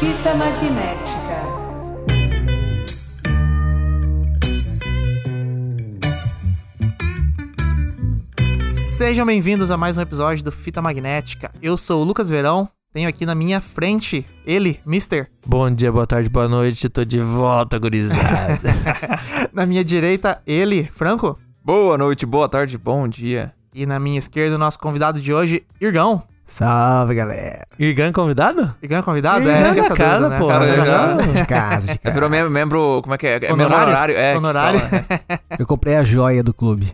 Fita magnética. Sejam bem-vindos a mais um episódio do Fita Magnética. Eu sou o Lucas Verão, tenho aqui na minha frente ele, Mister. Bom dia, boa tarde, boa noite, tô de volta, gurizada. Na minha direita, ele, Franco. Boa noite, boa tarde, bom dia. E na minha esquerda, o nosso convidado de hoje, Irgão. Salve, galera. Irgan convidado? Irgão é convidado? É, fica essa casa, dúvida, né? pô. Cara, Cara, já- já- De casa, de É, casa. virou membro, membro, como é que é? É membro Honorário? honorário? É, Honorário? fala? Eu comprei a joia do clube.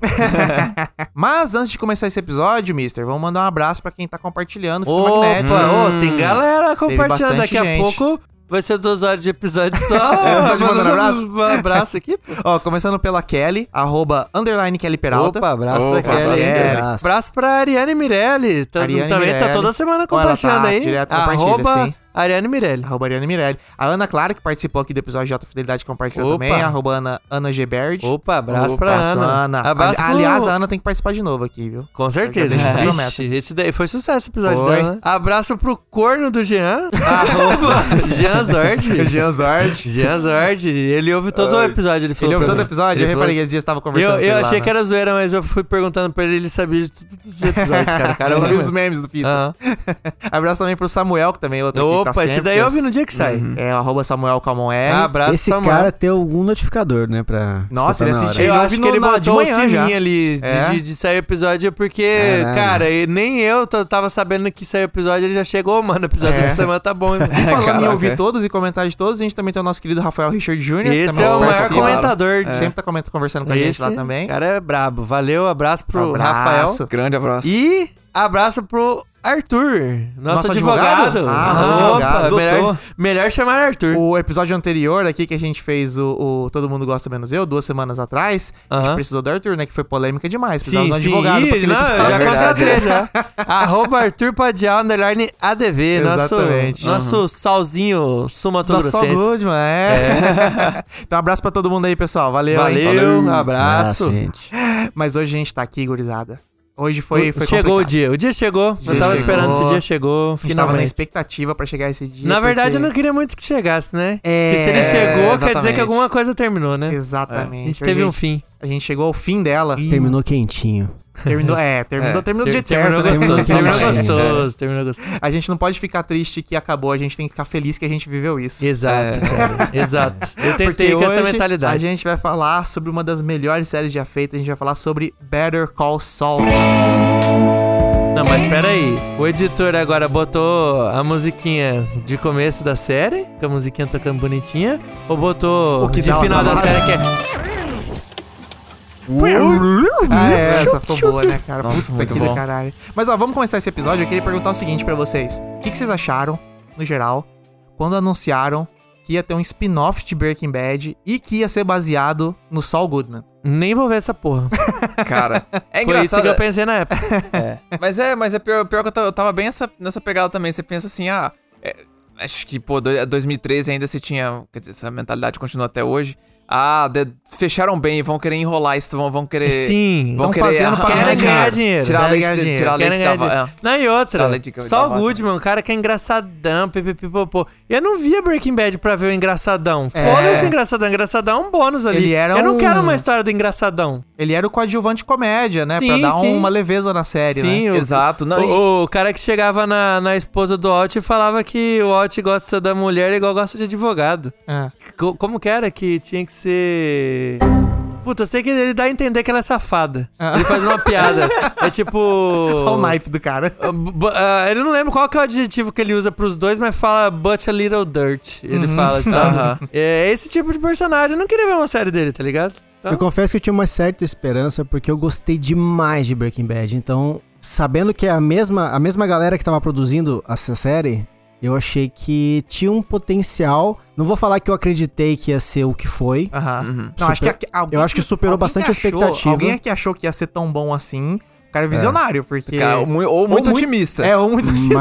Mas antes de começar esse episódio, Mister, vamos mandar um abraço pra quem tá compartilhando Opa, Magnética. ô, tem galera compartilhando. Daqui a gente. pouco vai ser duas horas de episódio só. Só de mandando abraço? Um abraço aqui, pô. Ó, começando pela Kelly, arroba, underline Kelly Peralta. Opa, abraço Opa, pra abraço, Kelly. Kelly. Abraço. Pra Ariane Mirelli. Tá- Ariane também tá Mirelli. toda semana compartilhando tá aí. direto, compartilha, Arroba sim. Ariane Mirelli. Arroba Ariane Mirelli. A Ana Clara, que participou aqui do episódio de Alta Fidelidade, compartilhou Opa. também. Arroba Ana, Ana Geberd. Opa, abraço Opa, pra abraço, Ana. Abraço Ali- pro- Aliás, a Ana tem que participar de novo aqui, viu? Com certeza. Deixa promessa. esse daí foi sucesso o episódio Foi. dela. Abraço pro corno do Jean. Arroba Jean Zord. Jean Zord. Jean Zord. Ele ouve todo o episódio. Ele, falou Ele pra todo o episódio? Eu reparei que esses dias tava conversando Eu, eu ele lá, achei né? que era zoeira, mas eu fui perguntando pra ele, ele sabia de todos os episódios, cara. cara Eu é sabia os memes do Fita. Abraço também pro Samuel, que também é outro Opa, tá esse sempre, daí que eu é- ouvi no dia que sai. É, arroba Samuel Calmon R. Abraço, Esse Samuel. cara tem algum notificador, né? Pra Nossa, ele assistiu. Eu Ele acho que ele botou o sininho ali de, É? de, de sair o episódio, porque, Caralho. cara, e nem eu tava sabendo que saiu o episódio, ele já chegou, mano, o episódio É. dessa semana tá bom. E falando em ouvir todos e comentar de todos, a gente também tem o nosso querido Rafael Richard Jr. que Esse também é o maior comentador. de- Sempre tá coment- conversando com a gente Esse lá também. cara é brabo. Valeu, abraço pro Abraço. Rafael. Grande abraço. E abraço pro Arthur, nosso, Nosso advogado. advogado? Ah, nosso Opa, advogado. Melhor, melhor chamar Arthur. O episódio anterior aqui que a gente fez o, o Todo Mundo Gosta Menos Eu, duas semanas atrás, a gente precisou do Arthur, né? Que foi polêmica demais. Precisava Sim, de um sim, advogado aquele não, episódio. já É contratei já. Arroba Arthur Padial, underline ADV, nosso, Exatamente. nosso salzinho sumato Nosso Saul Goodman, é. então, um abraço pra todo mundo aí, pessoal. Valeu? Valeu, abraço. gente. Mas hoje a gente tá aqui, gurizada. Hoje foi, foi chegou o complicado. dia, o dia chegou. dia eu tava chegou. esperando esse dia, chegou. A gente tava na expectativa pra chegar esse dia. Na verdade, porque- eu não queria muito que chegasse, né? É, Porque se ele chegou, quer dizer que alguma coisa terminou, né? Exatamente. A gente teve um gente, fim. A gente chegou ao fim dela. Terminou quentinho. Terminou, é, terminou, É, terminou do Ter- jeito certo, terminou né? gostoso, terminou Terminou gostoso, terminou gostoso. A gente não pode ficar triste que acabou, a gente tem que ficar feliz que a gente viveu isso. Exato, cara. Exato. Eu tentei Porque com essa mentalidade. A gente vai falar sobre uma das melhores séries já feitas. A gente vai falar sobre Better Call Saul. Não, mas pera aí. O editor agora botou a musiquinha de começo da série, com a musiquinha tocando bonitinha, ou botou O que de final da série que é... Ah, é, essa ficou boa, né, cara? Nossa, Puta muito que do caralho. Mas ó, vamos começar esse episódio. Eu queria perguntar o seguinte pra vocês: O que, que vocês acharam, no geral, quando anunciaram que ia ter um spin-off de Breaking Bad e que ia ser baseado no Saul Goodman? Nem vou ver essa porra. Cara, é Foi isso engraçado. que eu pensei na época. É. Mas é, mas é pior, pior que eu tava, eu tava bem essa, nessa pegada também. Você pensa assim, ah, é, acho que, pô, do- 2013 ainda se tinha, quer dizer, essa mentalidade continua até hoje. Ah, de- fecharam bem, vão querer enrolar isso, vão, vão querer... Sim. vão querer fazendo pra Querem ganhar ganhar dinheiro. Tirar leite, ganhar dinheiro. tirar leite ganhar da va- dinheiro. é. Não, e outra, só o vaca. Goodman, um cara que é engraçadão, pipipipopô. Eu não via Breaking Bad pra ver o engraçadão. É. Foda-se o engraçadão, engraçadão é um bônus ali. Ele era Eu não um- quero uma história do engraçadão. Ele era o coadjuvante comédia, né? pra Sim, dar sim. uma leveza na série, né? Sim, o, Exato. Não, e- o, o cara que chegava na, na esposa do Walt e falava que o Walt gosta da mulher igual gosta de advogado. É. Co- como que era que tinha que ser... Puta, eu sei que ele dá a entender que ela é safada. Ele faz uma piada. É tipo... Olha o naipe do cara. Uh, ah, ele não lembra qual que é o adjetivo que ele usa pros dois, mas fala but a little dirt. Ele fala, sabe? Aham. É esse tipo de personagem. Eu não queria ver uma série dele, tá ligado? Então, Eu confesso que eu tinha uma certa esperança porque eu gostei demais de Breaking Bad. Então, sabendo que é a mesma, a mesma galera que tava produzindo essa série, eu achei que tinha um potencial. Não vou falar que eu acreditei que ia ser o que foi. Aham. Uhum. Não, acho que, Super- alguém eu acho que superou bastante a achou- expectativa. Alguém é que achou que ia ser tão bom assim, O cara é visionário, porque. Cara, ou mu- ou muito otimista. É, ou muito otimista.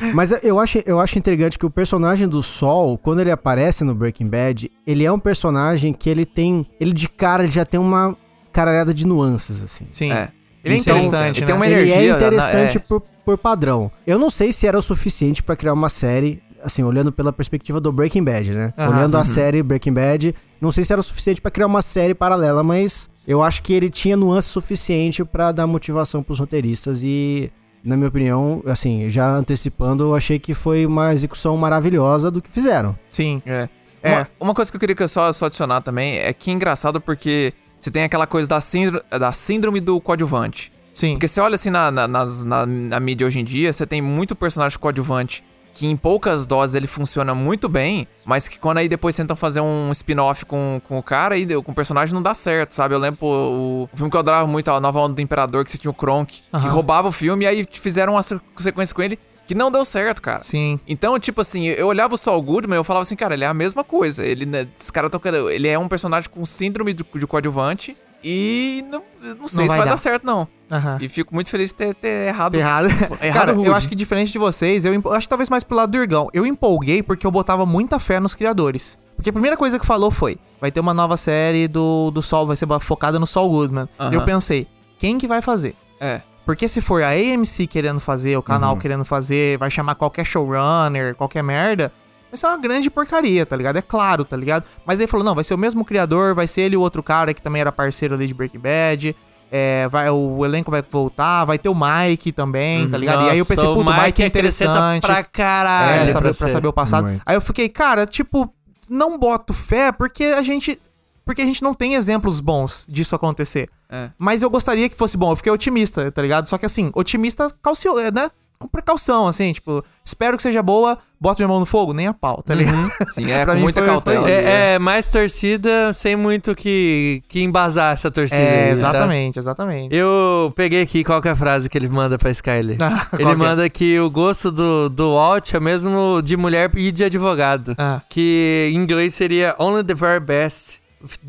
Mas, mas eu, acho, eu acho intrigante que o personagem do Sol, quando ele aparece no Breaking Bad, ele é um personagem que ele tem. Ele de cara ele já tem uma caralhada de nuances, assim. Sim. É. Ele é Então, interessante, ele né? tem uma ele energia, é né? interessante É. por, por padrão. Eu não sei se era o suficiente pra criar uma série, assim, olhando pela perspectiva do Breaking Bad, né? Aham, olhando uhum. a série Breaking Bad, não sei se era o suficiente pra criar uma série paralela, mas eu acho que ele tinha nuance suficiente pra dar motivação pros roteiristas e na minha opinião, assim, já antecipando, eu achei que foi uma execução maravilhosa do que fizeram. Sim. É. É. Uma, uma coisa que eu queria que eu só, só adicionar também é que é engraçado porque você tem aquela coisa da, síndro- da síndrome do coadjuvante. Sim. Porque você olha assim na, na, nas- na, na mídia hoje em dia, você tem muito personagem coadjuvante que em poucas doses ele funciona muito bem, mas que quando aí depois tentam fazer um spin-off com, com o cara e com o personagem não dá certo, sabe? Eu lembro o, o filme que eu adorava muito, a Nova Onda do Imperador, que você tinha o Kronk, que Aham. roubava o filme e aí fizeram uma sequência com ele que não deu certo, cara. Sim. Então, tipo assim, eu olhava o Saul Goodman e eu falava assim, cara, ele é a mesma coisa. Ele, né, esse cara tá, ele é um personagem com síndrome de, de coadjuvante e não, não sei Não se vai vai dar. dar certo, não. Aham. E fico muito feliz de ter, ter errado. Errado. Errado Cara, rude. eu acho que diferente de vocês, eu, eu acho que talvez mais pro lado do Irgão. Eu empolguei porque eu botava muita fé nos criadores. Porque a primeira coisa que falou foi: vai ter uma nova série do, do Sol, vai ser focada no Sol Goodman. Aham. Eu pensei, quem que vai fazer? É. Porque se for a AMC querendo fazer, o canal querendo fazer, vai chamar qualquer showrunner, qualquer merda, vai ser uma grande porcaria, tá ligado? É claro, tá ligado? Mas aí falou, não, vai ser o mesmo criador, vai ser ele o outro cara que também era parceiro ali de Breaking Bad. É, vai, o elenco vai voltar, vai ter o Mike também, tá ligado? e aí eu pensei, Nossa, puto, o Mike é interessante. pra caralho. É, saber, pra pra saber o passado. Muito. Aí eu fiquei, cara, tipo, não boto fé porque a gente. Porque a gente não tem exemplos bons disso acontecer. É. Mas eu gostaria que fosse bom. Eu fiquei otimista, tá ligado? Só que assim, otimista calcio, é, né? Com precaução, assim, tipo, espero que seja boa, boto minha mão no fogo, nem a pau, tá ligado? Sim, é, Pra com muita foi- cautela. foi- É, é, mais torcida sem muito que, que embasar essa torcida. É, aí, tá? exatamente, exatamente. Eu peguei aqui qual que é a frase que ele manda pra Skyler. Ah, ele que é? manda que o gosto do, do Walt é mesmo de mulher e de advogado. Ah. Que em inglês seria only the very best,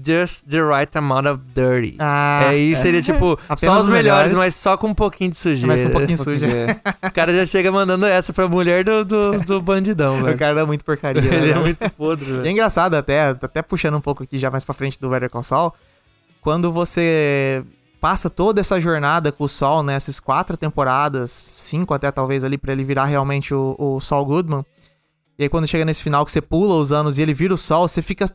just the right amount of dirty. Ah, é, aí seria tipo, Apenas só os melhores, melhores. mas só com um pouquinho de sujeira. Mas com um pouquinho suja. O cara já chega mandando essa pra mulher do, do, do bandidão, O velho. cara é muito porcaria. Ele né? é muito podre, E é velho. engraçado até, até puxando um pouco aqui já mais pra frente do Better Call Saul, quando você passa toda essa jornada com o Sol, né, essas quatro temporadas, cinco até talvez ali pra ele virar realmente o, o Saul Goodman. E aí quando chega nesse final que você pula os anos e ele vira o Sol, você fica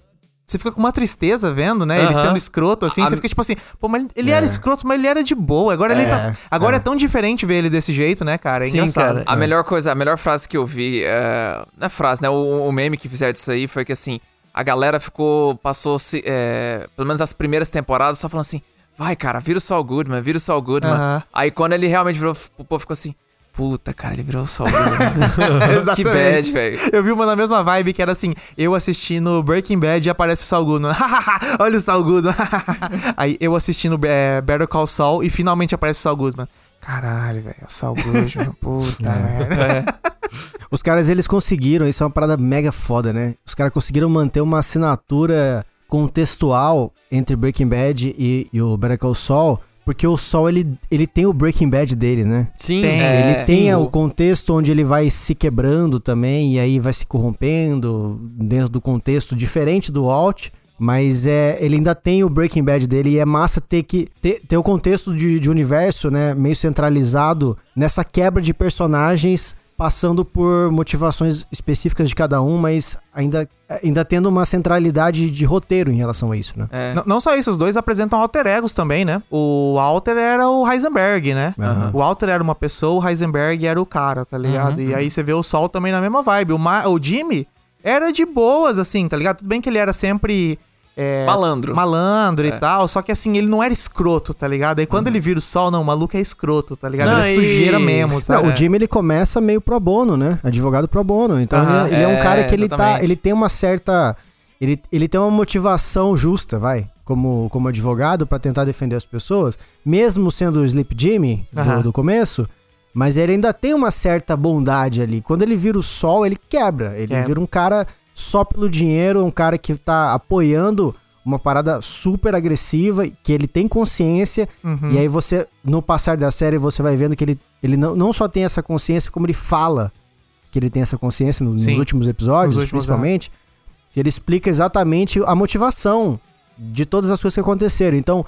você fica com uma tristeza vendo, né? Ele Aham. sendo escroto, assim. A- Você fica tipo assim, pô, mas ele era escroto, mas ele era de boa. Agora ele tá. É, Agora é. tão diferente ver ele desse jeito, né, cara? É Sim, engraçado. cara. A melhor coisa, a melhor frase que eu vi, é, não é frase, né? O, o meme que fizeram disso aí foi que assim, a galera ficou, passou, se, é, pelo menos as primeiras temporadas, só falando assim, vai cara, vira o Saul Goodman, vira o Saul Goodman. Aham. Aí quando ele realmente virou, o povo ficou assim, puta cara, ele virou o Saul Goodman. que bad, velho. Eu vi uma na mesma vibe que era assim, eu assistindo Breaking Bad e aparece o Saul Goodman. Olha o Saul Goodman. Aí eu assistindo é, Better Call Saul e finalmente aparece o Saul Goodman. Caralho, velho, o Saul Goodman, puta merda. Os caras, eles conseguiram, isso é uma parada mega foda, né? Os caras conseguiram manter uma assinatura contextual entre Breaking Bad e, e o Better Call Saul, porque o Saul, ele, ele tem o Breaking Bad dele, né? Sim, Tem, é, ele tem sim, o o- contexto onde ele vai se quebrando também, e aí vai se corrompendo dentro do contexto diferente do Walt. Mas é, ele ainda tem o Breaking Bad dele e é massa ter que ter, ter o contexto de, de universo, né, meio centralizado nessa quebra de personagens, passando por motivações específicas de cada um, mas ainda, ainda tendo uma centralidade de roteiro em relação a isso, né? É. Não, só isso, os dois apresentam alter egos também, né? O Walter era o Heisenberg, né? Aham. O Walter era uma pessoa, o Heisenberg era o cara, tá ligado? E aí você vê o Sol também na mesma vibe. O, Ma- o Jimmy era de boas, assim, tá ligado? Tudo bem que ele era sempre. É, Malandro. Malandro É. e tal, só que assim, ele não era escroto, tá ligado? Aí quando ele vira o sol, não, o maluco é escroto, tá ligado? Não, ele é e- sujeira mesmo, sabe? Não, o Jimmy ele começa meio pro bono, né? Advogado pro bono. Então ele, ele é um É, cara que ele tá, ele tem uma certa ele, ele tem uma motivação justa, vai, como como advogado pra tentar defender as pessoas, mesmo sendo o Sleep Jimmy do, do começo, mas ele ainda tem uma certa bondade ali. Quando ele vira o sol, ele quebra. Ele Quebra. vira um cara só pelo dinheiro, um cara que tá apoiando uma parada super agressiva, que ele tem consciência, Uhum. e aí você, no passar da série, você vai vendo que ele, ele não, não só tem essa consciência, como ele fala que ele tem essa consciência no- nos últimos episódios, últimos, principalmente. que Ele explica exatamente a motivação de todas as coisas que aconteceram. Então,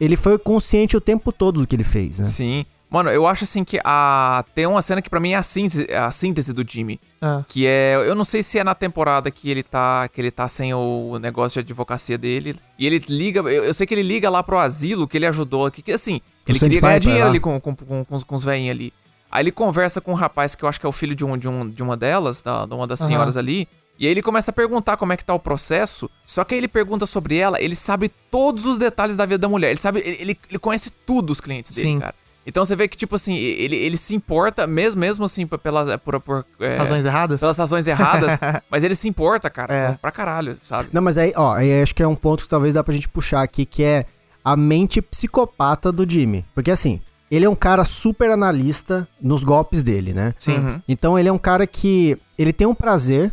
ele foi consciente o tempo todo do que ele fez, né? Sim. Mano, eu acho assim que a. Tem uma cena que pra mim é a síntese, a síntese do Jimmy. Ah. Que é. Eu não sei se é na temporada que ele tá. Que ele tá sem o negócio de advocacia dele. E ele liga. Eu, eu sei que ele liga lá pro asilo que ele ajudou. Que, que assim, ele queria ganhar dinheiro lá. ali com, com, com, com os, com os velhinhos ali. Aí ele conversa com um rapaz que eu acho que é o filho de, um, de, um, de uma delas, da, de uma das senhoras ali. E aí ele começa a perguntar como é que tá o processo. Só que aí ele pergunta sobre ela, ele sabe todos os detalhes da vida da mulher. Ele sabe, ele, ele, ele conhece tudo os clientes dele, Sim. cara. Então você vê que, tipo assim, ele, ele se importa, mesmo, mesmo assim, pelas, por, por, é, Razões erradas? pelas razões erradas, mas ele se importa, cara, É. pra caralho, sabe? Não, mas aí, ó, aí acho que é um ponto que talvez dá pra gente puxar aqui, que é a mente psicopata do Jimmy. Porque assim, ele é um cara super analista nos golpes dele, né? Sim. Uhum. Então ele é um cara que. Ele tem um prazer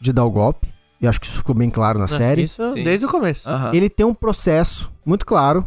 de dar o golpe. E acho que isso ficou bem claro na Nossa, série. Isso Sim. desde o começo. Aham. Ele tem um processo muito claro.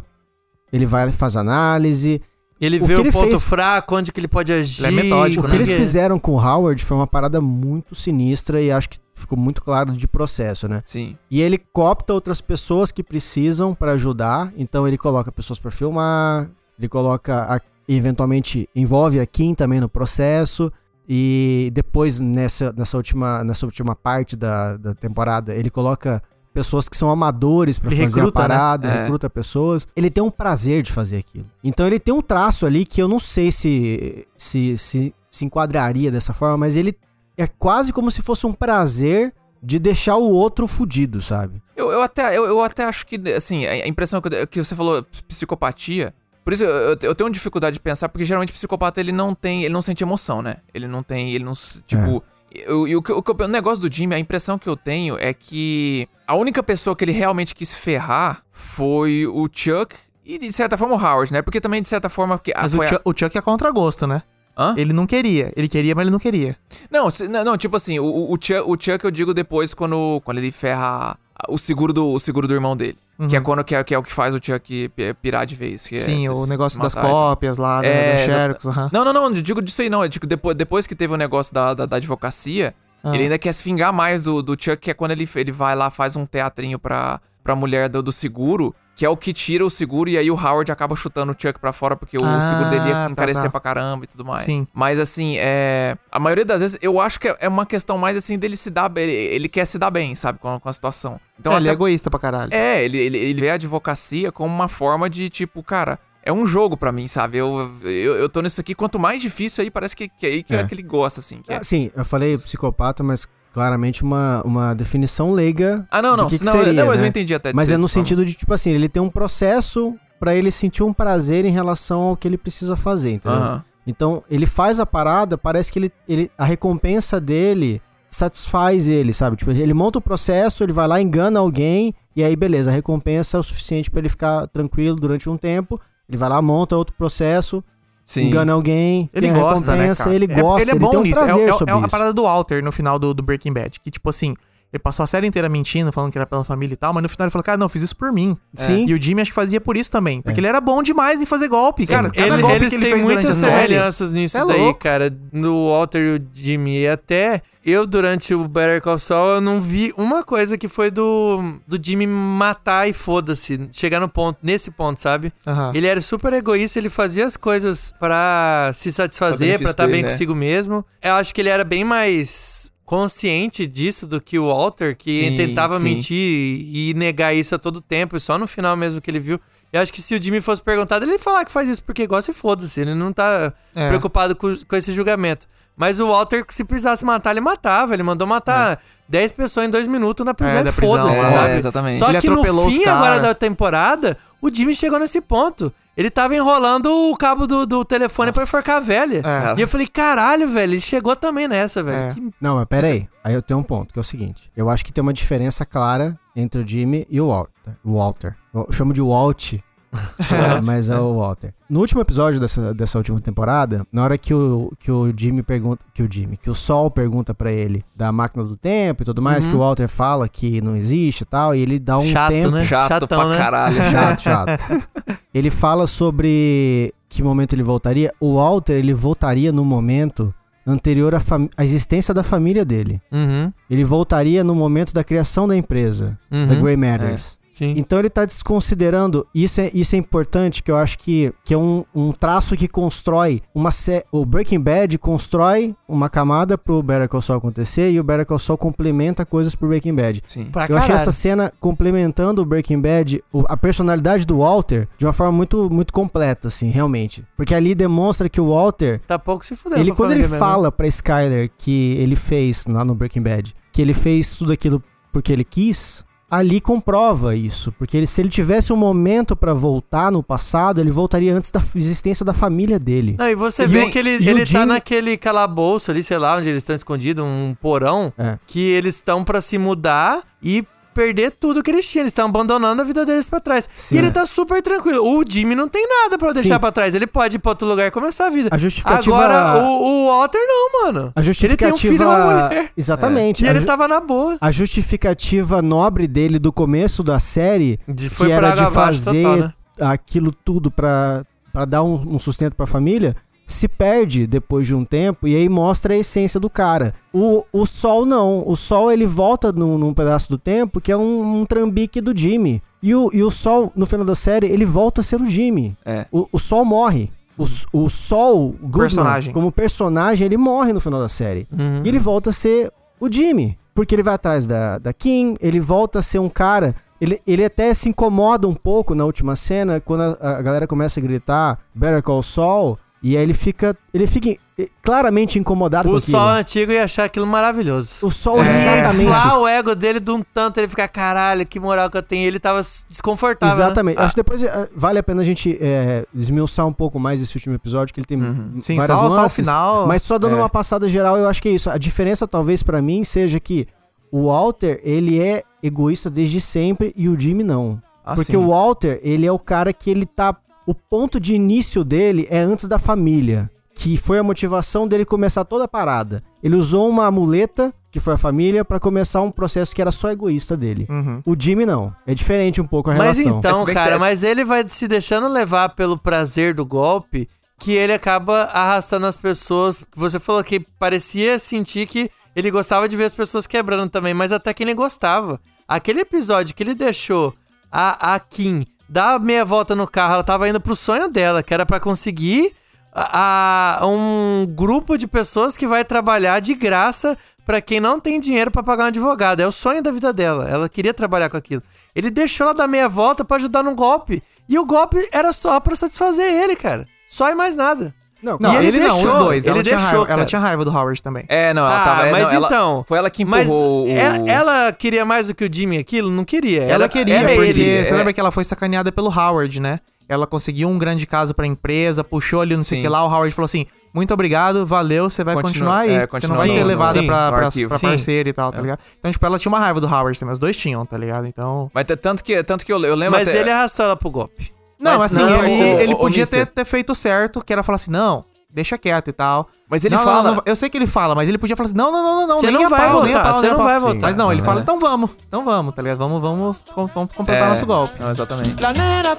Ele vai faz análise. Ele O vê que o ele ponto fez- fraco, onde que ele pode agir. Ele é metódico, O né? que eles porque- fizeram com o Howard foi uma parada muito sinistra e acho que ficou muito claro de processo, né? Sim. E ele copta outras pessoas que precisam pra ajudar. Então ele coloca pessoas pra filmar, ele coloca a- eventualmente envolve a Kim também no processo. E depois nessa, nessa, última, nessa última parte da, da temporada, ele coloca pessoas que são amadores Ele fazer recruta, a né? parada, É. recruta pessoas. Ele tem um prazer de fazer aquilo. Então ele tem um traço ali que eu não sei se se, se, se enquadraria dessa forma, mas ele é quase como se fosse um prazer de deixar o outro fudido, sabe? Eu, eu, até, eu, eu até acho que, assim, a impressão que, eu- que você falou, psicopatia. Por isso eu, eu, tenho dificuldade de pensar, porque geralmente o psicopata ele não tem. Ele não sente emoção, né? Ele não tem. Ele não. Tipo. eu- E o, o, o negócio do Jimmy, a impressão que eu tenho é que a única pessoa que ele realmente quis ferrar foi o Chuck e, de certa forma, o Howard, né? Porque também, de certa forma. Que, Mas o, a- Chuck, o Chuck é contra gosto, né? Hã? Ele não queria. Ele queria, mas ele não queria. Não, se- não, não, tipo assim, o, o, Chuck, o Chuck eu digo depois quando, quando ele ferra o seguro do, o seguro do irmão dele. Que é quando que é, que é o que faz o Chuck pi- pirar de vez. é Sim, se- o negócio das cópias lá, né, É, Xerox, aham. Não, não, não, eu digo disso aí não. Eu digo depois, depois que teve o negócio da, da, da advocacia, Ah. ele ainda quer se vingar mais do, do Chuck, que é quando ele, ele vai lá, faz um teatrinho pra, pra mulher do, do seguro, que é o que tira o seguro, e aí o Howard acaba chutando o Chuck pra fora, porque o Ah, seguro dele ia tá, encarecer tá. pra caramba e tudo mais. Sim. Mas assim, é. A maioria das vezes, eu acho que é- é uma questão mais assim dele se dar bem. Ele, ele quer se dar bem, sabe, com a, com a situação. Então, É, ele é até- egoísta pra caralho. é, ele, ele, ele vê a advocacia como uma forma de, tipo, cara, é um jogo pra mim, sabe? Eu, eu, eu tô nisso aqui, quanto mais difícil aí, parece que, que é aí que, É. que ele gosta, assim. que é- Sim, eu falei psicopata, mas claramente uma, uma definição leiga. Ah, não, não, que que não, seria, não, mas né? eu entendi até. Mas ser é no sentido de, tipo assim, ele tem um processo pra ele sentir um prazer em relação ao que ele precisa fazer, entendeu? Aham. Então, ele faz a parada, parece que ele, ele a recompensa dele satisfaz ele, sabe? Tipo, ele monta o processo, ele vai lá, engana alguém, e aí beleza, a recompensa é o suficiente pra ele ficar tranquilo durante um tempo. Ele vai lá, monta outro processo, Sim. engana alguém, Ele gosta, né, cara? ele É- gosta, ele é bom um nisso. É, é, é a parada do Walter no final do, do Breaking Bad. Que, tipo assim, ele passou a série inteira mentindo, falando que era pela família e tal, mas no final ele falou, cara, não, fiz isso por mim. Sim. E o Jimmy acho que fazia por isso também. Porque ele era bom demais em fazer golpe, cara. Cada Ele- golpe eles que ele têm fez durante a muitas série. semelhanças nisso É daí, cara. No Walter e o Jimmy. E até eu, durante o Better Call Saul, eu não vi uma coisa que foi do, do Jimmy matar e foda-se. Chegar no ponto, nesse ponto, sabe? Ele era super egoísta, ele fazia as coisas pra se satisfazer, pra benefício estar bem né? consigo mesmo. Eu acho que ele era bem mais consciente disso do que o Walter, que Sim, tentava sim. mentir e negar isso a todo tempo, e só no final mesmo que ele viu. Eu acho que se o Jimmy fosse perguntado, ele ia falar que faz isso porque gosta e foda-se. Ele não tá É. preocupado com, com esse julgamento. Mas o Walter, se precisasse matar, ele matava. Ele mandou matar 10 pessoas em 2 minutos na prisão É, e foda-se, é, sabe? exatamente. Só Ele que no fim agora da temporada, o Jimmy chegou nesse ponto. Ele tava enrolando o cabo do, do telefone pra enforcar a velha. É. E eu falei, caralho, velho, ele chegou também nessa, velho. É. Que- Não, mas pera aí. Aí eu tenho um ponto, que é o seguinte. Eu acho que tem uma diferença clara entre o Jimmy e o Walter. O Walter. Eu chamo de Walt É, mas é o Walter. No último episódio dessa, dessa última temporada, na hora que o, que o Jimmy pergunta. Que o Jimmy, que o Sol pergunta pra ele da máquina do tempo e tudo mais, Uhum. que o Walter fala que não existe e tal, e ele dá um Chato, tempo. né? Chato Chatão, pra né? caralho. Chato, chato. ele fala sobre que momento ele voltaria. O Walter, ele voltaria no momento anterior à, à existência da família dele. Uhum. Ele voltaria no momento da criação da empresa, Uhum. da Grey Matters. Sim. Então ele tá desconsiderando, isso é, isso é importante, que eu acho que, que é um, um traço que constrói uma sé O Breaking Bad constrói uma camada pro Better Call Saul acontecer e o Better Call Saul complementa coisas pro Breaking Bad. Sim. Pra Eu achei caralho. essa cena complementando o Breaking Bad, o- a personalidade do Walter, de uma forma muito, muito completa, assim, realmente. Porque ali demonstra que o Walter, Tá pouco se fudeu. ele quando ele é mesmo. fala pra Skyler que ele fez lá no Breaking Bad, que ele fez tudo aquilo porque ele quis, ali comprova isso, porque ele- se ele tivesse um momento pra voltar no passado, ele voltaria antes da existência da família dele. Não, e você vê que ele, ele tá Jimmy- naquele calabouço ali, sei lá, onde eles estão escondidos, um porão, É. que eles estão pra se mudar e perder tudo que eles tinham. Eles estão abandonando a vida deles pra trás. Sim. e ele tá super tranquilo. O Jimmy não tem nada pra deixar Sim. pra trás. Ele pode ir pra outro lugar e começar a vida. A justificativa Agora, o, o Walter não, mano. a Ele tem um filho e uma justificativa mulher. exatamente. E a ele ju- tava na boa. A justificativa nobre dele do começo da série, De- que era de fazer total, né? aquilo tudo pra, pra dar um, um sustento pra família, se perde depois de um tempo e aí mostra a essência do cara. O, o Sol não. O Sol ele volta num, num pedaço do tempo que é um, um trambique do Jimmy. E o, e o Sol, no final da série, ele volta a ser o Jimmy. É. O, o Sol morre. O, o Sol, Goodman, Personagem. como personagem, ele morre no final da série. Uhum. E ele volta a ser o Jimmy. Porque ele vai atrás da, da Kim, ele volta a ser um cara. Ele, ele até se incomoda um pouco na última cena, quando a, a galera começa a gritar Better Call Saul. E aí ele fica. Ele fica claramente incomodado com O aquilo. sol antigo ia achar aquilo maravilhoso. O Sol, É. exatamente. Inflar o ego dele de um tanto, ele ficar, caralho, que moral que eu tenho. Ele tava desconfortável. né? Exatamente. Ah, Acho que depois eh, vale a pena a gente eh, esmiuçar um pouco mais esse último episódio, que ele tem Sim, várias só, só o nuances. final. Mas só dando É. uma passada geral, eu acho que é isso. A diferença, talvez, pra mim, seja que o Walter, ele é egoísta desde sempre e o Jimmy não. Ah, Porque sim. o Walter, ele é o cara que ele tá. O ponto de início dele é antes da família. Que foi a motivação dele começar toda a parada. Ele usou uma muleta, que foi a família, pra começar um processo que era só egoísta dele. Uhum. O Jimmy não. É diferente um pouco a Mas relação. então, Se bem que cara, tá- mas ele vai se deixando levar pelo prazer do golpe, que ele acaba arrastando as pessoas. Você falou que parecia sentir que ele gostava de ver as pessoas quebrando também, mas até que ele gostava. Aquele episódio que ele deixou a, a Kim dar meia volta no carro, ela tava indo pro sonho dela, que era pra conseguir a, a- um grupo de pessoas que vai trabalhar de graça pra quem não tem dinheiro pra pagar um advogado. É o sonho da vida dela. Ela queria trabalhar com aquilo. Ele deixou ela dar meia volta pra ajudar num golpe. E o golpe era só pra satisfazer ele, cara. Só e mais nada. Não, Não, E ele, ele não, os deixou, dois. ele ela, tinha deixou, raiva, ela tinha raiva do Howard também. É, não, ela Ah, tava. é, mas não, ela- então, Foi ela que Mas empurrou o. ela, ela queria mais do que o Jimmy aquilo? Não queria. Ela, queria, era porque ele. você é. lembra que ela foi sacaneada pelo Howard, né? Ela conseguiu um grande caso pra empresa, puxou ali não sei o Sim. que lá, o Howard falou assim, muito obrigado, valeu, você vai Continua- continuar aí. é, você continua não vai no- ser levada sim, pra, pra, pra Sim. parceira e tal, tá ligado? Então, tipo, ela tinha uma raiva do Howard também, os dois tinham, tá ligado? Então... Mas tanto que, tanto que eu, eu lembro Mas até. ele arrastou ela pro golpe. Não, Mas assim, não, ele, o- ele o- o podia ter, Mister- ter feito certo, que era falar assim, não, deixa quieto e tal. Mas ele Não, fala. não, eu sei que ele fala, mas ele podia falar assim, não, não, não, não, não, Você nem não a vai pau, voltar, você não vai voltar. Mas não, ele É. fala, então vamos, então vamos, tá ligado? Vamos, vamos, vamos, vamos completar É, nosso golpe. Não, exatamente. La negra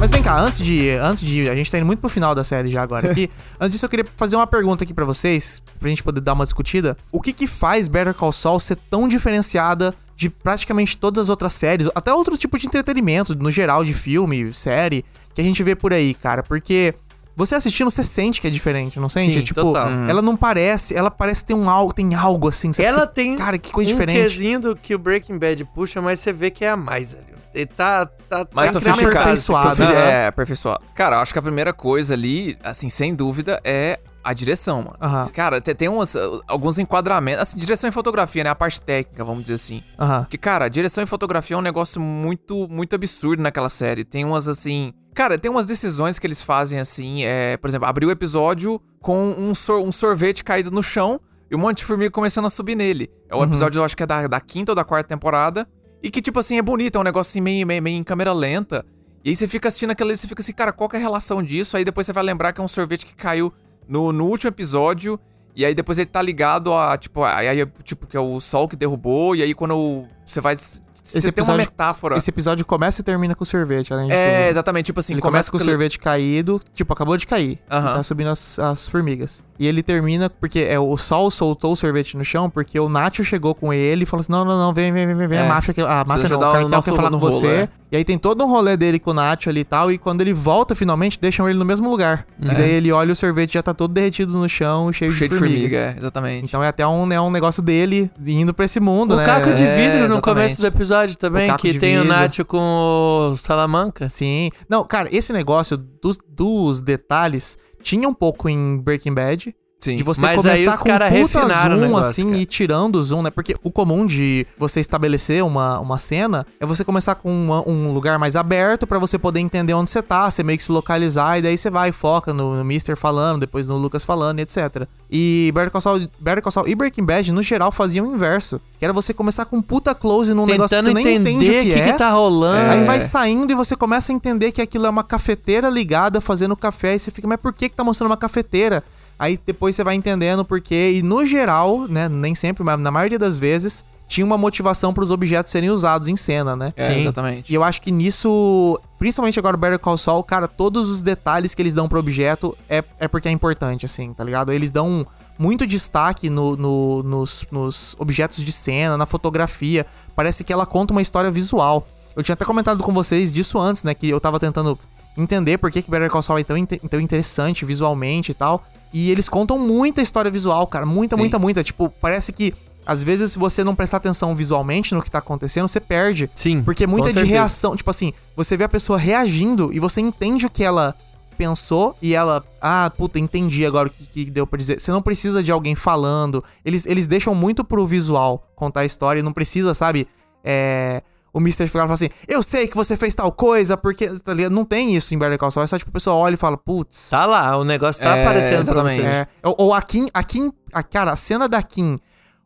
Mas vem cá, antes de, antes de. A gente tá indo muito pro final da série já agora aqui. antes disso, eu queria fazer uma pergunta aqui pra vocês, pra gente poder dar uma discutida. O que que faz Better Call Saul ser tão diferenciada de praticamente todas as outras séries, até outro tipo de entretenimento, no geral, de filme, série, que a gente vê por aí, cara? Porque. Você assistindo, você sente que é diferente, não sente? Sim, tipo, total. ela não parece, ela parece ter um algo, tem algo assim. você- Ela você- tem Cara, que coisa um diferente. do que o Breaking Bad puxa, mas você vê que é a mais ali. Ele tá, tá, Mais tá sofisticado, aperfeiçoado. Aham. É, aperfeiçoado. Cara, eu acho que a primeira coisa ali, assim, sem dúvida, é a direção, mano. Aham. Cara, tem, tem umas, uh, alguns enquadramentos. Assim, direção e fotografia, né? A parte técnica, vamos dizer assim. Aham. Porque, cara, direção e fotografia é um negócio muito, muito absurdo naquela série. Tem umas, assim. Cara, tem umas decisões que eles fazem, assim. É, por exemplo, abrir o episódio com um, sor- um sorvete caído no chão e um monte de formiga começando a subir nele. É Uhum. o episódio, eu acho que é da, da quinta ou da quarta temporada. E que, tipo assim, é bonito, é um negócio assim, meio, meio, meio em câmera lenta. E aí você fica assistindo aquilo e você fica assim, cara, qual que é a relação disso? Aí depois você vai lembrar que é um sorvete que caiu no, no último episódio. E aí depois ele tá ligado a, tipo, aí, aí, tipo, que é o sol que derrubou. E aí quando você vai. Você tem uma episódio- metáfora. Esse episódio começa e termina com o sorvete, além de É, tudo. exatamente, tipo assim, Ele começa com o sorvete caído, tipo, acabou de cair. Aham. E tá subindo as, as formigas. E ele termina porque é, o sol soltou o sorvete no chão, porque o Nacho chegou com ele e falou assim: não, não, não, vem, vem, vem, vem, vem. É. A máfia, que- a máfia não, o o cartel quer falar com rolo, você. é. E aí tem todo um rolê dele com o Nacho ali e tal, e quando ele volta finalmente, deixam ele no mesmo lugar. E daí ele olha e o sorvete já tá todo derretido no chão, cheio, É. Cheio de de formiga. formiga, é, exatamente. Então é até um, é um negócio dele indo pra esse mundo, O né? caco de É, vidro no começo do episódio também, O que tem o vidro. Nacho com o Salamanca. Sim. Não, cara, esse negócio dos, dos detalhes tinha um pouco em Breaking Bad. Sim. De você Mas aí começar os com cara um puta zoom, negócio, assim, cara. e tirando o zoom, né? Porque o comum de você estabelecer uma, uma cena é você começar com uma- um lugar mais aberto pra você poder entender onde você tá, você meio que se localizar, e daí você vai e foca no, no Mister falando, depois no Lucas falando, etc. E Better Call, Saul, Better Call Saul e Breaking Bad, no geral, faziam o inverso. Que era você começar com um puta close num negócio que Tentando você nem entende o o que, que, é. que tá rolando. Aí vai saindo e você começa a entender que aquilo é uma cafeteira ligada fazendo café. E você fica, mas por que, que tá mostrando uma cafeteira? Aí depois você vai entendendo por quê. E no geral, né? Nem sempre, mas na maioria das vezes, tinha uma motivação pros objetos serem usados em cena, né? É, Sim. exatamente. E eu acho que nisso, principalmente agora o Better Call Saul, cara, todos os detalhes que eles dão pro objeto é, é porque é importante, assim, tá ligado? Eles dão muito destaque no, no- nos, nos objetos de cena, na fotografia. Parece que ela conta uma história visual. Eu tinha até comentado com vocês disso antes, né? Que eu tava tentando entender por que, que Better Call Saul é tão, tão interessante visualmente e tal. E eles contam muita história visual, cara. Muita, Sim. muita, muita. Tipo, parece que às vezes se você não prestar atenção visualmente no que tá acontecendo, você perde. Sim, Porque com muita de certeza. reação, tipo assim, você vê a pessoa reagindo e você entende o que ela pensou e ela, ah, puta, entendi agora o que, que deu pra dizer. Você não precisa de alguém falando. Eles, eles deixam muito pro visual contar a história e não precisa, sabe? É. O Mr. ficar falando assim, eu sei que você fez tal coisa, porque. Tá ligado? Não tem isso em Better Call Saul. É só tipo a pessoa olha e fala, putz. Tá lá, o negócio tá É, aparecendo exatamente. você. É, ou, ou a Kim, a Kim, a, cara, a cena da Kim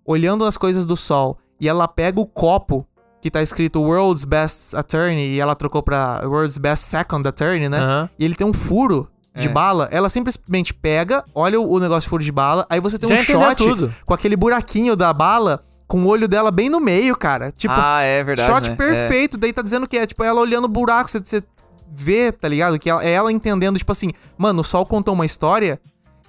olhando as coisas do sol e ela pega o copo que tá escrito World's Best Attorney e ela trocou pra World's Best Second Attorney, né? Aham. E ele tem um furo de É. bala, ela simplesmente pega, olha o, o negócio de furo de bala, aí você tem Já um shot tudo. com aquele buraquinho da bala com o olho dela bem no meio, cara. Tipo, ah, é verdade. shot né? perfeito. Daí tá dizendo que é, tipo, ela olhando o buraco, você, você vê, tá ligado? Que ela, é ela entendendo, tipo assim, mano, o Sol contou uma história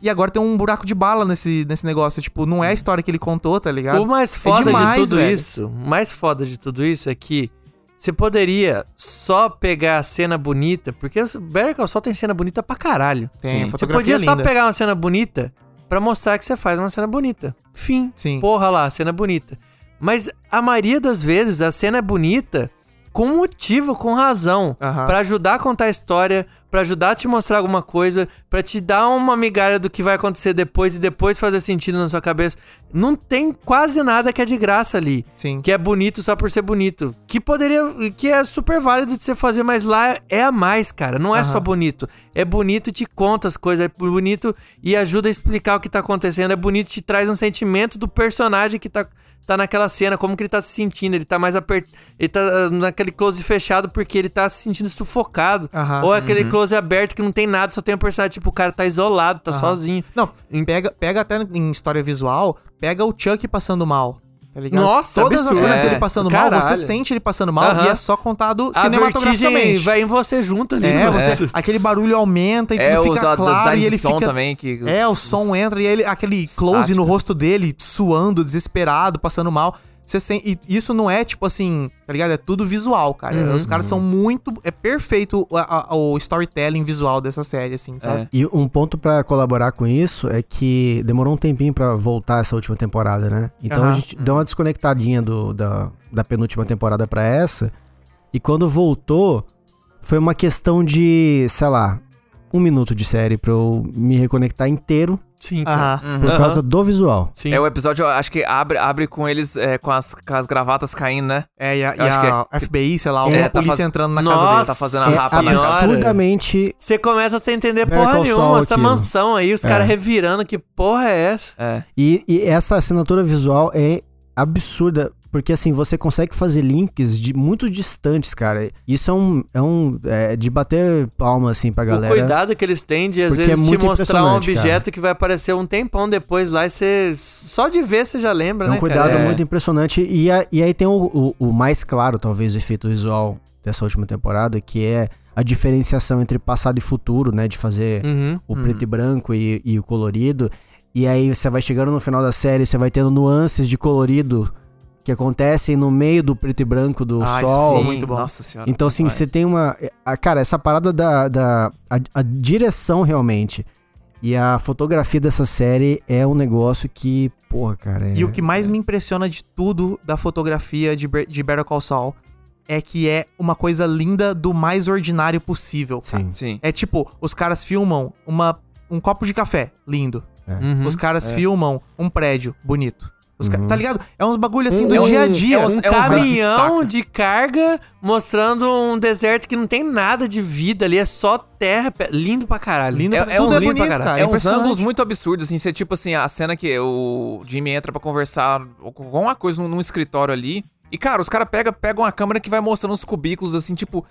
e agora tem um buraco de bala nesse, nesse negócio. Tipo, não é a história que ele contou, tá ligado? O mais foda É demais, de tudo velho. isso, o mais foda de tudo isso é que você poderia só pegar a cena bonita, porque o Better Call Saul tem cena bonita pra caralho. Tem, a Você fotografia podia só linda. pegar uma cena bonita pra mostrar que você faz uma cena bonita. Fim. Sim. Porra lá, cena bonita. Mas a maioria das vezes a cena é bonita com motivo, com razão, Aham. Pra ajudar a contar a história, pra ajudar a te mostrar alguma coisa, pra te dar uma migalha do que vai acontecer depois e depois fazer sentido na sua cabeça. Não tem quase nada que é de graça ali. Sim. Que é bonito só por ser bonito. Que poderia. Que é super válido de você fazer, mas lá é a mais, cara. Não é só bonito. É bonito e te conta as coisas. É bonito e ajuda a explicar o que tá acontecendo. É bonito e te traz um sentimento do personagem que tá, tá naquela cena, como que ele tá se sentindo. Ele tá mais apertado. Ele tá ah, naquele close fechado porque ele tá se sentindo sufocado. Aham. Ou aquele close aberto que não tem nada, só tem um personagem, tipo, o cara tá isolado, tá Aham. sozinho. Não, pega, pega até em história visual, pega o Chuck passando mal. Tá ligado? Nossa, Todas as absurdo. cenas É, dele passando do mal, você sente ele passando mal e é só contado A cinematograficamente. vai em você junto ali, É, você, aquele barulho aumenta e É, tudo fica claro e ele som fica também, que- É, o som entra e ele aquele close no rosto dele, suando, desesperado, passando mal. Você sente, e isso não é tipo assim, tá ligado? É tudo visual, cara. Uhum. Os caras são muito, é perfeito o, a- o storytelling visual dessa série assim, sabe? É. E um ponto pra colaborar com isso é que demorou um tempinho pra voltar essa última temporada, né? Então a Aham. gente deu uma desconectadinha do, da, da penúltima temporada pra essa. E quando voltou, foi uma questão de, sei lá, um minuto de série pra eu me reconectar inteiro Sim, cara. Aham. Por causa do visual. Sim. É o episódio, acho que abre, abre com eles é, com, as, com as gravatas caindo, né? É, e a, e Eu acho que a FBI, sei lá, É, alguma tá polícia faz- entrando na casa Nossa, dele. Tá fazendo a É rapa na senhora. absurdamente. Você começa sem entender Better porra nenhuma. Essa aquilo. mansão aí, os É. caras revirando, que porra é essa? É. E, e essa assinatura visual é absurda. Porque assim, você consegue fazer links de muito distantes, cara. Isso é um. É um. É de bater palma, assim, pra galera. O cuidado que eles têm de, às Porque vezes, é te mostrar um objeto que vai aparecer um tempão depois lá e você. Só de ver você já lembra, É um né? cuidado cara? É. muito impressionante. E, a- e aí tem o, o- o mais claro, talvez, o efeito visual dessa última temporada, que é a diferenciação entre passado e futuro, né? De fazer Uhum. o preto e branco e, e o colorido. E aí você vai chegando no final da série, você vai tendo nuances de colorido que acontecem no meio do preto e branco do Ai, sol. sim. muito bom. Nossa senhora. Então, assim, você tem uma. a- cara, essa parada da. da a, a direção realmente. E a fotografia dessa série é um negócio que, porra, cara. É, E o que mais me impressiona de tudo da fotografia de, de Better Call Saul é que é uma coisa linda do mais ordinário possível, cara. Sim. Sim. É tipo, os caras filmam uma, um copo de café, lindo. Uhum. Os caras filmam um prédio, bonito. Os ca- Uhum. Tá ligado? É uns bagulho assim do é dia a dia. é um- é um caminhão de carga mostrando um deserto que não tem nada de vida ali, é só terra. Lindo pra caralho. Lindo É, é tudo uns é lindo bonito, pra caralho. cara. É uns impressionante. ângulos muito absurdos, assim. Você, tipo assim, a cena que o Jimmy entra pra conversar com alguma coisa num, num escritório ali. E, cara, os caras pegam pegam uma câmera que vai mostrando uns cubículos, assim, tipo.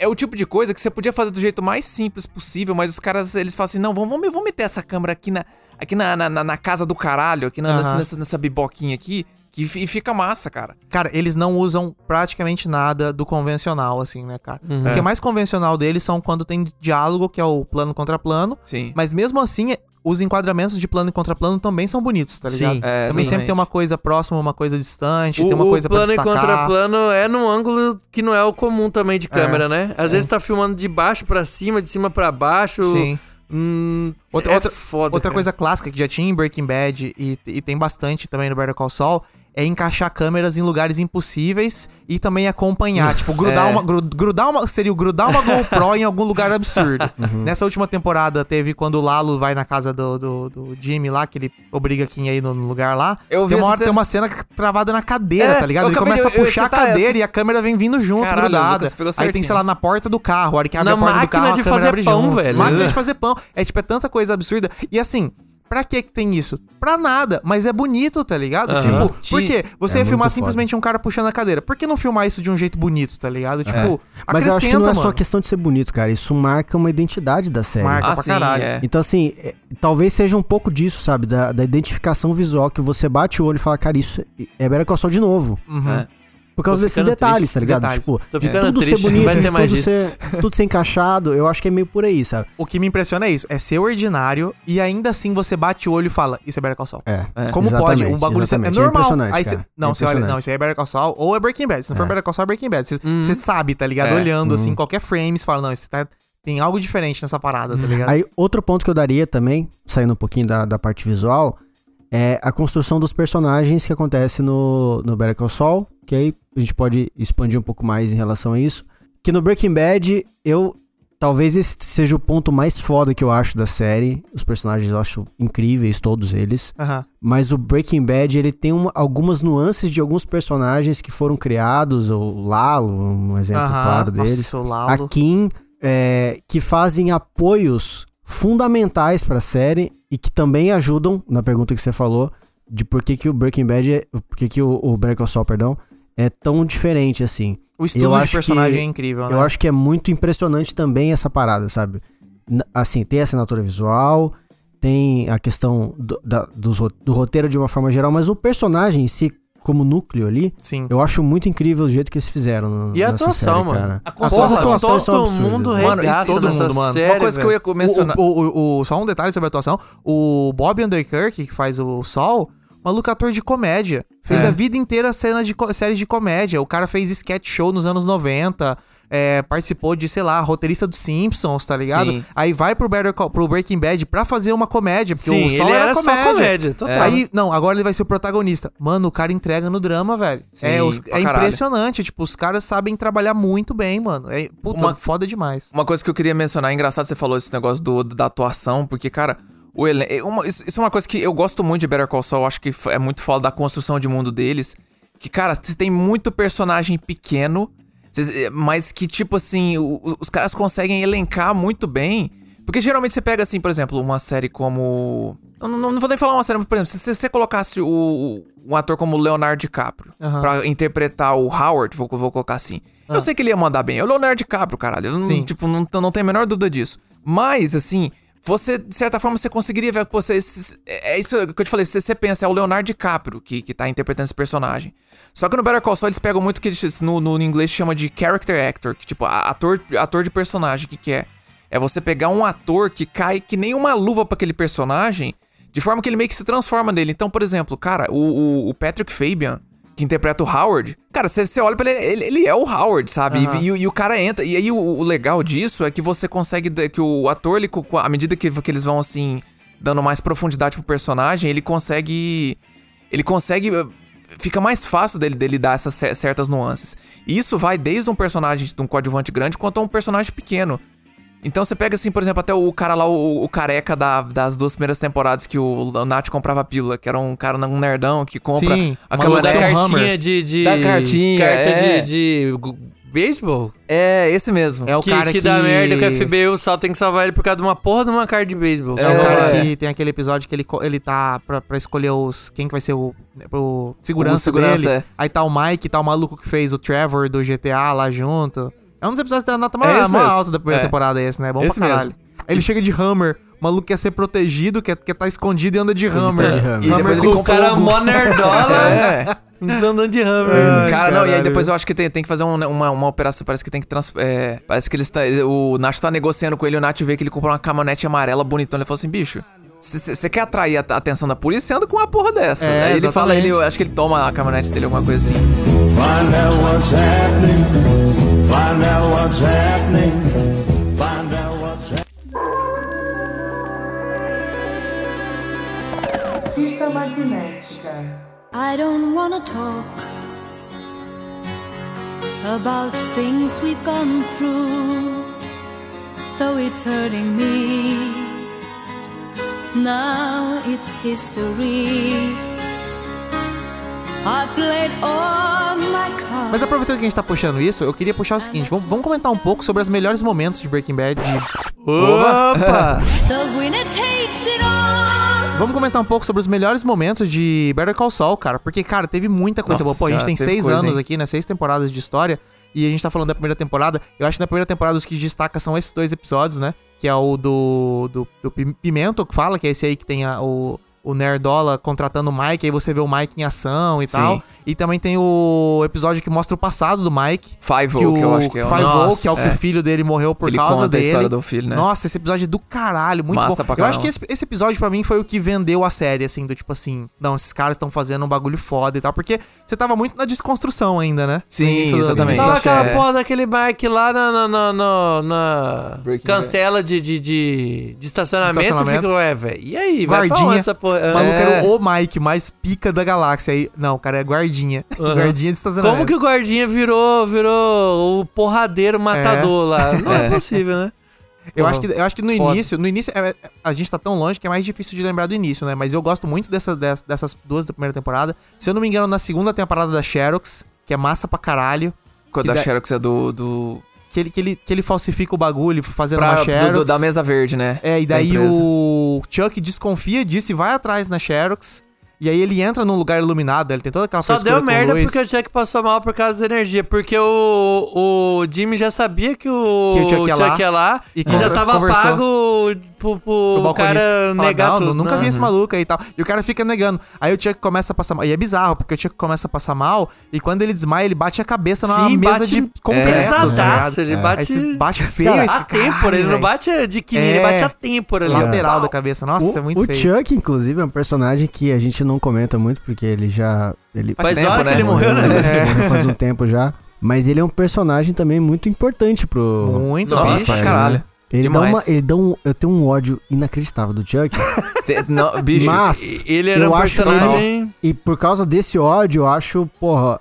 É, o tipo de coisa que você podia fazer do jeito mais simples possível, mas os caras, eles falam assim, não, vamos, vamos, vamos meter essa câmera aqui na, aqui na, na, na- casa do caralho, aqui na- nessa, Aham. nessa, nessa biboquinha aqui, e fica massa, cara. Cara, eles não usam praticamente nada do convencional, assim, né, cara? Uhum. O que É. é mais convencional deles são quando tem diálogo, que é o plano contra plano. Sim. Mas mesmo assim, é- os enquadramentos de plano e contraplano também são bonitos, tá ligado? Sim, é, também sempre tem uma coisa próxima, uma coisa distante, O, tem uma o coisa pra plano e contraplano é num ângulo que não é o comum também de câmera, né? Às vezes tá filmando de baixo pra cima, de cima pra baixo. Sim. Hum, Outra, é outra, foda. outra coisa clássica que já tinha em Breaking Bad e, e tem bastante também no Better Call Saul é encaixar câmeras em lugares impossíveis e também acompanhar. tipo, grudar É. uma. gru- Grudar uma. Seria o grudar uma GoPro em algum lugar absurdo. Uhum. Nessa última temporada teve quando o Lalo vai na casa do, do, do Jimmy lá, que ele obriga quem aí no no lugar lá. Eu vi tem uma hora cena- tem uma cena travada na cadeira, É, tá ligado? eu Ele começa a eu ia puxar a cadeira essa. e a câmera vem vindo junto, Caralho, grudada. Aí tem, sei lá, na porta do carro. A hora que abre Na a porta do carro, de a câmera fazer abre pão, junto. velho. Máquina de fazer pão. É tipo, é tanta coisa absurda. E assim, pra que que tem isso? Pra nada, mas é bonito, tá ligado? Aham. Tipo, por quê? Você É ia filmar simplesmente um cara puxando a cadeira. Por que não filmar isso de um jeito bonito, tá ligado? Tipo, Mas eu acho que não é acrescenta, só mano. questão de ser bonito, cara. Isso marca uma identidade da série. Marca Ah, pra sim, caralho. é. Então, assim, é, talvez seja um pouco disso, sabe? Da, da identificação visual que você bate o olho e fala, cara, isso é Better Call Saul de novo. Uhum. É. Por causa desses detalhes, triste, tá ligado? detalhes. Tipo, Tô de ficando tudo triste, ser bonito, vai ter de mais tudo disso. ser, tudo ser encaixado, eu acho que é meio por aí, sabe? O que me impressiona é isso. É ser ordinário e ainda assim você bate o olho e fala, isso é Better Call Saul. É. Como Exatamente, pode? Um bagulho ser- é. É normal. impressionante, aí cara. não, É você olha, não, isso aí é Better Call Saul ou é Breaking Bad. Se não for É. Better Call Saul, é Breaking Bad. Você Uhum. você sabe, tá ligado? É. Olhando assim, Uhum. qualquer frame, você fala, não, isso tá, tem algo diferente nessa parada, tá ligado? Aí, outro ponto que eu daria também, saindo um pouquinho da, da parte visual, é a construção dos personagens que acontece no, no Better Call Saul, que aí a gente pode expandir um pouco mais em relação a isso. Que no Breaking Bad, eu... Talvez esse seja o ponto mais foda que eu acho da série. Os personagens eu acho incríveis, todos eles. Aham. Mas o Breaking Bad, ele tem uma- algumas nuances de alguns personagens que foram criados. O Lalo, um exemplo Aham. claro deles Nossa, o Lalo. a Kim, é, que fazem apoios fundamentais pra série e que também ajudam, na pergunta que você falou, de por que, que o Breaking Bad, é, por que, que o, o Better Call Saul, perdão, é tão diferente assim. O estudo eu de acho personagem que- é incrível, né? Eu acho que é muito impressionante também essa parada, sabe? Assim, tem a assinatura visual, tem a questão do, da- ro- do roteiro de uma forma geral, mas o personagem em si, como núcleo ali, Sim. eu acho muito incrível o jeito que eles fizeram. no- E a nessa atuação, série, mano. cara. A As Porra, atuações são todo absurdas, mundo? Mano, todo mundo, mano. série, Uma coisa que eu ia. O, o, o- o- só um detalhe sobre a atuação. O Bob Underkirk, que faz o Sol, maluco ator de comédia. Fez É. a vida inteira cena de séries de comédia. O cara fez sketch show nos anos 90. é, participou de, sei lá, roteirista dos Simpsons, tá ligado? Sim. Aí vai pro, Better Call- pro Breaking Bad pra fazer uma comédia. Porque Sim, o Sol era, era só comédia. comédia, total. Aí, não, agora ele vai ser o protagonista. Mano, o cara entrega no drama, velho. Sim, é, os- é impressionante. Tipo, os caras sabem trabalhar muito bem, mano. É, puta, Uma- foda demais. Uma coisa que eu queria mencionar, é engraçado você falou esse negócio do, da atuação, porque, cara, O elen- é uma- isso, é uma coisa que eu gosto muito de Better Call Saul, acho que é muito foda da construção de mundo deles. Que, cara, você tem muito personagem pequeno, é, mas que, tipo assim, o- o- os caras conseguem elencar muito bem. Porque geralmente você pega, assim, por exemplo, uma série como. Não, não, não vou nem falar uma série, mas, por exemplo, se você colocasse o, um ator como Leonardo DiCaprio Aham. pra interpretar o Howard, vou, vou colocar assim. Eu sei que ele ia mandar bem. É o Leonardo DiCaprio, caralho. Eu não, Sim. tipo, não, não tenho a menor dúvida disso. Mas, assim, você, de certa forma, você conseguiria ver. Pô, você, você- é isso que eu te falei. Se você pensa, é o Leonardo DiCaprio que, que tá interpretando esse personagem. Só que no Better Call Saul eles pegam muito que eles, no, no inglês chama de character actor, que tipo, ator, ator de personagem. O que, que é? É você pegar um ator que cai que nem uma luva pra aquele personagem, de forma que ele meio que se transforma nele. Então, por exemplo, cara, o, o, o Patrick Fabian, que interpreta o Howard, cara, você, você olha pra ele, ele, ele é o Howard, sabe? E- E, o- e o cara entra. E aí o, o legal disso é que você consegue. Que o ator, ele, à medida que, que eles vão assim, dando mais profundidade pro personagem, ele consegue. Ele consegue. eh, Fica mais fácil dele, dele dar essas cer- certas nuances. E isso vai desde um personagem de um coadjuvante grande quanto a um personagem pequeno. Então você pega assim, por exemplo, até o cara lá, o, o careca da- das duas primeiras temporadas que o Nath comprava pílula, que era um cara, um nerdão que compra Sim, a maluco Da cartinha de, de. Da cartinha, Carta é. de, de beisebol? É, esse mesmo. É o que, cara que que... dá merda que o FBI o Sal tem que salvar ele por causa de uma porra de uma carta de beisebol. É o É. cara que tem aquele episódio que ele, ele tá pra, pra escolher os. Quem que vai ser o. o segurança, O segurança, dele. é. Aí tá o Mike, tá o maluco que fez o Trevor do GTA lá junto. É um dos episódios da nota mais, É mais mesmo. alta da primeira É. temporada, esse, né? É bom Esse pra caralho. Aí ele chega de Hammer, o maluco quer ser protegido, quer, quer tá escondido e anda de Hammer. de Hammer. E depois ele o compra cara mó nerdola, É. andando de hammer. Ai, Cara, não, e aí caralho. depois eu acho que tem, tem que fazer um- uma, uma operação, parece que tem que trans, é, parece que eles tá, o Nath tá negociando com ele, o Nath vê que ele comprou uma caminhonete amarela bonitona, ele falou assim, bicho, você quer atrair a a atenção da polícia, você anda com uma porra dessa. É, aí ele fala, exatamente. ele, eu acho que ele toma a caminhonete dele, alguma coisa assim. Find out what's happening. Find out what's happening. Find out what's happening. Fita magnética. I don't wanna talk about things we've gone through, though it's hurting me. Now it's history. Mas aproveitando que a gente tá puxando isso, eu queria puxar o seguinte: vamos, vamos comentar um pouco sobre os melhores momentos de Breaking Bad. de- Opa! The winner takes it all. Vamos comentar um pouco sobre os melhores momentos de Better Call Saul, cara. Porque, cara, teve muita coisa Nossa boa. Pô, a gente tem seis coisa, anos hein? aqui, né? Seis temporadas de história. E a gente tá falando da primeira temporada. Eu acho que na primeira temporada os que destaca são esses dois episódios, né? Que é o do, do, do Pim- Pimento, que fala, que é esse aí que tem a- o, o Nerdola contratando o Mike. Aí você vê o Mike em ação e Sim. tal. E também tem o episódio que mostra o passado do Mike. Five que o que eu acho que é o Five Nossa, que é o que é. o filho dele morreu por Ele causa conta a dele. história do filho, né? Nossa, esse episódio é do caralho, muito Massa bom. pra Eu acho caramba. que esse, esse episódio pra mim foi o que vendeu a série, assim, do tipo assim, não, esses caras estão fazendo um bagulho foda e tal, porque você tava muito na desconstrução ainda, né? Sim, exatamente. Tava aquela É. porra daquele bike lá na, na, na, na- cancela de, de, de, de estacionamento. Estacionamento. Fica, ué, velho. E aí, vai pra onde essa porra? O maluco É. era o Mike mais pica da galáxia. Aí, não, o cara é guardinha. Uhum. Guardinha de estacionamento. Como que o guardinha virou, virou o porradeiro matador lá? Não é, É. possível, né? Eu Porra, acho que, eu acho que no foda. início, no início é- a gente tá tão longe que é mais difícil de lembrar do início, né? Mas eu gosto muito dessa, dessa- dessas duas da primeira temporada. Se eu não me engano, na segunda temporada da Xerox, que é massa pra caralho. Quando a da- Xerox é do. do Que ele, que ele, que ele falsifica o bagulho fazendo pra- uma do- Xerox. do- da mesa verde, né? É, e Da daí o Chuck desconfia disso e vai atrás na Xerox. E aí ele entra num lugar iluminado, ele tem toda aquela Só deu com merda luz. porque o Chuck passou mal por causa da energia. Porque o, o Jimmy já sabia que o, Que o Chuck ia lá ia lá e e, já tava conversou. pago pro, pro o cara fala, negar "Não, tudo. Nunca né? vi esse maluco aí e tal. E o cara fica negando. Aí o Chuck começa a passar mal. E é bizarro, porque o Chuck começa a passar mal e quando ele desmaia, ele bate a cabeça na mesa bate de concreto. tá pesadaço, ligado? ele Aí bate- você bate feio. Cara, aí a fica, "Caralho, têmpora, ele não velho." bate de quininha, ele É. bate a têmpora. Lateral da cabeça. Nossa, o, é muito o feio. Chuck, inclusive, é um personagem que a gente não comenta muito, porque ele já. Ele Faz tempo, hora né? que ele morreu, né? Ele morreu faz um tempo já. Mas ele é um personagem também muito importante pro. Muito Nossa, bicho. pra caralho. né? Ele dá, Demais. uma, ele dá um. Eu tenho um ódio inacreditável do Chuck. Não, bicho. mas. Ele era eu um acho personagem. E por causa desse ódio, eu acho, porra,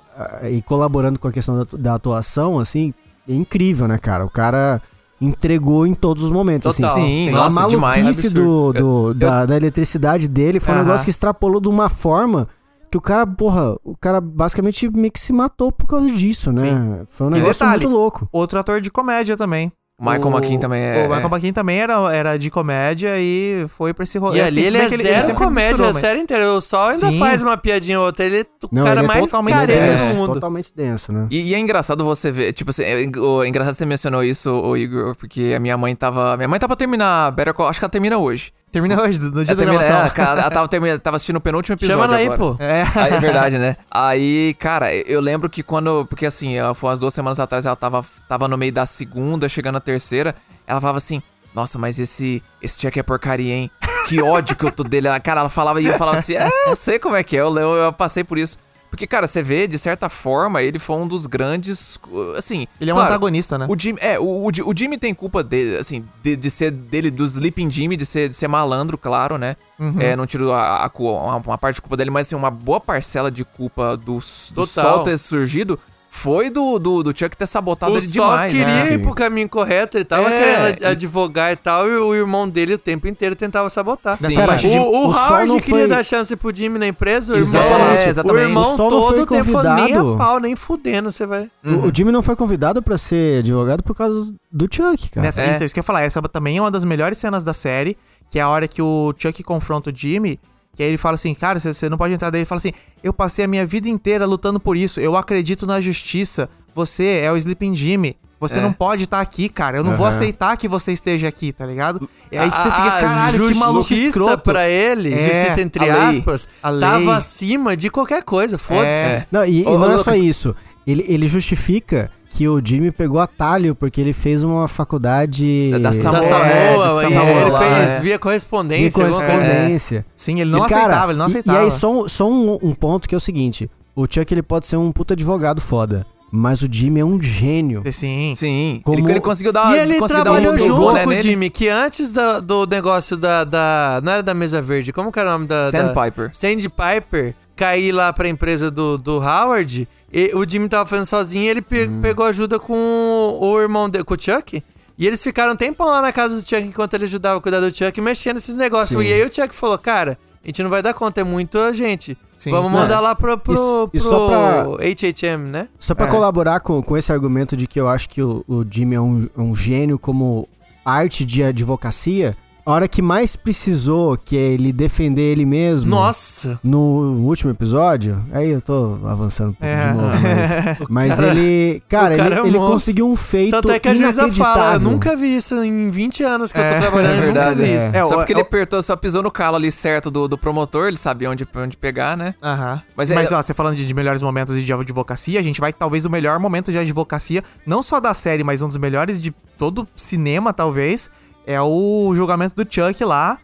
e colaborando com a questão da, da atuação, assim, é incrível, né, cara? O cara entregou em todos os momentos. Total. Assim. Sim, a nossa, demais. maluquice do, do- da, da eletricidade dele foi um negócio que extrapolou de uma forma que o cara, porra, o cara basicamente meio que se matou por causa disso, né? Foi um negócio detalhe, muito louco. Outro ator de comédia também. Michael McKean também é- O Michael McKean também era, era de comédia e foi pra esse rolê. E assim, ali ele é que zero sempre comédia misturou, a mas- série inteira. O Sol ainda Sim. faz uma piadinha ou outra. Ele é o Não, cara ele é mais totalmente denso, do mundo. Totalmente denso, né? E, e é engraçado você ver, tipo assim, é, o- é engraçado você mencionou isso, o Igor, porque a minha mãe tava. Minha mãe tava pra terminar Better Call, acho que ela termina hoje. Termina hoje, no dia da termina, gravação. é, cara, ela tava, termina- tava assistindo o penúltimo episódio. Chama ela aí, pô. É. Aí, é verdade, né? Aí, cara, eu lembro que quando. Porque assim, ela foi umas duas semanas atrás, ela tava, tava no meio da segunda, chegando terceira. Ela falava assim: Nossa, mas esse, esse Chuck é porcaria, hein? Que ódio que eu tô dele. Cara, ela falava e eu falava assim: É, eu sei como é que é, eu, eu, eu passei por isso. Porque, cara, você vê, de certa forma, ele foi um dos grandes. Assim. Ele é um claro, antagonista, né? o Jimmy, é, o, o, o Jimmy tem culpa dele, assim, de, de ser dele, do Sleeping Jimmy, de ser, de ser malandro, claro, né? Uhum. É, não tiro a, a uma, uma parte de culpa dele, mas assim, uma boa parcela de culpa do, do sol ter surgido foi do, do, do Chuck ter sabotado O ele demais, queria né? ir pro caminho correto, ele tava É, querendo advogar e tal, e o irmão dele o tempo inteiro tentava sabotar. Sim. parte O, o o Howard queria foi- dar chance pro Jimmy na empresa, o irmão, Exatamente, o irmão O todo o tempo nem a pau, nem fudendo, você vai. O- O Jimmy não foi convidado pra ser advogado por causa do Chuck, cara. Nessa, É. Isso, isso que eu ia falar. Essa também é uma das melhores cenas da série, que é a hora que o Chuck confronta o Jimmy. Que aí ele fala assim, cara, você- não pode entrar daí. Ele fala assim, eu passei a minha vida inteira lutando por isso. Eu acredito na justiça. Você é o Sleeping Jimmy. Você É. não pode estar aqui, cara. Eu não vou Aham. aceitar que você esteja aqui, tá ligado? E aí A- você fica, a caralho, que maluco justiça escroto. pra ele, É, justiça entre a lei, aspas, a lei. tava acima de qualquer coisa, foda-se. É. Não, e, e não é só isso. Ele, ele justifica que o Jimmy pegou atalho porque ele fez uma faculdade Da Da Samoa, Samoa, é, de e Samoa ele lá, fez é. via correspondência, coisa. correspondência. Sim, ele não E, cara, aceitava, ele não e- aceitava. E, aí, só, um- só um, um ponto que é o seguinte: o Chuck ele pode ser um puta advogado foda, mas o Jimmy é um gênio. Sim. Sim, Como- ele, ele conseguiu dar E ele conseguiu dar um trabalhou pegou, junto né, com o. Jimmy, que antes da- do negócio da, da- Não era da mesa verde, como que era o nome da. da- Sandpiper. Cair lá pra empresa do, do Howard, e o Jimmy tava fazendo sozinho e ele pe- Hum. pegou ajuda com o irmão dele, com o Chuck. E eles ficaram um tempão lá na casa do Chuck enquanto ele ajudava a cuidar do Chuck, mexendo nesses negócios. Sim. E aí o Chuck falou, cara, a gente não vai dar conta, é muita gente. Sim. Vamos Não, mandar lá pro, pro, pro só pra- HHM, né? Só pra É. colaborar com, com esse argumento de que eu acho que o, o Jimmy é um, é um gênio como arte de advocacia, a hora que mais precisou que é ele defender ele mesmo. Nossa! No último episódio, aí eu tô avançando um pouco É. de novo, mas, mas cara- ele, cara, ele, é um ele conseguiu um feito Tanto é que a juíza fala, eu inacreditável. nunca vi isso em 20 anos que eu É, tô trabalhando, É eu nunca verdade, vi é. isso. É, Só porque é ele apertou, só pisou no calo ali certo do, do promotor, ele sabia onde, onde pegar, né? Aham. Mas Mas, é- ó, você falando de, de melhores momentos de advocacia, a gente vai talvez o melhor momento de advocacia, não só da série, mas um dos melhores de todo cinema, talvez, é o julgamento do Chuck lá,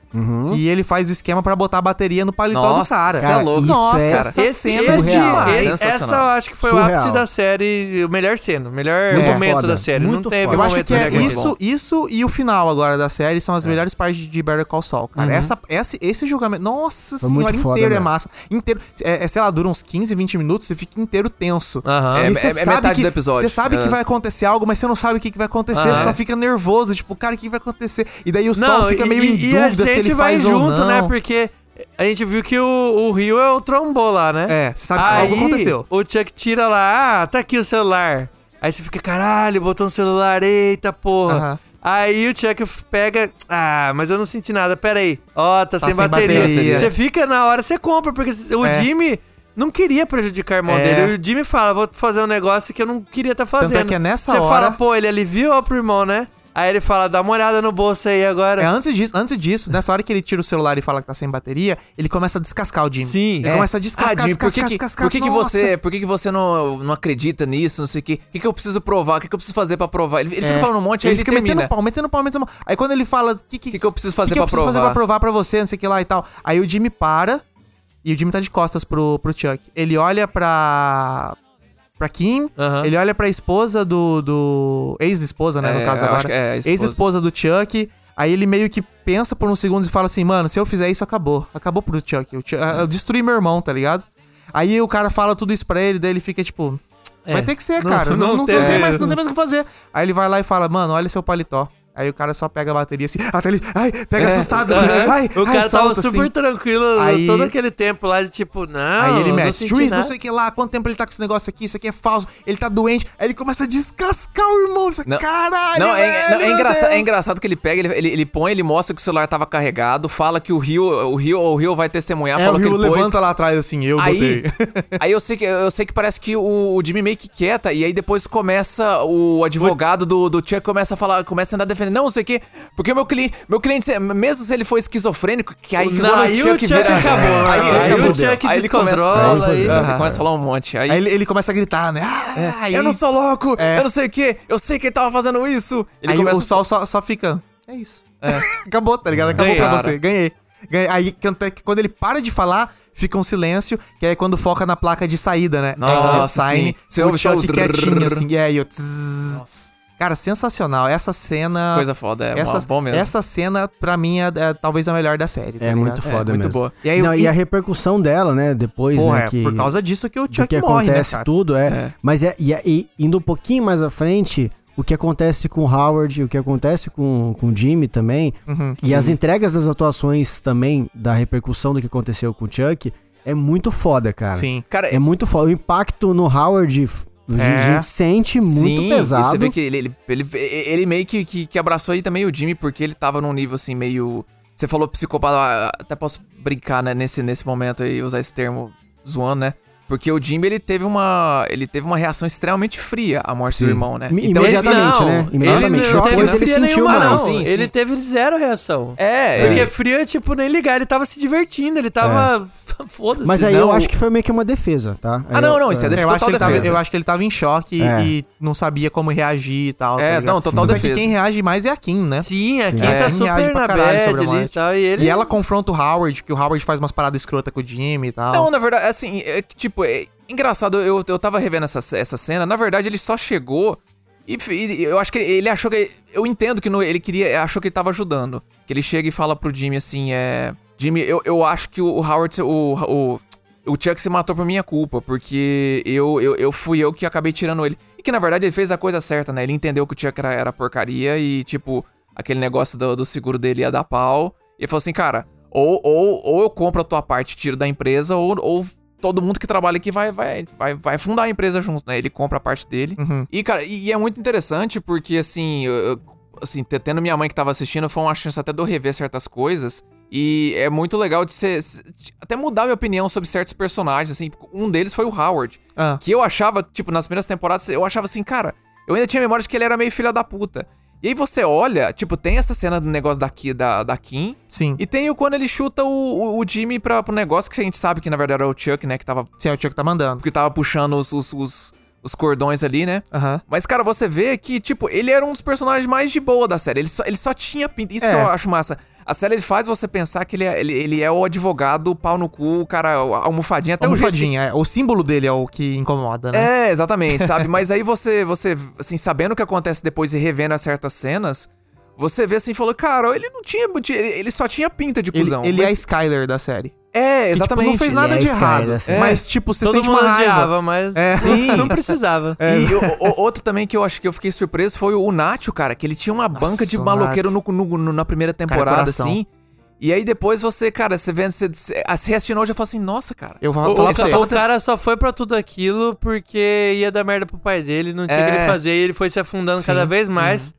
que ele faz o esquema pra botar a bateria no paletó Nossa, do cara. é louco. isso Nossa, é essa Esse, cena é esse- surreal. esse- Sensacional. essa eu acho que foi o Surreal. ápice da série, o melhor cena, o melhor Muito momento foda, da série. muito não teve foda. Eu acho que é isso, isso e o final agora da série são as melhores partes de Better Call Saul, cara. Uhum. Essa, esse, esse julgamento, nossa Foi senhora, foda inteiro é mesmo. massa. Inteiro, é, é, sei lá, dura uns 15, 20 minutos, você fica inteiro tenso. Aham. É, E é metade que, do episódio. Você sabe É. que vai acontecer algo, mas você não sabe o que, que vai acontecer. Você só fica nervoso, tipo, cara, o que vai acontecer? E daí o Sol fica e- meio e, em e dúvida ele vai faz ou junto, não. né? Porque a gente viu que o, o Rio é o trombou lá, né? É, você sabe que Aí, algo aconteceu. O Chuck tira lá, ah, tá aqui o celular. Aí você fica, caralho, botou um celular, eita porra. Aí o Chuck pega, ah, mas eu não senti nada, pera aí. Ó, tá, sem, sem bateria. bateria. Você fica na hora, você compra, porque o É. Jimmy não queria prejudicar o irmão É. dele. O Jimmy fala, vou fazer um negócio que eu não queria estar fazendo. é que é nessa Você hora- fala, pô, ele aliviou pro irmão, né? Aí ele fala, dá uma olhada no bolso aí agora. É, antes disso, antes disso, nessa hora que ele tira o celular e fala que tá sem bateria, ele começa a descascar o Jimmy. Sim. Ele É. começa a descascar, Ah, Jimmy, por que, descascar, que, descascar. por que, que você, por que, que você não, não acredita nisso, não sei o que? O que, que eu preciso provar? O que, que eu preciso fazer pra provar? Ele, ele fica falando um monte, aí ele ele fica termina. metendo pau, metendo pau, metendo pau. Aí quando ele fala, o que, que, que, que eu preciso fazer que, que eu pra preciso provar? fazer pra provar pra você, não sei o que lá e tal. Aí o Jimmy para, e o Jimmy tá de costas pro, pro Chuck. Ele olha pra. Pra Kim, ele olha pra esposa do. do ex-esposa, né, É, no caso agora. é. Ex-esposa do Chuck. Aí ele meio que pensa por uns segundos e fala assim, mano, se eu fizer isso, acabou. Acabou pro Chuck. Eu, Chuck- eu destruí meu irmão, tá ligado? Aí o cara fala tudo isso pra ele, daí ele fica tipo. Vai É, ter que ser, não- cara. Não, não não, tem tem, mais, mesmo. não tem mais o que fazer. Aí ele vai lá e fala, mano, olha seu paletó. Aí o cara só pega a bateria assim, até ele, ai, pega assustado, assim, Aham. ai, o ai, cara solta, tava super assim. tranquilo Aí- todo aquele tempo lá de tipo, não. Aí ele mexe, juiz, não nada." sei o que lá, quanto tempo ele tá com esse negócio aqui, isso aqui é falso, ele tá doente. Aí ele começa a descascar o irmão. Você, Não. Caralho, Não, é, velho, não, é, engraçado, é Deus." engraçado que ele pega, ele, ele, ele põe, ele mostra que o celular tava carregado, fala que o Rio, o Rio, o Rio vai testemunhar, É, o falou que ele pôs. levanta lá atrás assim, eu Aí, botei. aí eu sei que eu sei que parece que o, o Jimmy meio que quieta e aí depois começa o advogado do, do Chuck começa a falar, começa a andar defendendo, não, não sei o quê, porque meu cliente, meu cliente, mesmo se ele for esquizofrênico, que aí Não, aí o Chuck vira- acabou, aí, aí aí o. Chuck Aí ele começa- descontrola, aí, ele começa a falar um monte. Aí, ele, ele começa a gritar, né? Ah, aí, eu não sou louco, É. eu não sei o quê, eu sei que ele tava fazendo isso. Ele aí começa o sol só, só fica. É isso. Acabou, tá ligado? Acabou Ganhei. pra você. Ganhei. Aí que quando ele para de falar, fica um silêncio, que é quando foca na placa de saída, né? Nossa, Exit sign. sim. Você ouve o quietinho, assim. E aí, o tzzz. Cara, sensacional. Essa cena. Coisa foda, é essa, bom mesmo. Essa cena, pra mim, é, é talvez a melhor da série. tá É ligado? muito foda muito mesmo. boa. E aí, Não, e- e a repercussão dela, né, depois, Porra, né, é que... por causa disso que o Chuck que morre, acontece né, tudo, é. É. Mas é, e, e indo um pouquinho mais à frente, o que acontece com o Howard, o que acontece com, com o Jimmy também, Uhum, e as entregas das atuações também, da repercussão do que aconteceu com o Chuck, é muito foda, cara. Sim. Cara, É muito foda. O impacto no Howard, f- a É. gente sente muito Sim, pesado. Você vê que ele, ele, ele, ele meio que, que, que abraçou aí também o Jimmy, porque ele tava num nível assim, meio. Você falou psicopata, até posso brincar, né, nesse, nesse momento aí, usar esse termo zoando, né? Porque o Jimmy, ele teve uma. Ele teve uma reação extremamente fria à morte do irmão, né? Então ele- imediatamente, não, né? Ele Imediatamente. não teve ele sentiu nenhuma, mais. Não. Sim, ele sim. teve zero reação. É, Porque ele- frio é tipo nem ligar, ele tava se divertindo, ele tava. Foda-se. Mas aí não. eu acho que foi meio que uma defesa, tá? Ah, Aí não, eu- não, isso é Eu acho, que ele tava, defesa. eu acho que ele tava em choque e- É. e não sabia como reagir e tal. tá É, ligado? não, total Tanto é que defesa. quem reage mais é a Kim, né? Sim, aqui Sim. tá É, super na bad sobre a ali e morte. tal. E, ele... E ela confronta o Howard, que o Howard faz umas paradas escrotas com o Jimmy e tal. Não, na verdade, assim, é que, tipo, é engraçado, eu, eu tava revendo essa, essa cena, na verdade ele só chegou e, e eu acho que ele, ele achou que, eu entendo que no- ele queria, achou que ele tava ajudando, que ele chega e fala pro Jimmy assim, é, Jimmy, eu, eu acho que o Howard, o, o, o Chuck se matou por minha culpa, porque eu, eu, eu fui eu que acabei tirando ele. E que na verdade ele fez a coisa certa, né, ele entendeu que o Chuck era, era porcaria e, tipo, aquele negócio do, do seguro dele ia dar pau, e ele falou assim, cara, ou, ou, ou eu compro a tua parte, tiro da empresa, ou, ou todo mundo que trabalha aqui vai, vai, vai, vai fundar a empresa junto, né? Ele compra a parte dele. E, cara, e, e é muito interessante porque, assim, eu- assim, te- tendo minha mãe que tava assistindo, foi uma chance até de eu rever certas coisas. E é muito legal de ser. se- de até mudar minha opinião sobre certos personagens, assim. Um deles foi o Howard. Ah. Que eu achava, tipo, nas primeiras temporadas, eu achava assim, cara, eu ainda tinha memória de que ele era meio filha da puta. E aí você olha, tipo, tem essa cena do negócio da, Ki- da, da Kim. Sim. E tem o quando ele chuta o, o, o Jimmy pra, pro negócio que a gente sabe que na verdade era o Chuck, né? Que tava, Sim, é o Chuck tá mandando. que tava puxando os, os, os, os cordões ali, né? Aham. Mas, cara, você vê que, tipo, ele era um dos personagens mais de boa da série. Ele só, ele só tinha pinta. Isso É. que eu acho massa. A série ele faz você pensar que ele é, ele, ele é o advogado, pau no cu, o cara, a almofadinha, até o que- Almofadinha, é. O símbolo dele é o que incomoda, né? é, exatamente, sabe? Mas aí você, você, assim, sabendo o que acontece depois e revendo as certas cenas, você vê assim e falou, cara, ele não tinha. Ele ele só tinha pinta de Ele, cuzão. ele é a mas- Skyler da série. É, Que, tipo, exatamente. não fez nada é de errado. da série. Mas, tipo, você Todo sente mundo uma raiva. odiava, mas É. sim, não precisava. E o, o- outro também que eu acho que eu fiquei surpreso foi o Nacho, cara, que ele tinha uma banca de maloqueiro no, no- no- na primeira temporada, coração. assim. E aí depois você, cara, você vendo, você, você você reacionou e já falou assim, nossa, cara. Eu vou O, falar o pra você. o cara só foi pra tudo aquilo porque ia dar merda pro pai dele, não tinha o que É. ele fazer. E ele foi se afundando Sim. cada vez mais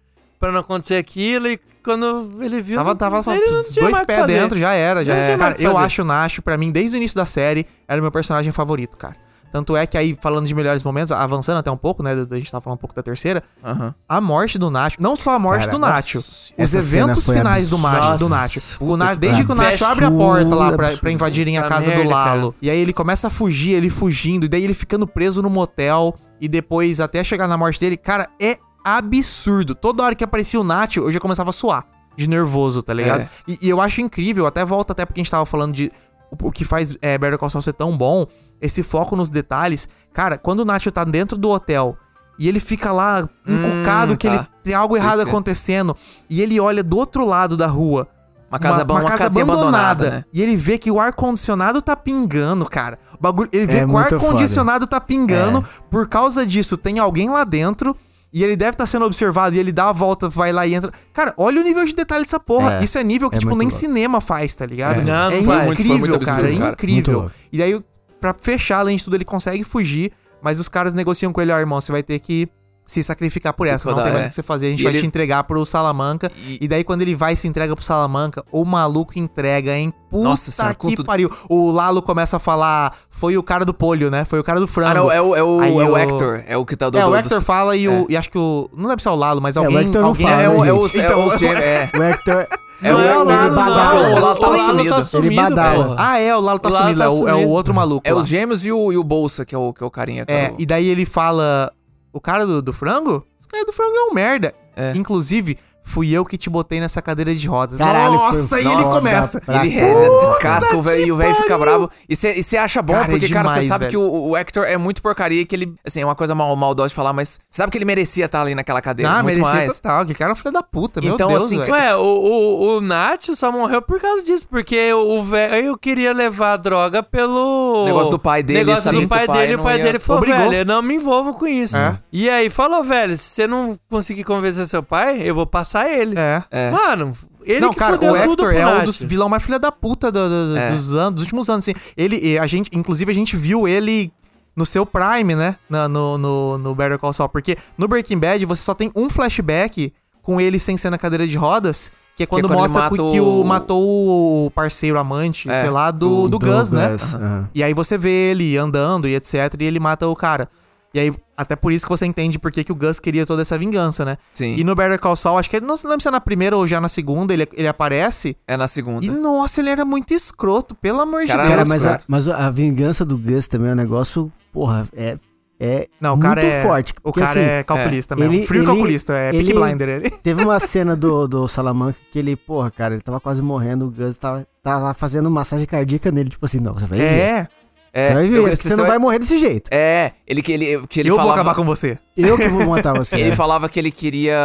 pra não acontecer aquilo. E quando ele viu. Tava, tava ele não tinha dois pés dentro, já era. Já era. Cara, eu acho o Nacho, pra mim, desde o início da série, era o meu personagem favorito, cara. Tanto é que aí, falando de melhores momentos, avançando até um pouco, né? A gente tava falando um pouco da terceira. Aham. A morte do Nacho, não só a morte Cara, do Nacho, nossa, os eventos finais do, Macho, absurda. do Nacho. O desde que o. Nacho abre a porta lá pra, pra invadirem a casa do Lalo. cara. E aí ele começa a fugir, ele fugindo, e daí ele ficando preso no motel, e depois até chegar na morte dele. Cara, é absurdo. Toda hora que aparecia o Nacho, eu já começava a suar. De nervoso, tá ligado? É. E, e eu acho incrível, até volta até porque a gente tava falando de o, o que faz é, Better Call Saul ser tão bom, esse foco nos detalhes. Cara, quando o Nacho tá dentro do hotel e ele fica lá encucado que tá. ele tem algo Sei errado que é. acontecendo e ele olha do outro lado da rua Uma casa, uma, uma casinha abandonada, né? E ele vê que o ar-condicionado tá pingando, cara. O bagulho, ele vê É que o ar-condicionado tá pingando. Por causa disso, tem alguém lá dentro. E ele deve estar sendo observado. E ele dá a volta, vai lá e entra. Cara, olha o nível de detalhe dessa porra. É, Isso é nível que, é tipo, nem louco. cinema faz, tá ligado? É. Não, é não faz. incrível, muito cara. absurdo, é cara. Muito incrível. E daí, pra fechar, além de tudo, ele consegue fugir. Mas os caras negociam com ele, ó, irmão, você vai ter que se sacrificar por essa. Não tem mais é. o que você fazer. A gente E vai ele- te entregar pro Salamanca. E- E... daí, quando ele vai e se entrega pro Salamanca, o maluco entrega, hein? Puta Nossa senhora, que pariu. O Lalo começa a falar, foi o cara do polho, né? Foi o cara do frango. Ah, não, é o, é o, Aí é o o- Hector. É o que tá do... É, o do- Hector fala e o. E acho que o. Não deve ser o Lalo, mas o alguém. Hector não alguém fala, É, o, é o, é Então, o, é, O Hector. É o- ele é o Lalo, badala. não, o Lalo tá o Lalo sumido. tá Ele sumido, badala. porra. Ah, é, o Lalo tá O Lalo sumido. tá é, o, é o outro maluco. é lá. os gêmeos e o, e o Bolsa, que é o, que é o carinha. que É, o- e daí ele fala. O cara do, do frango? Esse cara do frango é um merda. É. Inclusive, fui eu que te botei nessa cadeira de rodas. Caralho, Nossa, foi aí ele foda começa. Ele é, descasca o velho e o velho fica bravo. E você acha bom, Cara, é porque, cara, você demais, sabe velho. que o, o Hector é muito porcaria e que ele. Assim, é uma coisa mal, maldosa de falar, mas sabe que ele merecia estar ali naquela cadeira. Ah, muito merecia mais. total. Que cara é um filho da puta, meu Então, Deus, assim, velho. Ué, o, o, o Nath só morreu por causa disso, porque o velho queria levar a droga pelo. Negócio do pai dele, Negócio do pai o pai dele, e o pai ia- dele falou: Obrigou. velho, eu não me envolvo com isso. É. E aí falou: velho, se você não conseguir convencer seu pai, eu vou passar ele. É. É. Mano, ele não, que cara, o Hector é um dos vilão mais filha da puta do- do- É. dos, anos, dos últimos anos, assim. Ele, a gente, inclusive, a gente viu ele no seu prime, né? Na- No, no, no Better Call Saul. Porque no Breaking Bad você só tem um flashback com ele sem ser na cadeira de rodas. Que é quando, quando ele mostra mata que o, o- matou o parceiro amante, É, sei lá, do, do, Gus, né? Gus, aham. E aí você vê ele andando e etc. E ele mata o cara. E aí, até por isso que você entende por que, que o Gus queria toda essa vingança, né? Sim. E no Better Call Saul, acho que ele não se lembra se é na primeira ou já na segunda, ele, ele aparece. É na segunda. E nossa, ele era muito escroto, pelo amor Cara, de Deus. Cara, mas a, mas a vingança do Gus também é um negócio, porra, é, é Não, o muito cara é. forte. O porque, cara assim, é calculista mesmo. ele- Frio ele- calculista, é Peaky ele- Blinder ele. Teve uma cena do, do Salamanca que ele, porra, cara, ele tava quase morrendo, o Gus tava, tava fazendo massagem cardíaca nele, tipo assim, não, você vai ver. É, É, Você vai ver, eu- porque você não vai morrer desse jeito. É, ele que ele, que ele eu falava, vou acabar com você. Eu que vou matar você. Ele É. falava que ele queria.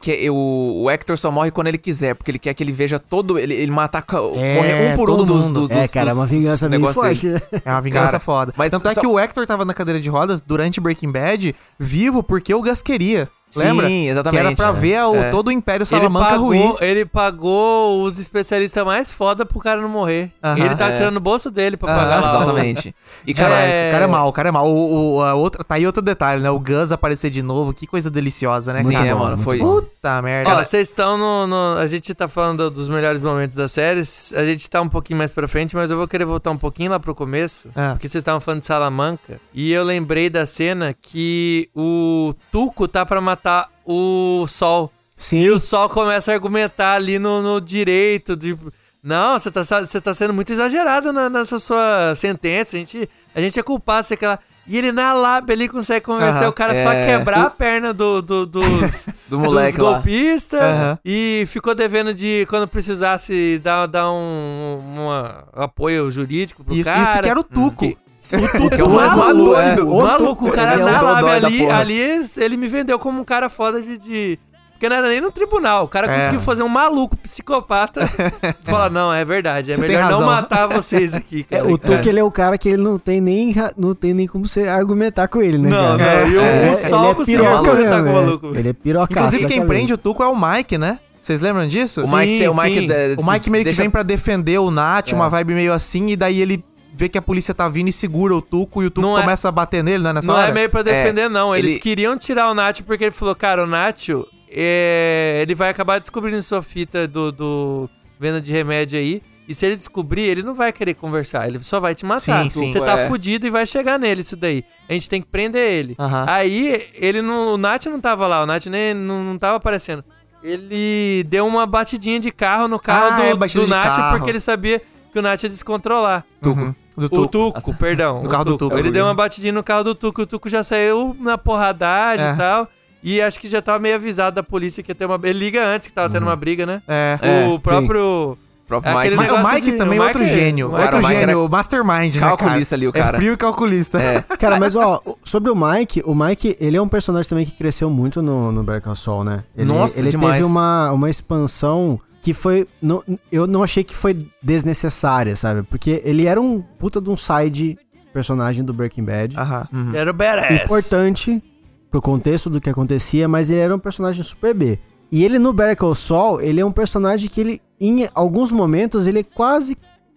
que o, o Hector só morre quando ele quiser, porque ele quer que ele veja todo. Ele, ele matar. ca- morrer um por todo um dos, mundo. dos, É, cara, é uma vingança negócios forte, dele. É uma vingança Cara, foda. mas Tanto é só- que o Hector tava na cadeira de rodas durante Breaking Bad, vivo porque o Gus queria. Sim, Lembra? exatamente, Que era pra é. ver o, É. todo o Império Ele Salamanca pagou, ruir. ele pagou os especialistas mais foda pro cara não morrer. Aham. ele tava É. tirando o bolso dele pra Aham. pagar lá. o- Exatamente. E, Cara, cara, o cara é mal, o cara é mal. O, o- a outra, tá aí outro detalhe, né? O Gus aparecer de novo, que coisa deliciosa, né, Sim, cara? é, mano, muito foi-. Puta merda. Ó, vocês estão no, no- A gente tá falando dos melhores momentos da série. A gente tá um pouquinho mais pra frente, mas eu vou querer voltar um pouquinho lá pro começo. É. Porque vocês estavam falando de Salamanca. E eu lembrei da cena que o Tuco tá pra matar o Sol. Sim. E o Sol começa a argumentar ali no, no direito de. Não, você tá, você tá sendo muito exagerado na- nessa sua sentença. A gente, a gente é culpado, sei que lá. E ele na lábia ali consegue convencer Aham. o cara só a É. quebrar a perna do, do- dos, Do moleque dos golpistas. Aham. E ficou devendo de, quando precisasse, dar, dar um uma- apoio jurídico pro Isso, cara. isso que era o Tuco. O Tuco Que é o mais maluco, maluco, é. O maluco, o cara Ele é na lábia ali, ali, ele me vendeu como um cara foda de... de- Porque não era nem no tribunal. O cara É. conseguiu fazer um maluco psicopata. Falar, não, é verdade. É Você melhor não matar vocês aqui, É, cara. o Tuque, ele é o cara que ele não tem nem, não tem nem como você argumentar com ele, né, Não, cara? não. E o, É, o Sol ele é conseguiu piroca argumentar com o é. maluco. Ele é pirocaço. Inclusive, quem prende o Tuco é o Mike, né? Vocês lembram disso? O Mike, Sim, o Mike, sim. O Mike meio que deixa- vem pra defender o Nath, uma vibe meio assim, e daí ele vê que a polícia tá vindo e segura o Tuco, e o Tuco Não é- começa a bater nele, né, nessa Não hora? é meio pra defender, não. Eles ele- queriam tirar o Nacho porque ele falou, cara, o Nacho, é, ele vai acabar descobrindo sua fita do, do venda de remédio aí. E se ele descobrir, ele não vai querer conversar, ele só vai te matar. Sim, sim. Você tá É. fudido e vai chegar nele isso daí. A gente tem que prender ele. Aí, ele não, o Nath não tava lá, o Nath nem, não, não tava aparecendo. Ele deu uma batidinha de carro no carro Ah, do, é, do Nath carro. porque ele sabia que o Nath ia descontrolar. Uhum. Do O Tuco. Tuco, perdão. No o carro do Tuco. Ele deu uma batidinha no carro do Tuco. O Tuco já saiu na porradagem É. e tal. E acho que já tava meio avisado da polícia que ia ter uma. Ele liga antes que tava tendo uma briga, né? É. É, o próprio. próprio Aquele Mike. Mas o Mike de- também o é outro é- gênio. Cara, outro o Mike gênio, era o mastermind, né, calculista ali, o É cara. frio e calculista. É. Cara, mas ó, o- sobre o Mike, o Mike, ele é um personagem também que cresceu muito no, no Better Call Saul, né? Ele, Nossa, ele demais. teve uma, uma expansão que foi. não- eu não achei que foi desnecessária, sabe? Porque ele era um puta de um side personagem do Breaking Bad. Aham. Era o badass. Importante pro contexto do que acontecia, mas ele era um personagem super B. E ele no Better Call Saul, ele é um personagem que ele, em alguns momentos, ele quase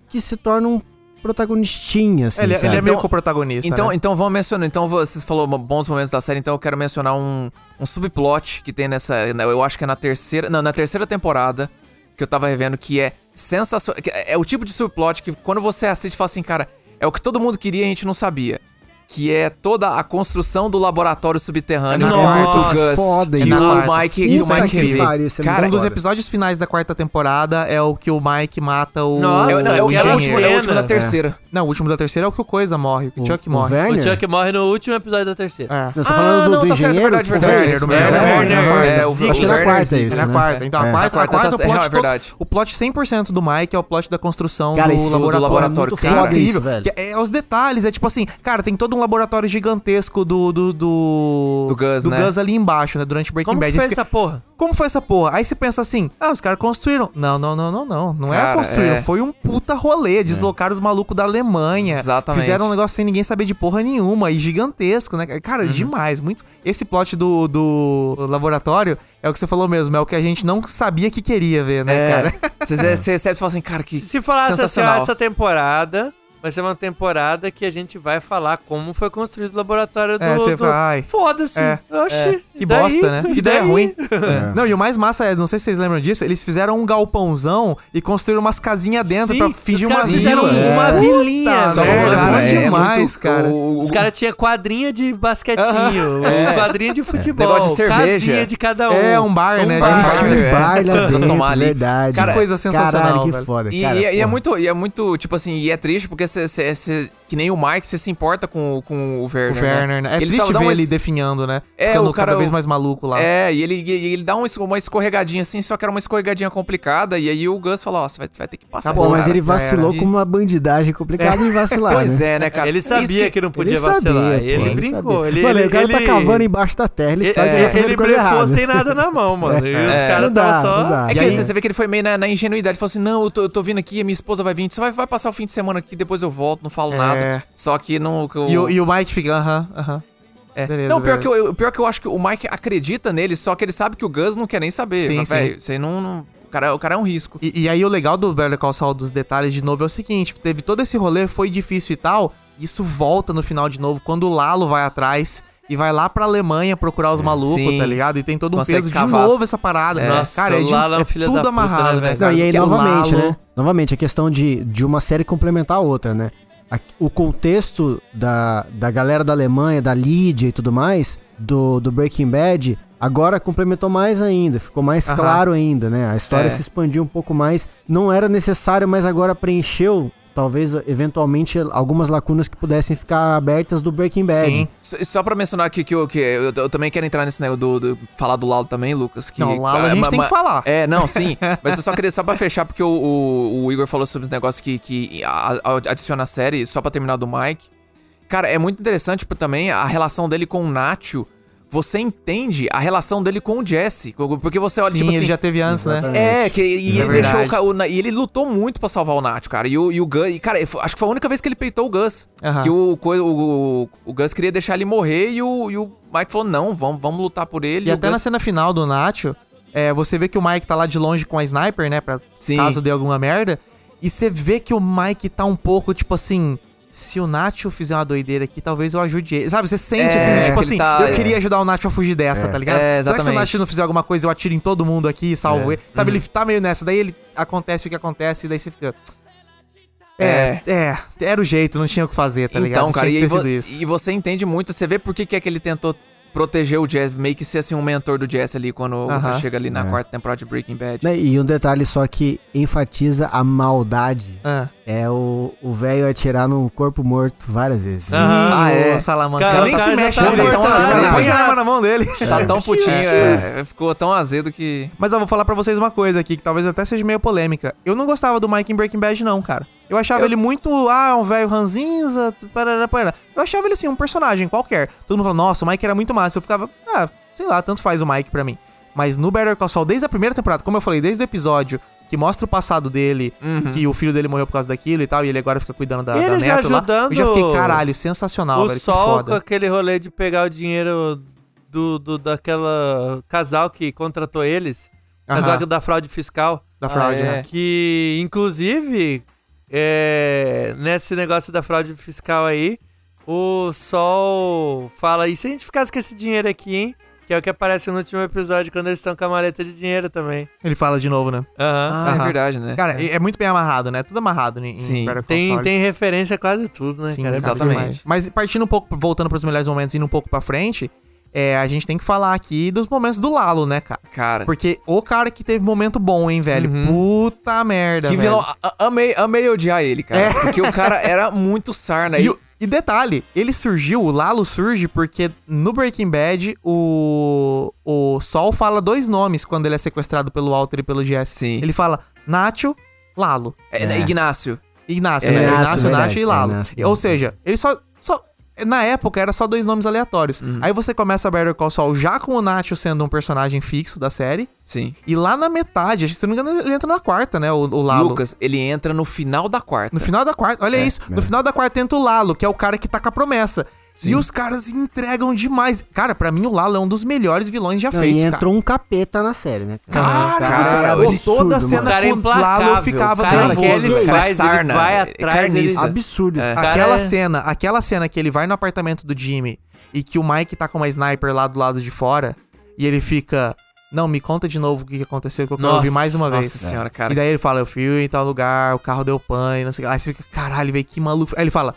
que se torna um protagonistinha, assim, Ele, sabe? ele é meio Então- co-protagonista. Então, né? então vamos mencionar. Então vocês falou bons momentos da série, então eu quero mencionar um, um subplot que tem nessa. Eu acho que é na terceira. Não, na terceira temporada que eu tava revendo, que é sensacional. É o tipo de subplot que quando você assiste, fala assim, cara, é o que todo mundo queria e a gente não sabia. Que é toda a construção do laboratório subterrâneo É do muito Gus. foda isso. o Mike, que o Puta Mike que revê. pariu, isso é Cara, um dos episódios finais da quarta temporada é o que o Mike mata o. Nossa, é, o- não, é o, o é o último, é o último da cena. terceira. Não, o último da terceira é o que o Coisa morre, o que o Chuck o morre. Werner? O Chuck morre no último episódio da terceira. É. Não, você tá falando do, não, do tá certo, engenheiro? verdade, O verdade. Werner, É, o Werner, Werner, Werner, Werner. Werner, é, o Acho que é na quarta isso, É na né? quarta. Então, a É. quarta, a quarta tá- o plot, é, é o plot 100% do Mike é o plot da construção Cara, do isso- do laboratório. cara. incrível. Isso, é, é os detalhes, é tipo assim, cara, tem todo um laboratório gigantesco do do do, Do Gus, né? Gus ali embaixo, né, durante Breaking Como Bad. foi Esse- essa porra? Como foi essa porra? Aí você pensa assim, ah, os caras construíram. Não, não, não, não, não. Não é Cara, construíram. é. Foi um puta rolê. Deslocaram os malucos da Alemanha. Exatamente. Fizeram um negócio sem ninguém saber de porra nenhuma. E gigantesco, né? Cara, Uhum. demais. Muito. Esse plot do, do laboratório é o que você falou mesmo. É o que a gente não sabia que queria ver, né, É, cara? Você recebe e fala assim, cara, que Se falasse assim, essa temporada vai ser uma temporada que a gente vai falar como foi construído o laboratório do... É, você do... vai, ai. Foda-se. É. Oxi. Que e daí? bosta, né? Que ideia daí? ruim. Não, e o mais massa é, não sei se vocês lembram disso, eles fizeram um galpãozão e construíram umas casinhas dentro Sim, pra fingir uma caras fizeram vila. uma É. vilinha, Puta cara, bom é demais, muito- cara. o- Os caras tinham quadrinha de basquetinho, um quadrinha de futebol, Negócio de cerveja. casinha de cada um. É, um bar, né, de bar. bar. Tinha um É. bar lá dentro, verdade. Cara, coisa sensacional, Caralho, que velho. foda, E, cara. e é, e é muito, e é muito, tipo assim, e é triste porque você- que nem o Mike, você se importa com, o- com o O Werner. Werner, né? É Ele triste ver uma ele definhando, né? É, Ficando o cara- cada vez mais maluco lá. É, e ele, e ele dá uma, es- uma escorregadinha assim, só que era uma escorregadinha complicada, e aí o Gus falou, ó, você vai, você vai ter que passar Pô, esse mas cara. ele vacilou era. com uma bandidagem complicada em vacilar, Pois né? é, né, cara? Ele sabia que, não podia Ele vacilar. sabia, ele pô, ele brincou. sabia. Ele, Mano, ele, o cara tá ele- cavando embaixo da terra, ele sabe que É, tá fazendo ele blefou errada. sem nada na mão, mano. E os É. caras estavam só. É E que você, vê que ele foi meio na, ingenuidade, falou assim, não, eu tô, vindo aqui, a minha esposa vai vir, você vai, passar o fim de semana aqui, depois eu volto, não falo É. Só que não... que eu- E, o, e o Mike fica, aham, aham. É. Beleza, não, pior que, beleza. eu, pior que eu acho que o Mike acredita nele, só que ele sabe que o Gus não quer nem saber. Sim, Fala, sim. "Véi, Você não, não- o, cara, o cara é um risco. E, e aí o legal do Better Call Saul dos detalhes de novo é o seguinte, teve todo esse rolê, foi difícil e tal, isso volta no final de novo, quando o Lalo vai atrás e vai lá pra Alemanha procurar os malucos, Sim. tá ligado? E tem todo um Consegue peso cavar. de novo essa parada. Nossa, cara, é, de, Lalo é é tudo da puta, amarrado, né, né, velho? Não, e aí, novamente, Lalo- né? Novamente, a questão de, de uma série complementar a outra, né? O contexto da, da galera da Alemanha, da Lídia e tudo mais, do, do Breaking Bad, agora complementou mais ainda, ficou mais Aham. claro ainda, né? A história É. se expandiu um pouco mais. Não era necessário, mas agora preencheu, talvez, eventualmente, algumas lacunas que pudessem ficar abertas do Breaking Bad. Sim. Só, pra mencionar aqui que, eu, que eu, eu também quero entrar nesse negócio do, do- falar do Lalo também, Lucas. Que, Não, o Lalo a gente ma- tem ma- que falar. É, não, sim. mas eu só queria, só pra fechar, porque o, o, o Igor falou sobre os negócios que, que adiciona a série, só pra terminar do Mike. Cara, é muito interessante por- também a relação dele com o Nacho. Você entende a relação dele com o Jesse. Porque você olha, Sim, tipo assim. ele já teve antes, né? Exatamente. É, que, e é ele deixou o, verdade. ca- o Na- E ele lutou muito pra salvar o Nacho, cara. E o, e o Gus. E, cara, acho que foi a única vez que ele peitou o Gus. Que o, o, o, o Gus queria deixar ele morrer e o, e o Mike falou: não, vamos, vamos lutar por ele. E o até na Gus- cena final do Nacho, é, você vê que o Mike tá lá de longe com a sniper, né? Pra Sim. caso dê alguma merda. E você vê que o Mike tá um pouco, tipo assim. Se o Nacho fizer uma doideira aqui, talvez eu ajude ele. Sabe, você sente É, assim, tipo assim, tá- eu queria ajudar o Nacho a fugir dessa, tá ligado? É, Será que se o. Nacho não fizer alguma coisa, eu atiro em todo mundo aqui e salvo É. ele? Sabe, ele tá meio nessa. Daí ele acontece o que acontece, e daí você fica. É, é, era o jeito, não tinha o que fazer, tá ligado? Então, cara, e, vo- e você entende muito, você vê por que, que é que ele tentou proteger o Jess, meio que ser assim um mentor do Jess ali quando Aham. chega ali na É. quarta temporada de Breaking Bad. Né, E um detalhe só que enfatiza a maldade. Ah. É o o velho atirar num corpo morto várias vezes. Aham. Ah, é. é. Salamanca. Cara, nem se mexe, tá tão. Ele Põe a arma na mão dele. Tá tão putinho, é, ficou tão azedo que. Mas eu vou falar pra vocês uma coisa aqui, que talvez até seja meio polêmica. Eu não gostava do Mike em Breaking Bad, não, cara. Eu achava ele muito, ah, um velho ranzinza, parará, parará. Eu achava ele assim, um personagem qualquer. Todo mundo falou, nossa, o Mike era muito massa. Eu ficava, ah, sei lá, tanto faz o Mike pra mim. Mas no Better Call Saul, desde a primeira temporada, como eu falei, desde o episódio que mostra o passado dele, que o filho dele morreu por causa daquilo e tal, e ele agora fica cuidando da, Ele da neta lá. Eu já fiquei, caralho, sensacional, o velho, Sol com aquele rolê de pegar o dinheiro do, do daquela casal que contratou eles. Casal Aham. da fraude fiscal. Da fraude, Ah, é. né? Que, inclusive, é, nesse negócio da fraude fiscal aí, o Sol fala: e se a gente ficasse com esse dinheiro aqui, hein? Que é o que aparece no último episódio, quando eles estão com a maleta de dinheiro também. Ele fala de novo, né? Aham. Ah, é Aham. verdade, né? Cara, é. é muito bem amarrado, né? Tudo amarrado em, Sim. Tem, tem referência a quase tudo, né, Sim, cara? É exatamente. Mas partindo um pouco, voltando pros melhores momentos, indo um pouco pra frente, é, a gente tem que falar aqui dos momentos do Lalo, né, cara? Cara, Porque o cara que teve momento bom, hein, velho? Puta merda, que velho. vilão. Amei, amei odiar ele, cara. É. Porque o cara era muito sarna. E, E, e detalhe, ele surgiu, o Lalo surge porque no Breaking Bad o, o Sol fala dois nomes quando ele é sequestrado pelo Walter e pelo Jesse. Sim. Ele fala Nacho, Lalo. é, né, Ignácio. Ignácio, É, né? Ignácio, Nacho e é, Lalo. Ou seja, ele só. Na época era só dois nomes aleatórios. Uhum. Aí você começa a Better Call Saul já com o Nacho sendo um personagem fixo da série. Sim. E lá na metade, se não me engano, ele entra na quarta, né? O, o Lalo. Lucas, ele entra no final da quarta. No final da quarta, olha isso. No final da quarta entra o Lalo, que é o cara que tá com a promessa. E os caras entregam demais. Cara, pra mim o Lalo é um dos melhores vilões já Não, feitos, e cara. entrou um capeta na série, né? Cara, Cara, cara, ele- toda a cena O cara é com o. Lalo eu ficava cara que nervoso. ele velho. Cara, faz, sarna, ele vai é atrás, ele... Absurdo. isso. Cara, Aquela é- cena, aquela cena que ele vai no apartamento do Jimmy e que o Mike tá com uma sniper lá do lado de fora e ele fica, não, me conta de novo o que que aconteceu que eu quero Nossa, ouvir mais uma nossa vez. senhora, cara. E daí ele fala, eu fui em tal lugar, o carro deu pane, não sei o que. Aí você fica, caralho, velho, que maluco. Aí ele fala,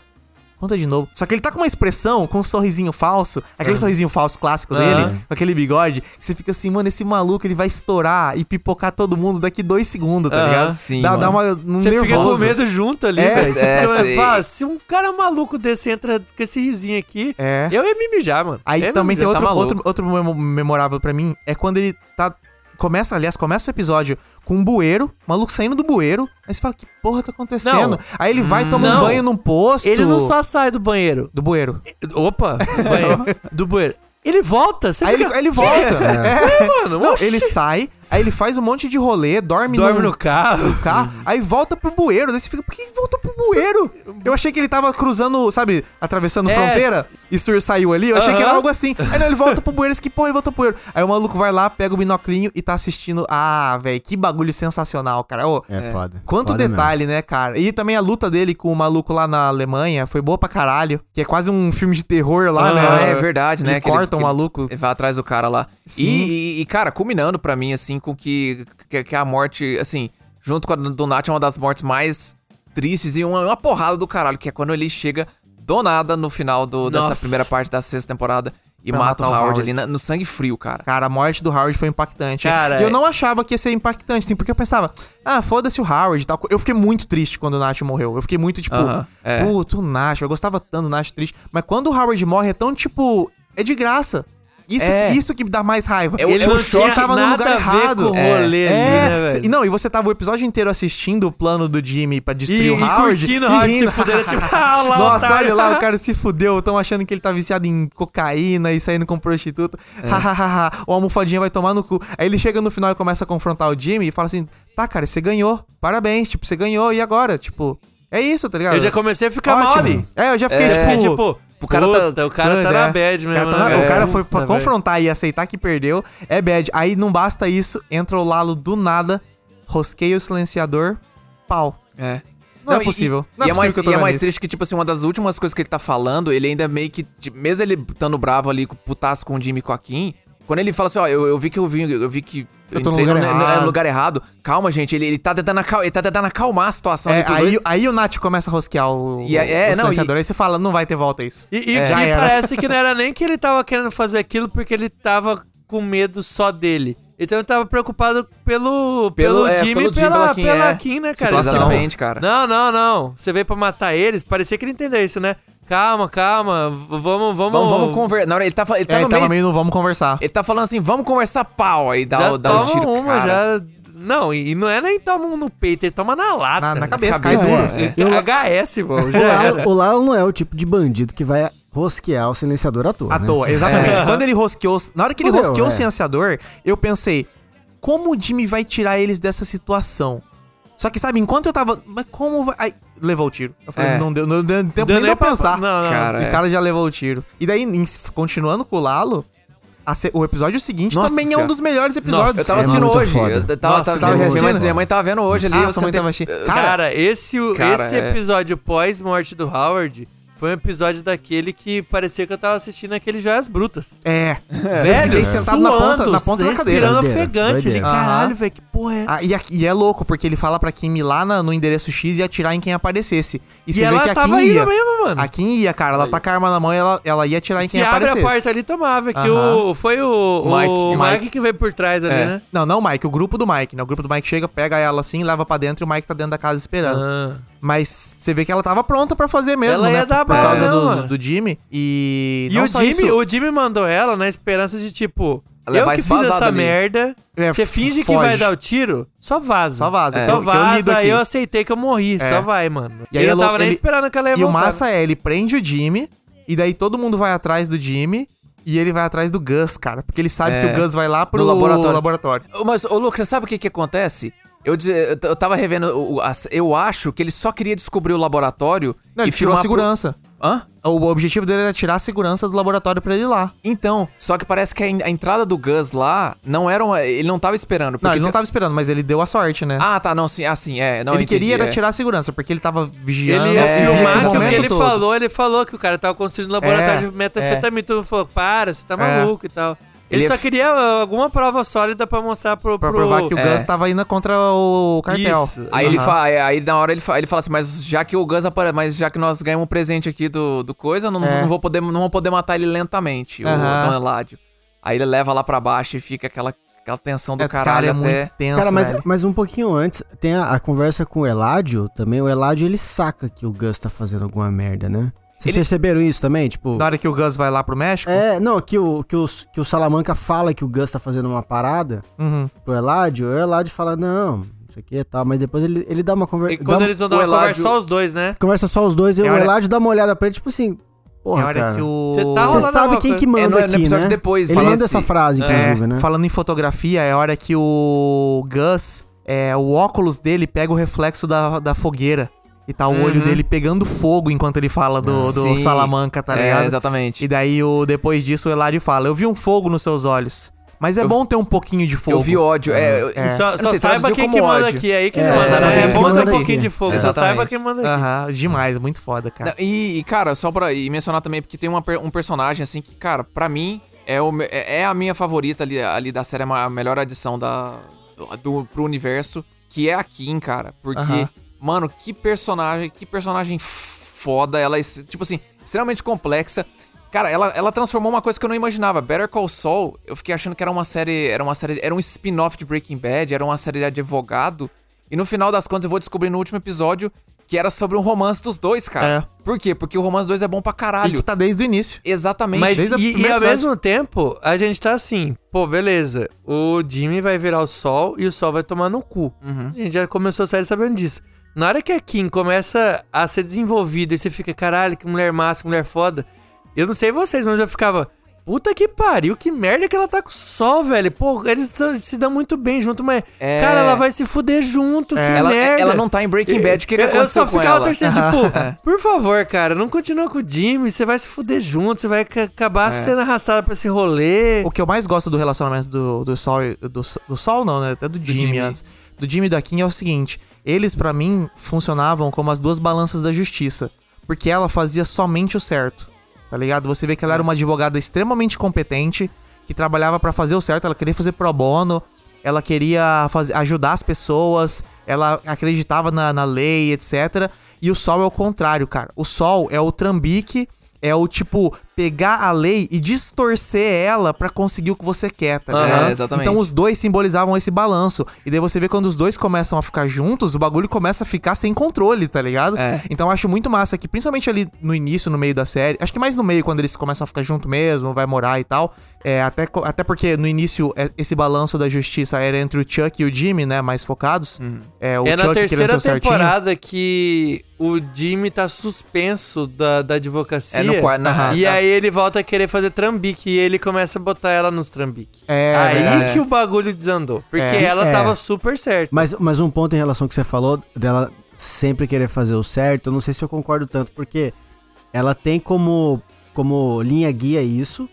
conta de novo. Só que ele tá com uma expressão, com um sorrisinho falso, aquele sorrisinho falso clássico dele, com aquele bigode, que você fica assim, mano, esse maluco ele vai estourar e pipocar todo mundo daqui dois segundos, tá ligado? Sim, dá, dá uma, um Você fica com nervoso. medo junto ali, É. Você é, fica, sei. fala, se um cara maluco desse entra com esse risinho aqui, É. eu ia me mijar, mano. Aí também tem mijar. tá outro, maluco. outro, outro memo- memorável pra mim, é quando ele tá. Começa, aliás, começa o episódio com um bueiro, maluco saindo do bueiro. Aí você fala, que porra tá acontecendo? Não. Aí ele vai tomar Não. um banho num posto. Ele não só sai do banheiro. Do bueiro. Opa, do banheiro. do banheiro. Ele volta. Você Aí fica, ele, ele volta. É. mano? Não, ele sai, aí ele faz um monte de rolê, dorme, Dorme num- no carro. no carro, aí volta pro bueiro. Daí você fica, por que voltou pro bueiro? Eu achei que ele tava cruzando, sabe, atravessando É, fronteira e sur saiu ali. Eu achei que era algo assim. Aí não, ele volta pro bueiro, esse que porra, ele voltou pro bueiro. Aí o maluco vai lá, pega o binoclinho e tá assistindo. Ah, velho, que bagulho sensacional, cara. Ô, É foda. Quanto Foda mesmo. detalhe, né, cara? E também a luta dele com o maluco lá na Alemanha foi boa pra caralho. Que é quase um filme de terror lá, Ah, né? é verdade, né? Ele ele- corta o que maluco. Ele vai atrás do cara lá. Sim. E, e- e, cara, culminando pra mim, assim, com que, que, que a morte, assim, junto com a do Nath, é uma das mortes mais tristes e uma, uma porrada do caralho, que é quando ele chega do nada no final do- dessa primeira parte da sexta temporada e Pra mata o Howard, Howard. ali na- no sangue frio, cara. Cara, a morte do Howard foi impactante. Cara, e eu é- não achava que ia ser impactante, assim, porque eu pensava, ah, foda-se o Howard e tal. Eu fiquei muito triste quando o Nath morreu. Eu fiquei muito, tipo, Aham, é. puto, o Nath. Eu gostava tanto do Nath triste. Mas quando o Howard morre, é tão, tipo, é de graça. Isso, É. que, isso que dá mais raiva. É o- Ele é o choque, tava no lugar errado. com o É. rolê É, né, e não, e você tava o episódio inteiro assistindo o plano do Jimmy pra E, destruir o e Howard. curtindo o Howard se fudendo, tipo, ah, lá, Nossa, otário. olha lá, o cara se fudeu. Estão achando que ele tá viciado em cocaína e saindo com prostituta. É. Hahaha. o almofadinha vai tomar no cu. Aí ele chega no final e começa a confrontar o Jimmy e fala assim: tá, cara, você ganhou. Parabéns. Tipo, você ganhou. E agora? Tipo, é isso, tá ligado? Eu já comecei a ficar Ótimo. ali. É, eu já fiquei, É, tipo. Fiquei tipo, o cara tá- puta, o cara tá Puta, na é. bad O mesmo. cara, tá na- né, o velho? cara foi pra Puta, confrontar e aceitar que perdeu. É bad. Aí não basta isso, entra o Lalo do nada, rosqueia o silenciador, pau. É. Não é possível. E, Não é e é mais, possível que eu tô e é mais triste que, tipo assim, uma das últimas coisas que ele tá falando, ele ainda meio que. tipo, mesmo ele estando bravo ali, com putaço com o Jimmy e com a Kim, quando ele fala assim, ó, eu, eu vi que eu vi, eu vi que. Eu tô no lugar no, errado. no lugar errado. Calma, gente. Ele, ele, tá tentando acal, ele tá tentando acalmar a situação É, aí, dois. aí o Nath começa a rosquear o, E é- é, o não, silenciador. Aí você fala, não vai ter volta isso. E, e- É. Já e parece que não era nem que ele tava querendo fazer aquilo porque ele tava com medo só dele. Então ele tava preocupado pelo, pelo, Pelo- é, Jimmy e pela, pela Kim, pela é. Kim, né, cara? Situação. Exatamente, cara. Não, não, não. Você veio pra matar eles, parecia que ele entendeu isso, né? Calma, calma. Vamos, vamos. Vamos, vamos conversar. Na hora ele tá, fa- ele tá É, no ele meio. meio no vamos conversar. Ele tá falando assim, vamos conversar pau. Aí dá, Já o, dá o toma tiro. uma, cara. já. Não, e não é nem toma um no peito, ele toma na lata. Na, na cabeça, cabeça, é. Eu- HS, pô. O. Lalo, não é o tipo de bandido que vai rosquear o silenciador à toa. À né? toa, exatamente. Quando ele rosqueou. Na hora que ele Fudeu, rosqueou o é. silenciador, eu pensei, como o Jimmy vai tirar eles dessa situação? Só que, sabe, enquanto eu tava. Mas como vai. Aí, levou o tiro. Eu falei, É. não deu, não deu tempo Deu nem de eu pra- pensar. Não, não. Cara, o é. cara já levou o tiro. E daí, continuando com o Lalo, se- o episódio seguinte Nossa também é um Senhora. dos melhores episódios. Eu tava é assistindo muito hoje. foda. Eu tava, Nossa, tava, tava minha, mãe, assistindo? minha mãe tava vendo hoje ali. Ah, eu sua mãe tava assistindo. Cara, Cara, esse, o- Cara, esse é. episódio pós-morte do Howard foi um episódio daquele que parecia que eu tava assistindo aquele Joias Brutas. É. Velho, fiquei sentado na ponta- na ponta da cadeira. respirando Doideira, ofegante. Ele, caralho, Aham. velho, que porra é? Ah, e, a- e é louco, porque ele fala pra Kim ir lá na- no endereço X e atirar em quem aparecesse. E, E você vê que a Kim ia. mesmo, mano. A Kim ia, cara. Ela tá com a arma na mão e ela, ela ia atirar em Se quem abre aparecesse. a porta ali, tomava. Que o, foi o, o Mike. o Mike. Mike que veio por trás ali, É. né? Não, não o Mike, o grupo do Mike, né? O grupo do Mike chega, pega ela assim, leva pra dentro e o Mike tá dentro da casa esperando. Ah. Mas você vê que ela tava pronta pra fazer mesmo, Ela né? ia dar por bala causa do, mano. do Jimmy. E. E não o só Jimmy, isso, o Jimmy mandou ela na esperança de, tipo, Levar eu que fiz essa ali. merda. É, Você finge que foge. vai dar o tiro, só vaza. Só vaza, Só que eu- que eu vaza, eu aceitei que eu morri. É. Só vai, mano. E aí ele é não tava louco, nem ele- esperando que ela ia E o voltar. massa é, ele prende o Jimmy, e daí todo mundo vai atrás do Jimmy, e ele vai atrás do Gus, cara. Porque ele sabe É, que o Gus vai lá pro laboratório. laboratório. Mas, ô, Lucas, você sabe o que que acontece? Eu, eu tava revendo, eu acho que ele só queria descobrir o laboratório Não, ele e tirou a filmar pro- segurança. Hã? O objetivo dele era tirar a segurança do laboratório pra ele ir lá. Então, só que parece que a, a entrada do Gus lá não era uma, ele não tava esperando. Não, porque ele não tava esperando, mas ele deu a sorte, né? Ah, tá, não, sim, assim, é, não, ele entendi, queria era é. tirar a segurança, porque ele tava vigiando. Ele ia É, e filmar que que o que ele todo- falou, ele falou que o cara tava construindo um laboratório É, de metanfetamina. Todo mundo falou, para, você tá É. maluco e tal. Ele, Ele só é- queria uh, alguma prova sólida pra mostrar pro... Pra pro- provar que o É. Gus tava indo contra o cartel. Isso. Aí ele Aham. fala, aí- na hora ele fala, ele fala assim, mas já que o Gus aparece, mas já que nós ganhamos um presente aqui do, do coisa, não, É. não vou poder, não vou poder matar ele lentamente, o Aham. Don Eladio. Aí ele leva lá pra baixo e fica aquela, aquela tensão do É, caralho cara, é até. muito tenso, Cara, mas, velho. mas um pouquinho antes, tem a, a conversa com o Eladio também. O Eladio, ele saca que o Gus tá fazendo alguma merda, né? Vocês Ele- perceberam isso também? Tipo... Na hora que o Gus vai lá pro México, É, não, que o, que, o, que o Salamanca fala que o Gus tá fazendo uma parada uhum. pro Eladio, o Eladio fala, não, isso aqui é tal, mas depois ele, ele dá uma E conversa. quando eles vão dar uma conversa Eladio- só os dois, né? Conversa só os dois e É o hora- Eladio dá uma olhada pra ele, tipo assim, é porra, a hora cara. que o. Você tá Você sabe quem que manda É, no- no aqui, episódio né? depois, ele fala manda assim, essa frase, inclusive, É, né? Falando em fotografia, é a hora que o Gus, é, o óculos dele pega o reflexo da, da fogueira. E tá o olho dele pegando fogo enquanto ele fala do, do. Salamanca, tá É, ligado? exatamente. E daí, o, depois disso, o Eladio fala: Eu vi um fogo nos seus olhos. Mas é bom ter um pouquinho de fogo. Eu vi ódio. É, eu- É. Só, eu só sei, saiba quem que manda ódio. aqui, aí que É, não só é, é quem que bom ter manda um pouquinho de fogo, só saiba quem manda aqui. Aham, demais, muito foda, cara. Não, E, e, cara, só pra e mencionar também, porque tem uma um personagem, assim, que, cara, pra mim, é, o, é é a minha favorita ali, ali da série, a melhor adição da, do, do- pro universo, que é a Kim, cara. Porque, Aham. Mano, que personagem, que personagem foda, ela é, tipo assim, extremamente complexa. Cara, ela, ela transformou uma coisa que eu não imaginava. Better Call Saul, eu fiquei achando que era uma série, era uma série, era um spin-off de Breaking Bad, era uma série de advogado. E no final das contas eu vou descobrir no último episódio que era sobre um romance dos dois, cara. É. Por quê? Porque o romance 2 é bom pra E caralho. que tá desde o início. Exatamente. Mas Desde e, e ao episódio. mesmo tempo, a gente tá assim, pô, beleza. O Jimmy vai virar o sol e o sol vai tomar no cu. Uhum. A gente já começou a série sabendo disso. Na hora que a Kim começa a ser desenvolvida e você fica, caralho, que mulher massa, que mulher foda. Eu não sei vocês, mas eu ficava, puta que pariu, que merda que ela tá com o sol, velho. Pô, eles só- se dão muito bem junto, mas, É. cara, ela vai se fuder junto, que ela, merda. ela não tá em Breaking Bad. O que, que eu, eu aconteceu só com ficava ela? torcendo, tipo, por favor, cara, não continua com o Jimmy, você vai se fuder junto, você vai ca- acabar sendo arrastado pra esse rolê. O que eu mais gosto do relacionamento do, do Sol e- do, do Sol não, né? Até do Jimmy, Jimmy. antes. Do Jimmy e da Kim é o seguinte: eles, pra mim, funcionavam como as duas balanças da justiça. Porque ela fazia somente o certo. Tá ligado? Você vê que ela era uma advogada extremamente competente, que trabalhava pra fazer o certo, ela queria fazer pro bono, ela queria fazer, ajudar as pessoas, ela acreditava na, na lei, etc. E o Sol é o contrário, cara. O Sol é o trambique, é o tipo, pegar a lei e distorcer ela pra conseguir o que você quer, tá ligado? É, exatamente. Então os dois simbolizavam esse balanço. E daí você vê quando os dois começam a ficar juntos, o bagulho começa a ficar sem controle, tá ligado? É. Então eu acho muito massa que, principalmente ali no início, no meio da série, acho que mais no meio, quando eles começam a ficar junto mesmo, vai morar e tal. É, até, até porque no início é, esse balanço da justiça era entre o Chuck e o Jimmy, né? Mais focados. É, o é na Chuck querendo terceira o certinho. temporada que o Jimmy tá suspenso da, da advocacia. É no quarto. na- E na- aí ele volta a querer fazer trambique e ele começa a botar ela nos trambique. É, aí verdade. que o bagulho desandou. Porque É. ela É. tava super certa. Mas, mas um ponto em relação ao que você falou, dela sempre querer fazer o certo, eu não sei se eu concordo tanto, porque ela tem como, como linha guia isso,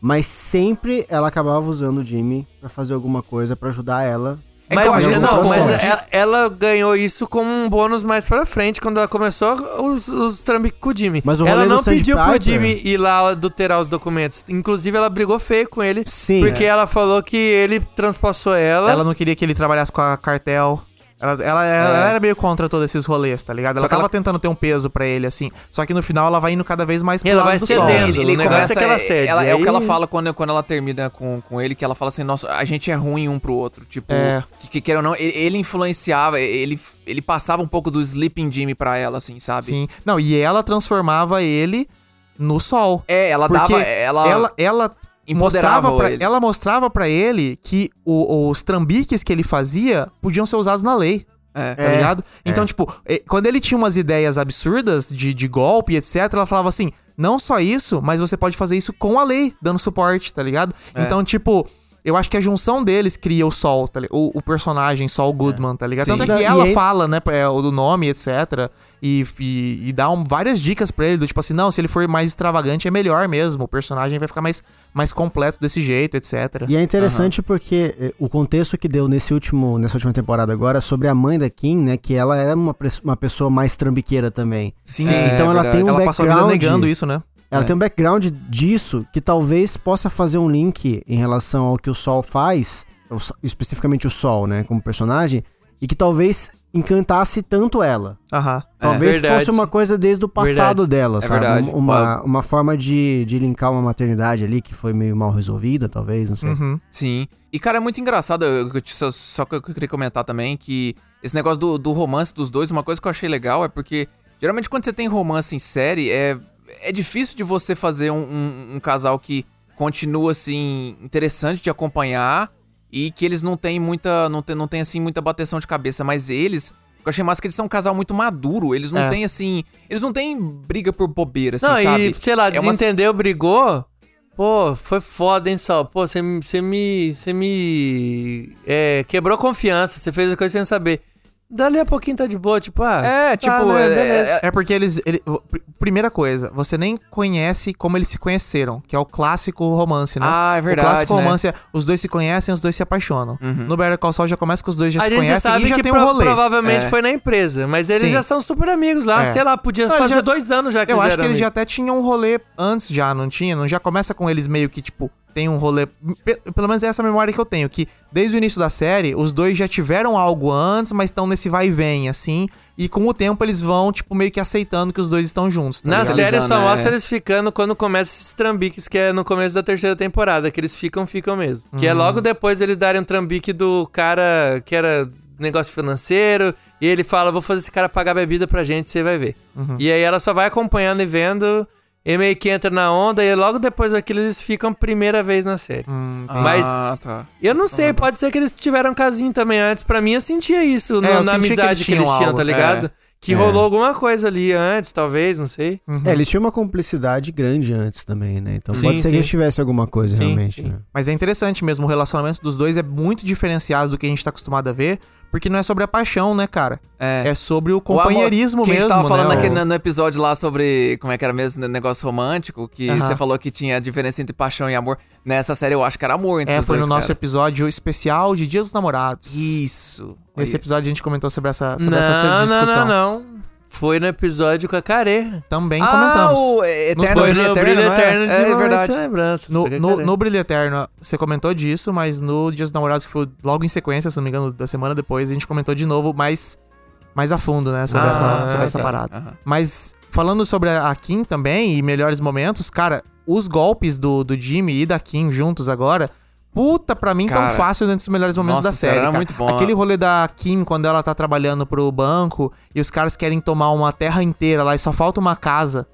mas sempre ela acabava usando o Jimmy pra fazer alguma coisa pra ajudar ela. É mas, não, mas ela, ela ganhou isso como um bônus mais pra frente, quando ela começou os, os trambiques com o Jimmy. Mas o ela não pediu pro Sandpiper- Jimmy ir lá adulterar os documentos. Inclusive, ela brigou feio com ele. Sim. Porque ela falou que ele transpassou ela. Ela não queria que ele trabalhasse com a cartel. Ela, ela, ela era meio contra todos esses rolês, tá ligado? Ela tava ela- tentando ter um peso pra ele, assim. Só que no final ela vai indo cada vez mais pro Ela lado vai do cedendo. sol. Ele- o negócio é que ela cede, ela- é o que ela aí- fala quando, quando ela termina com, com ele, que ela fala assim, nossa, a gente é ruim um pro outro. Tipo, É. que, que queira ou não, ele, ele influenciava, ele, ele passava um pouco do Sleeping Jimmy pra ela, assim, sabe? Sim. Não, e ela transformava ele no sol. É, ela dava. Ela, ela, ela mostrava pra, ele. ela mostrava pra ele que o- os trambiques que ele fazia podiam ser usados na lei. É. Tá ligado? Então, tipo, eh, quando ele tinha umas ideias absurdas de, de golpe, etc., ela falava assim: não só isso, mas você pode fazer isso com a lei, dando suporte, tá ligado? É. Então, tipo. Eu acho que a junção deles cria o Sol, tá o, o personagem Sol Goodman, tá ligado? Sim. Tanto é que E ela fala, né, é, o do nome, etc. E, e, e dá um- várias dicas pra ele, do tipo assim, não, se ele for mais extravagante é melhor mesmo, o personagem vai ficar mais, mais completo desse jeito, etc. E é interessante porque eh, o contexto que deu nesse último, nessa última temporada agora sobre a mãe da Kim, né? Que ela era uma, uma pessoa mais trambiqueira também. Sim, É, então ela verdade. tem um ela passou a vida background. negando isso, né? Ela É. tem um background disso que talvez possa fazer um link em relação ao que o Sol faz, especificamente o Sol, né, como personagem, e que talvez encantasse tanto ela. Aham. Talvez verdade. fosse uma coisa desde o passado dela, É sabe? verdade. Um- Uma, uma forma de, de linkar uma maternidade ali que foi meio mal resolvida, talvez, não sei. Uhum. Sim. E, cara, é muito engraçado, eu, eu- só, só que eu queria comentar também que esse negócio do, do romance dos dois, uma coisa que eu achei legal é porque, geralmente, quando você tem romance em série, é, é difícil de você fazer um, um- um casal que continua, assim, interessante de acompanhar e que eles não têm muita, não tem, não tem assim, muita bateção de cabeça, mas eles... o que Eu achei massa é que eles são um casal muito maduro. Eles não É. têm, assim. Eles não têm briga por bobeira, assim, Não, sabe? e, sei lá, É uma- desentendeu, brigou. Pô, foi foda, hein, Sol? Pô, você me. Você me. Você me. É, quebrou a confiança, você fez a coisa sem saber. Dali a pouquinho tá de boa, tipo, ah. É, tá, tipo, né, é- beleza. É porque eles. ele- pr- primeira coisa, você nem conhece como eles se conheceram, que é o clássico romance, né? Ah, é verdade, O clássico né? Uhum. romance é os dois se conhecem, os dois se apaixonam. No Better Call Saul já começa que os dois já a se conhecem sabe e já que tem um rolê. provavelmente É. foi na empresa, mas eles Sim. já são super amigos lá. É. Sei lá, podia Não, fazer já- dois anos já que Eu acho que eles já até tinham um rolê antes já, não tinha? Não já começa com eles meio que, tipo, tem um rolê. pe- Pelo menos é essa memória que eu tenho, que desde o início da série, os dois já tiveram algo antes, mas estão nesse vai e vem, assim. E com o tempo eles vão, tipo, meio que aceitando que os dois estão juntos. Tá Na ligado? série só mostra é. eles ficando quando começa esses trambiques, que é no começo da terceira temporada, que eles ficam, ficam mesmo. Que é logo depois eles darem um trambique do cara que era negócio financeiro, e ele fala, vou fazer esse cara pagar bebida pra gente, você vai ver. E aí ela só vai acompanhando e vendo, e meio que entra na onda, e logo depois daquilo eles ficam primeira vez na série. Mas Ah, tá. eu não sei, pode ser que eles tiveram casinho também antes. Pra mim, eu sentia isso no- É, eu na sentia que amizade eles que eles tinham tá ligado? É. Que rolou alguma coisa ali antes, talvez, não sei. É, eles tinham uma cumplicidade grande antes também, né? Então Sim, pode ser sim. que eles tivessem alguma coisa Sim, realmente, sim. né? Mas é interessante mesmo, o relacionamento dos dois é muito diferenciado do que a gente tá acostumado a ver, porque não é sobre a paixão, né, cara? É. É sobre o O amor- companheirismo que mesmo, a gente tava falando né? naquele- O- no, episódio lá sobre como é que era mesmo, negócio romântico, que você falou que tinha a diferença entre paixão e amor. Nessa série eu acho que era amor entre É, foi dois, no nosso cara. episódio especial de Dia dos Namorados. Isso. Nesse episódio a gente comentou sobre essa, sobre Não, essa não, discussão. não, não. Foi no episódio com a Care. Também ah, comentamos. o é, Nos Eterno, dois. Brilho no Eterno, Brilho não Eterno de é? É verdade. Lembranças. No, no, no Brilho Eterno, você comentou disso, mas no Dia dos Namorados, que foi logo em sequência, se não me engano, da semana depois, a gente comentou de novo, mais, mais a fundo, né, sobre Ah, essa, sobre essa tá. parada. Aham. Mas falando sobre a a Kim também e melhores momentos, cara, os golpes do, do Jimmy e da Kim juntos agora, puta, pra mim, Cara, tão fácil dentro dos melhores momentos nossa da série. era cara. muito bom. Aquele rolê da Kim quando ela tá trabalhando pro banco e os caras querem tomar uma terra inteira lá e só falta uma casa.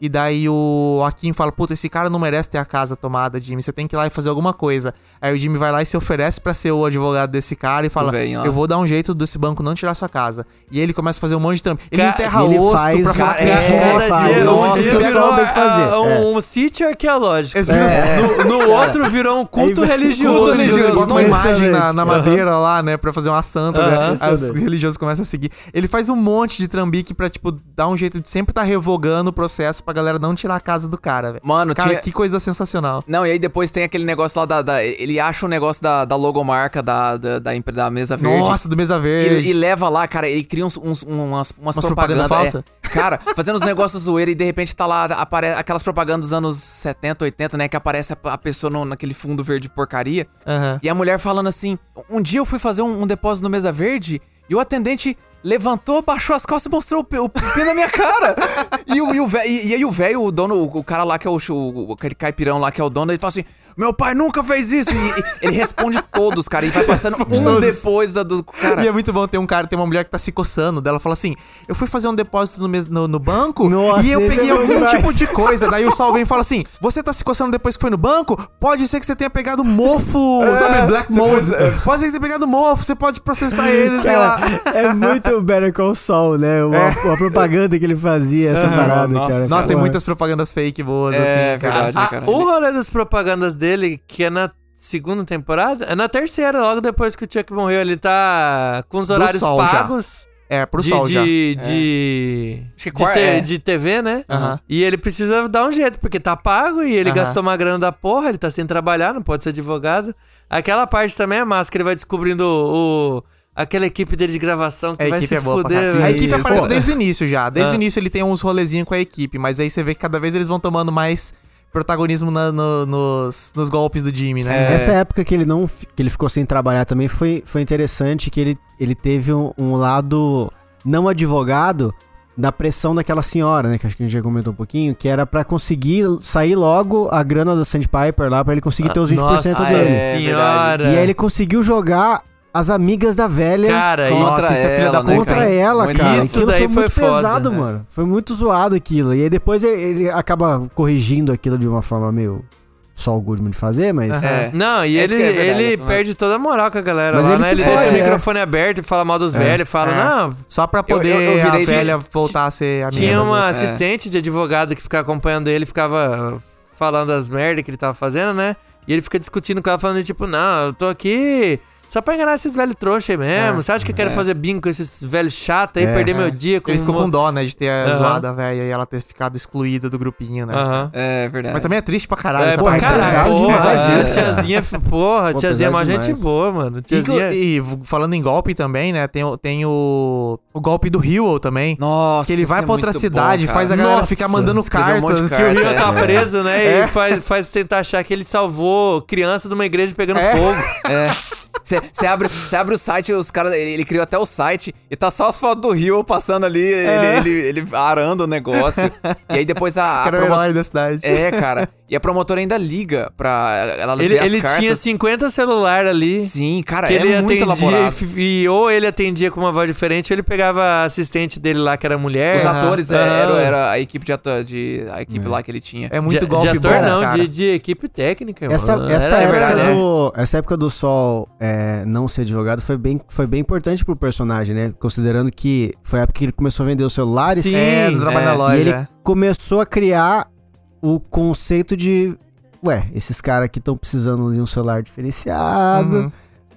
E daí o a Kim fala, puta, esse cara não merece ter a casa tomada, Jimmy. Você tem que ir lá e fazer alguma coisa. Aí o Jimmy vai lá e se oferece pra ser o advogado desse cara e fala, lá. eu vou dar um jeito desse banco não tirar sua casa. E ele começa a fazer um monte de trampo. Ele Ca- enterra ele osso faz- pra falar cara, com é, é, faz. Nossa, um dia o pessoal virou tem que fazer. ah, É. um, um sítio arqueológico. Eles viram- No, no outro virou um culto religioso. Culto religioso, bota uma imagem na, na madeira lá, né, pra fazer uma santa, né? Aham. Aí os religiosos começam a seguir. Ele faz um monte de trambique pra, tipo, dar um jeito de sempre estar revogando o processo pra galera não tirar a casa do cara, velho. Mano, cara, tinha- que coisa sensacional. Não, e aí depois tem aquele negócio lá da. da- ele acha o negócio da, da logomarca da, da, da, da mesa verde. Nossa, do Mesa Verde. E, e leva lá, cara, ele cria uns, uns- umas, umas, propaganda propagandas. falsa? é. cara, fazendo uns negócios zoeira e de repente tá lá, apare, aquelas propagandas dos anos 70, 80, né? Que aparece a, a pessoa no- naquele fundo verde porcaria. Aham. E a mulher falando assim: um dia eu fui fazer um, um depósito no mesa verde e o atendente. Levantou, baixou as calças e mostrou o o na minha cara. e, o, e, o vé- e- e aí o velho, o dono, o, o cara lá que é o, o, aquele caipirão lá que é o dono, ele fala assim: Meu pai nunca fez isso. E, e ele responde todos, cara, e vai passando um todos. depois da, do cara. E é muito bom ter um cara, tem uma mulher que tá se coçando. Dela fala assim: Eu fui fazer um depósito no, mes- no, no banco Nossa, e eu esse peguei é algum demais. tipo de coisa. Daí o Sol vem e fala assim: Você tá se coçando depois que foi no banco? Pode ser que você tenha pegado mofo, sabe? Black mold. Pode ser que você tenha pegado mofo, você pode processar ele, sei lá. Cara, é muito Better Call Saul, né? Uma, É. uma propaganda que ele fazia, essa parada, nossa, cara. Nossa, tem Pô, muitas propagandas fake boas, É, assim. cara. verdade. né, Ah, cara? o rolê das propagandas dele, que é na segunda temporada, é na terceira, logo depois que o Chuck morreu, ele tá com os horários sol já. pagos. É, pro de, Sol de, já. de, Acho que de, te- é. de TV, né? Aham. E ele precisa dar um jeito, porque tá pago e ele Aham. gastou uma grana da porra, ele tá sem trabalhar, não pode ser advogado. Aquela parte também é massa, que ele vai descobrindo o, aquela equipe dele de gravação que A vai se é fuder. caralho. A equipe aparece desde o início já. Desde Ah. o início ele tem uns rolezinhos com a equipe, mas aí você vê que cada vez eles vão tomando mais protagonismo na- no- nos, nos golpes do Jimmy, né? Essa época que ele não que ele ficou sem trabalhar também foi, foi interessante que ele, ele teve um, um lado não advogado da pressão daquela senhora, né? Que acho que a gente já comentou um pouquinho, que era pra conseguir sair logo a grana da Sandpiper lá pra ele conseguir ter os 20% Nossa dele. é senhora. E aí ele conseguiu jogar as amigas da velha Cara, Nossa, Contra isso é filha ela, da né, contra cara? ela, Muito cara. isso aquilo daí foi foi muito foda, pesado, né? mano. Foi muito zoado aquilo. E aí depois ele, ele acaba corrigindo aquilo de uma forma meio só o Goodman de fazer, mas... É. Não, e É ele, é verdade, ele né? perde toda a moral com a galera Mas lá, ele né? Ele deixa o é. microfone aberto e fala mal dos velhos, fala, É. não, Só pra poder eu- eu virei- a velha voltar a ser amiga. Tinha uma outras. assistente de advogado que ficava acompanhando ele, ficava falando as merdas que ele tava fazendo, né? E ele fica discutindo com ela, falando tipo, não, eu tô aqui só pra enganar esses velhos trouxa aí mesmo. É. Você acha que eu quero É. fazer bingo com esses velhos chatos aí, É. perder meu dia com Ele ficou mo- com dó, né, de ter Aham. zoado a velha e ela ter ficado excluída do grupinho, né? Aham. É verdade. Mas também é triste pra caralho É, essa pô, parte. caralho, porra, demais a isso. tiazinha, porra, Pô, tiazinha é uma gente boa, mano. Tiazinha... E, v- falando em golpe também, né? Tem, o- tem o, o golpe do Hero também. Nossa, que ele vai é pra outra cidade, bom, faz a galera Nossa, ficar mandando escreveu um cartas. Que o carta, Rio tá é. preso, né? É. E faz, faz tentar achar que ele salvou criança de uma igreja pegando É. fogo. É. Você abre, cê abre o site, os caras. Ele, ele criou até o site e tá só as fotos do Rio passando ali, É. ele, ele, ele arando o negócio. e aí depois a. a Era o promo- da cidade. É, cara. E a promotora ainda liga pra ela ver Ele, as ele cartas. tinha 50 celular ali. Sim, cara, que é ele muito elaborado. e, e ou ele atendia com uma voz diferente, ou ele pegava a assistente dele lá, que era mulher. Os atores, é, Aham. era, era a equipe de ator, de, a equipe lá que ele tinha. É muito de, golpe de ator bom, não, cara. de, de equipe técnica, irmão. Essa, Era- essa, é época verdade, é. do, essa época do Sol é, não ser advogado foi bem, foi bem importante pro personagem, né? Considerando que foi a época que ele começou a vender os celulares. Sim, É, trabalho é. na loja. E ele é. começou a criar o conceito de. Ué, esses caras aqui estão precisando de um celular diferenciado. Uhum.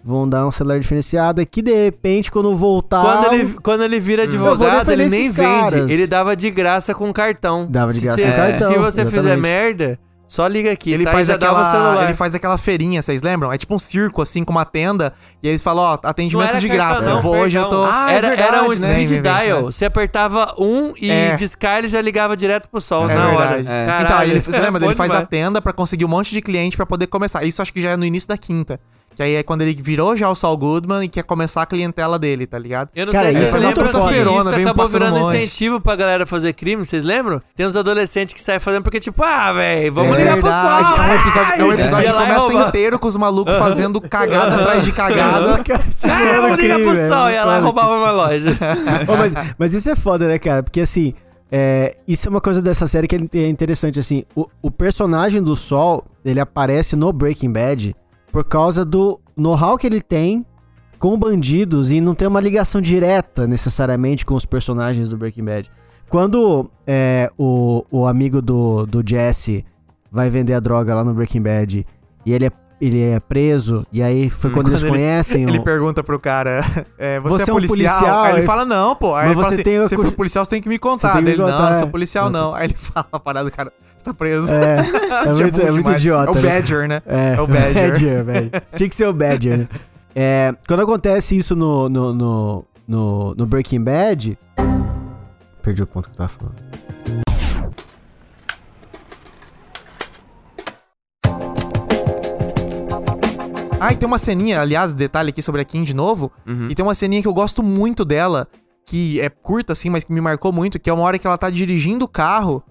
Vão dar um celular diferenciado. E que de repente, quando voltar. Quando ele, quando ele vira vou advogado, ele nem vende. caras. Ele dava de graça com cartão. Dava de Se graça cê- com cartão, Se você fizer exatamente. merda, só liga aqui. Ele tá? faz, aquela, ele faz aquela feirinha, vocês lembram? É tipo um circo, assim, com uma tenda. E aí eles falam, ó, Não atendimento era de graça. não, Eu vou, hoje eu tô... Ah, é era, era um verdade, né? speed vem, dial. Você apertava um e É. discar ele já ligava direto pro sol É na hora. verdade. É. Caralho, Então, ele, você lembra? Ele faz a tenda pra conseguir um monte de cliente pra poder começar. Isso acho que já é no início da quinta. Que aí é quando ele virou já o Saul Goodman e quer começar a clientela dele, tá ligado? Eu não Cara, sei se isso vocês é lembram que isso acabou virando um incentivo pra galera fazer crime, vocês lembram? Tem uns adolescentes que saem fazendo porque, tipo, ah, velho, vamos ligar pro sol. É um episódio, é um episódio que começa inteiro com os malucos fazendo cagada atrás de cagada. Ah, vamos ligar pro crime, sol. é Ia lá e foda. roubava uma loja. Ô, mas, mas isso é foda, né, cara? Porque assim, é, isso é uma coisa dessa série que é interessante, assim. O, o personagem do Sol, ele aparece no Breaking Bad por causa do know-how que ele tem com bandidos e não tem uma ligação direta, necessariamente, com os personagens do Breaking Bad. Quando é, o, o amigo do, do Jesse vai vender a droga lá no Breaking Bad e ele é, ele é preso, e aí foi quando, eles Hum, Quando ele- conhecem Ele o... pergunta pro cara, é, você, Você é é um policial? policial? Aí ele Aí- fala, não, pô. Aí Mas ele fala você assim, tem a se for policial, você tem que me contar. Dele, não, não sou é. policial, não. Aí ele fala a parada, cara, você tá preso. É, é Tipo, muito, é muito idiota. É o né? Badger, né? É, É o Badger. velho. Tinha que ser o Badger, né? É, quando acontece isso no, no, no, no, no Breaking Bad. Perdi o ponto que eu tava falando. Ah, e tem uma ceninha, aliás, detalhe aqui sobre a Kim de novo. Uhum. E tem uma ceninha que eu gosto muito dela, que é curta assim, mas que me marcou muito, que é uma hora que ela tá dirigindo o carro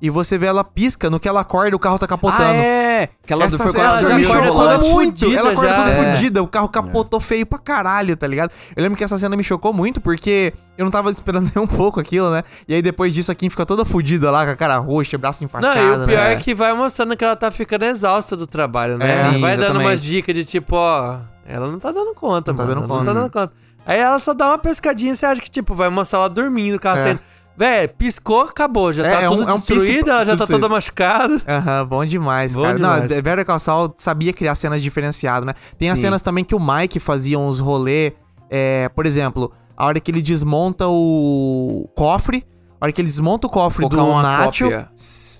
e você vê ela pisca, no que ela acorda o carro tá capotando. Ah, é! Que ela Essa foi cena ela já me acorda chocou toda muito. fudida Ela acorda já. toda É. fudida. O carro capotou feio pra caralho, tá ligado? Eu lembro que essa cena me chocou muito porque eu não tava esperando nem um pouco aquilo, né? E aí depois disso a Kim fica toda fudida lá, com a cara roxa, braço Não, enfaixado. e o pior né? é que vai mostrando que ela tá ficando exausta do trabalho, né? É, vai sim, dando exatamente. umas dicas de tipo, ó, ela não tá dando conta, Não tá mano. dando Não conta. tá dando conta. Aí ela só dá uma pescadinha e você acha que, tipo, vai mostrar ela dormindo, o carro É. saindo. Véi, piscou, acabou. Já É, tá é tudo um- é um destruído, ela já tá toda machucada. Aham, bom demais, Bom cara. demais. Não, Vera Calçal sabia criar cenas diferenciadas, né? Tem as Sim. cenas também que o Mike fazia uns rolê, é, por exemplo, a hora que ele desmonta o cofre, a hora que ele desmonta o cofre Colocar do Nacho, cópia.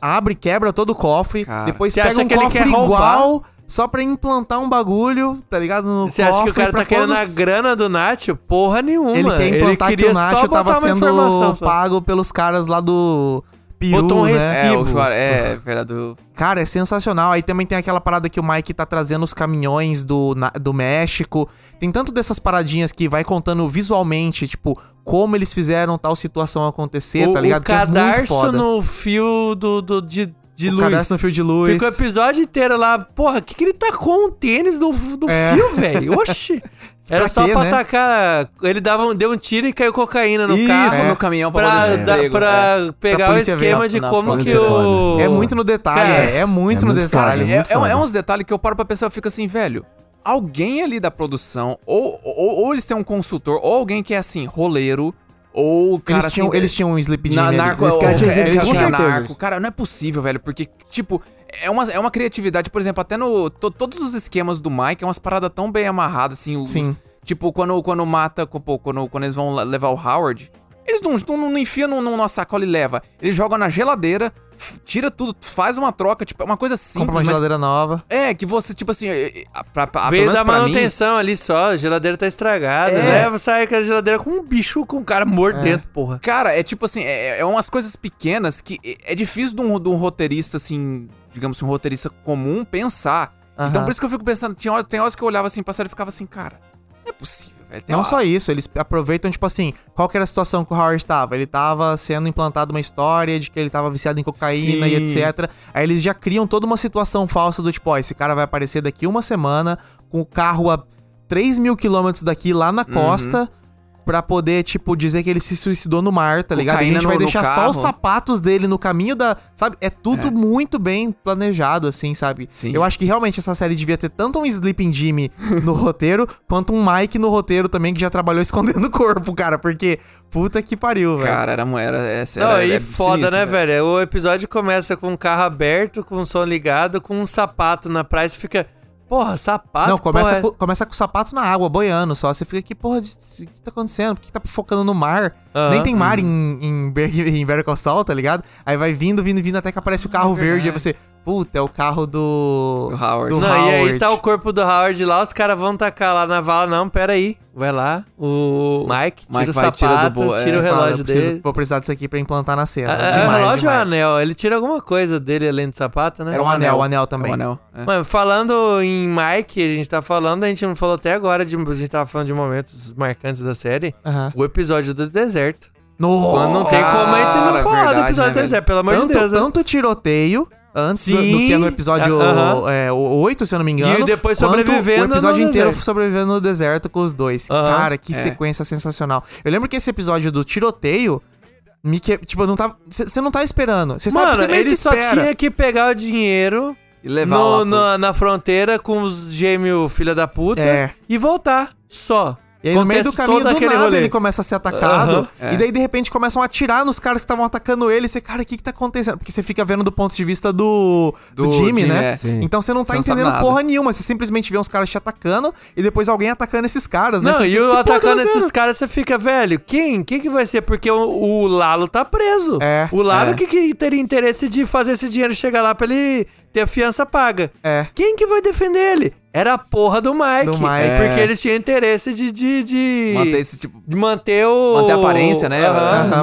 abre, quebra todo o cofre, Cara. depois Você pega um que ele cofre quer roubar? Só pra implantar um bagulho, tá ligado? No Você acha que o cara tá querendo quando a grana do Nacho? Porra nenhuma. Ele quer implantar que queria o Nacho tava sendo pago pelos caras lá do Peru, Botou um né? recibo. É, o. É, verdade. Cara, é sensacional. Aí também tem aquela parada que o Mike tá trazendo os caminhões do, na- do México. Tem tanto dessas paradinhas que vai contando visualmente, tipo, como eles fizeram tal situação acontecer, o, tá ligado? o Que é muito cadarço foda. no fio do, do- de, de o luz. cadastro no fio de luz. Ficou o episódio inteiro lá. Porra, o que, que ele tacou um tênis do, do É. fio, velho? Oxi. Era Pra só quê, pra né? tacar. Ele dava um, deu um tiro e caiu cocaína no Isso, carro. no caminhão pra pra, emprego, pra pegar o polícia ver esquema de na como que Muito o. É muito no detalhe, Cara, é, é muito é no muito detalhe. foda, É, muito é, é uns detalhes que eu paro pra pensar e fico assim, velho. Alguém ali da produção, ou, ou, ou eles têm um consultor, ou alguém que é assim, roleiro, ou cara Eles tinham, assim, eles tinham um Sleep Gym Na, narco, Esse ou- cara tinha é certeza. narco. Cara, não é possível, velho, porque, tipo, é uma, é uma criatividade, por exemplo, até no. to- todos os esquemas do Mike é umas paradas tão bem amarradas, assim. os- Sim. tipo, quando, quando mata, quando, quando eles vão le- levar o Howard, eles não, não, não enfiam num- numa sacola e leva. Eles jogam na geladeira, tira tudo, faz uma troca, tipo, é uma coisa simples. Compra uma mas- geladeira nova. é, que você, tipo assim, é, é, pra, pra, Veio da pra mim, manutenção ali só, a geladeira tá estragada. É. Leva, sai aquela geladeira com um bicho, com um cara morto dentro, porra. Cara, é tipo assim, é, é umas coisas pequenas que é- é difícil de um, de um roteirista, assim, digamos assim, um roteirista comum pensar. Então por isso que eu fico pensando, tinha horas, tem horas que eu olhava assim pra série e ficava assim, cara, não é possível, Não só isso, eles aproveitam, tipo assim, qual era a situação que o Howard estava? Ele tava sendo implantado uma história de que ele tava viciado em cocaína e Sim. etc. Aí eles já criam toda uma situação falsa do tipo, ó, esse cara vai aparecer daqui uma semana com o carro a 3 mil quilômetros daqui lá Uhum. na costa. Pra poder, tipo, dizer que ele se suicidou no mar, tá ligado? E a Cocaína gente vai no- no deixar só carro. os sapatos dele no caminho da. Sabe? É tudo muito bem planejado, assim, sabe? Sim. Eu acho que realmente essa série devia ter tanto um Sleeping Jimmy no roteiro, quanto um Mike no roteiro também, que já trabalhou escondendo o corpo, cara. Porque puta que pariu, velho. Cara, era, era, essa Não, era, e é foda, sinistro, né, velho? O episódio começa com um carro aberto, com o som ligado, com um sapato na praia, você fica. Porra, sapato? Não, começa, porra é com, começa com o sapato na água, boiando só. Você fica, que porra, o que tá acontecendo? Por que tá focando no mar? Nem tem mar em, em, Ber- em Better Call Saul, tá ligado? Aí vai vindo, vindo, vindo, até que aparece o carro verde. Aí você, puta, é o carro do. Do Howard. do Não, e aí Howard. tá o corpo do Howard lá, os caras vão tacar lá na vala. Não, pera aí. Vai lá. O Mike tira Mike o vai, tira do sapato, bo- tira é, o Fala, relógio eu preciso- dele. Vou precisar disso aqui pra implantar na cena. É, é demais, relógio ou demais. anel? Ele tira alguma coisa dele além do sapato, né? É um anel, o anel também. É um anel. é. Mano, falando em Mike, a gente tá falando, a gente não falou até agora, de, a gente tava falando de momentos marcantes da série. Aham. O episódio do deserto. No... Não tem como a gente não falar do episódio né, do deserto, pelo amor tanto, de Deus. né? tanto tiroteio antes do, do Sim. que é no episódio Aham. é, o 8, se eu não me engano. E depois sobrevivendo O episódio no inteiro deserto. sobrevivendo no deserto com os dois. Aham. Cara, que É. sequência sensacional. Eu lembro que esse episódio do tiroteio. Me que... Tipo, não tava. Você não tá esperando. Você sabe Mano, ele que só espera. tinha que pegar o dinheiro E levar no- pro- na, na fronteira com os gêmeos filha da puta É. e voltar. Só. E aí no meio do Acontece caminho do nada rolê. ele começa a ser atacado. Aham. É. E daí de repente começam a atirar nos caras que estavam atacando ele. E você, cara, o que que tá acontecendo? Porque você fica vendo do ponto de vista do, do, Do Jimmy, Jimmy, né? é. Então você não tá Você não entendendo nada. porra nenhuma. Você simplesmente vê uns caras te atacando e depois alguém atacando esses caras, né? Não, Você e fica, o "Que porra tá atacando acontecendo?" esses caras, você fica, velho, quem? Quem que vai ser? Porque o, o Lalo tá preso. É, O Lalo é. que, que teria interesse de fazer esse dinheiro chegar lá pra ele ter a fiança paga. É. Quem que vai defender ele? Era a porra do Mike. Do Mike. É. Porque É. eles tinham interesse de... de, de... Manter esse tipo. de manter o. Manter a aparência, né?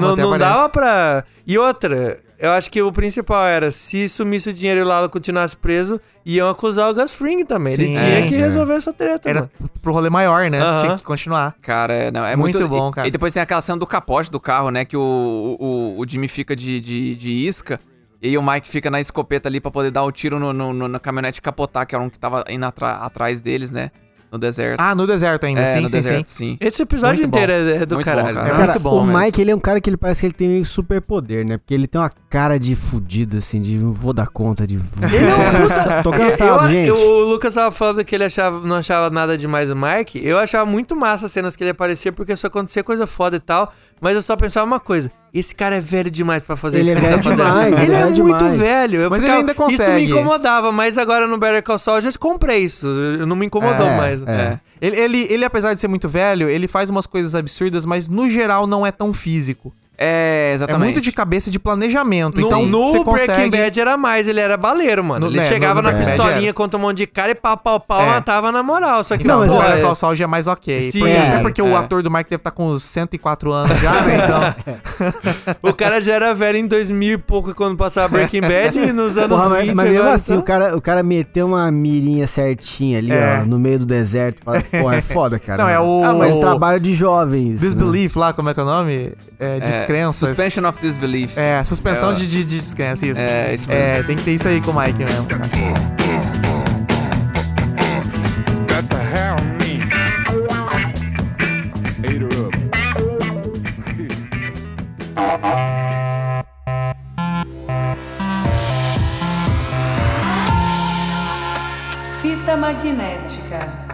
Não não dava pra. E outra, eu acho que o principal era se sumisse o dinheiro e o Lalo continuasse preso, iam acusar o Gus Fring também. Ele Sim. tinha É, que é. resolver essa treta, Era mano. pro rolê maior, né? Tinha que continuar. Cara, é, não, é muito, Muito bom, e- cara. E depois tem aquela cena do capote do carro, né? Que o, o, o Jimmy fica de, de, de isca. E o Mike fica na escopeta ali pra poder dar o tiro no, no- no- na caminhonete capotar, que era um que tava indo atra- atrás deles, né? No deserto. Ah, no deserto ainda, é, sim, no sim, deserto, sim. sim. Esse episódio Muito bom. inteiro é, é do Muito bom, caralho. cara. É né? muito Cara, bom o mesmo. Mike, ele é um cara que ele parece que ele tem meio superpoder, né? Porque ele tem uma cara de fudido, assim, de não vou dar conta, de... Ele é um tô cansado, eu, gente. eu- o Lucas tava falando que ele achava, não achava nada demais o Mike. Eu achava muito massa as cenas que ele aparecia, porque só acontecia coisa foda e tal. Mas eu só pensava uma coisa: esse cara é velho demais pra fazer Ele isso é ele tá demais, ele ele é, é muito demais. velho. Eu Mas ele ficava- ainda Isso me consegue. incomodava, mas agora no Better Call Saul eu já comprei isso. Não me incomodou É, mais. é. Ele, ele, ele, apesar de ser muito velho, ele faz umas coisas absurdas, mas no geral não é tão físico. É, É exatamente. muito de cabeça de planejamento. No, então no você Breaking consegue... Bad era mais, ele era baleiro, mano. No- ele é, chegava no na Breaking Bad pistolinha era. contra um monte de cara e pau, pau, pau, É. matava na moral. Só que Não, mas pô, é- já é mais ok. Sim, porque, é, até porque o é. ator do Mike deve estar com uns 104 anos já, né? Então... O cara já era velho em 2000 e pouco quando passava Breaking Bad e nos anos Porra, 20 mas, mas mesmo agora, assim, então- o, cara, o cara meteu uma mirinha certinha ali, É. ó, no meio do deserto. pra- Pô, é foda, cara. Não, é o- Ah, mas o- trabalho de jovens. né? Disbelief lá, como é que é o nome? É, É, descrenças. Suspension of Disbelief. É, suspensão É, de, de, de descrença, isso. É, isso É, mesmo. tem que ter isso aí com o Mike mesmo. cara. Fita magnética.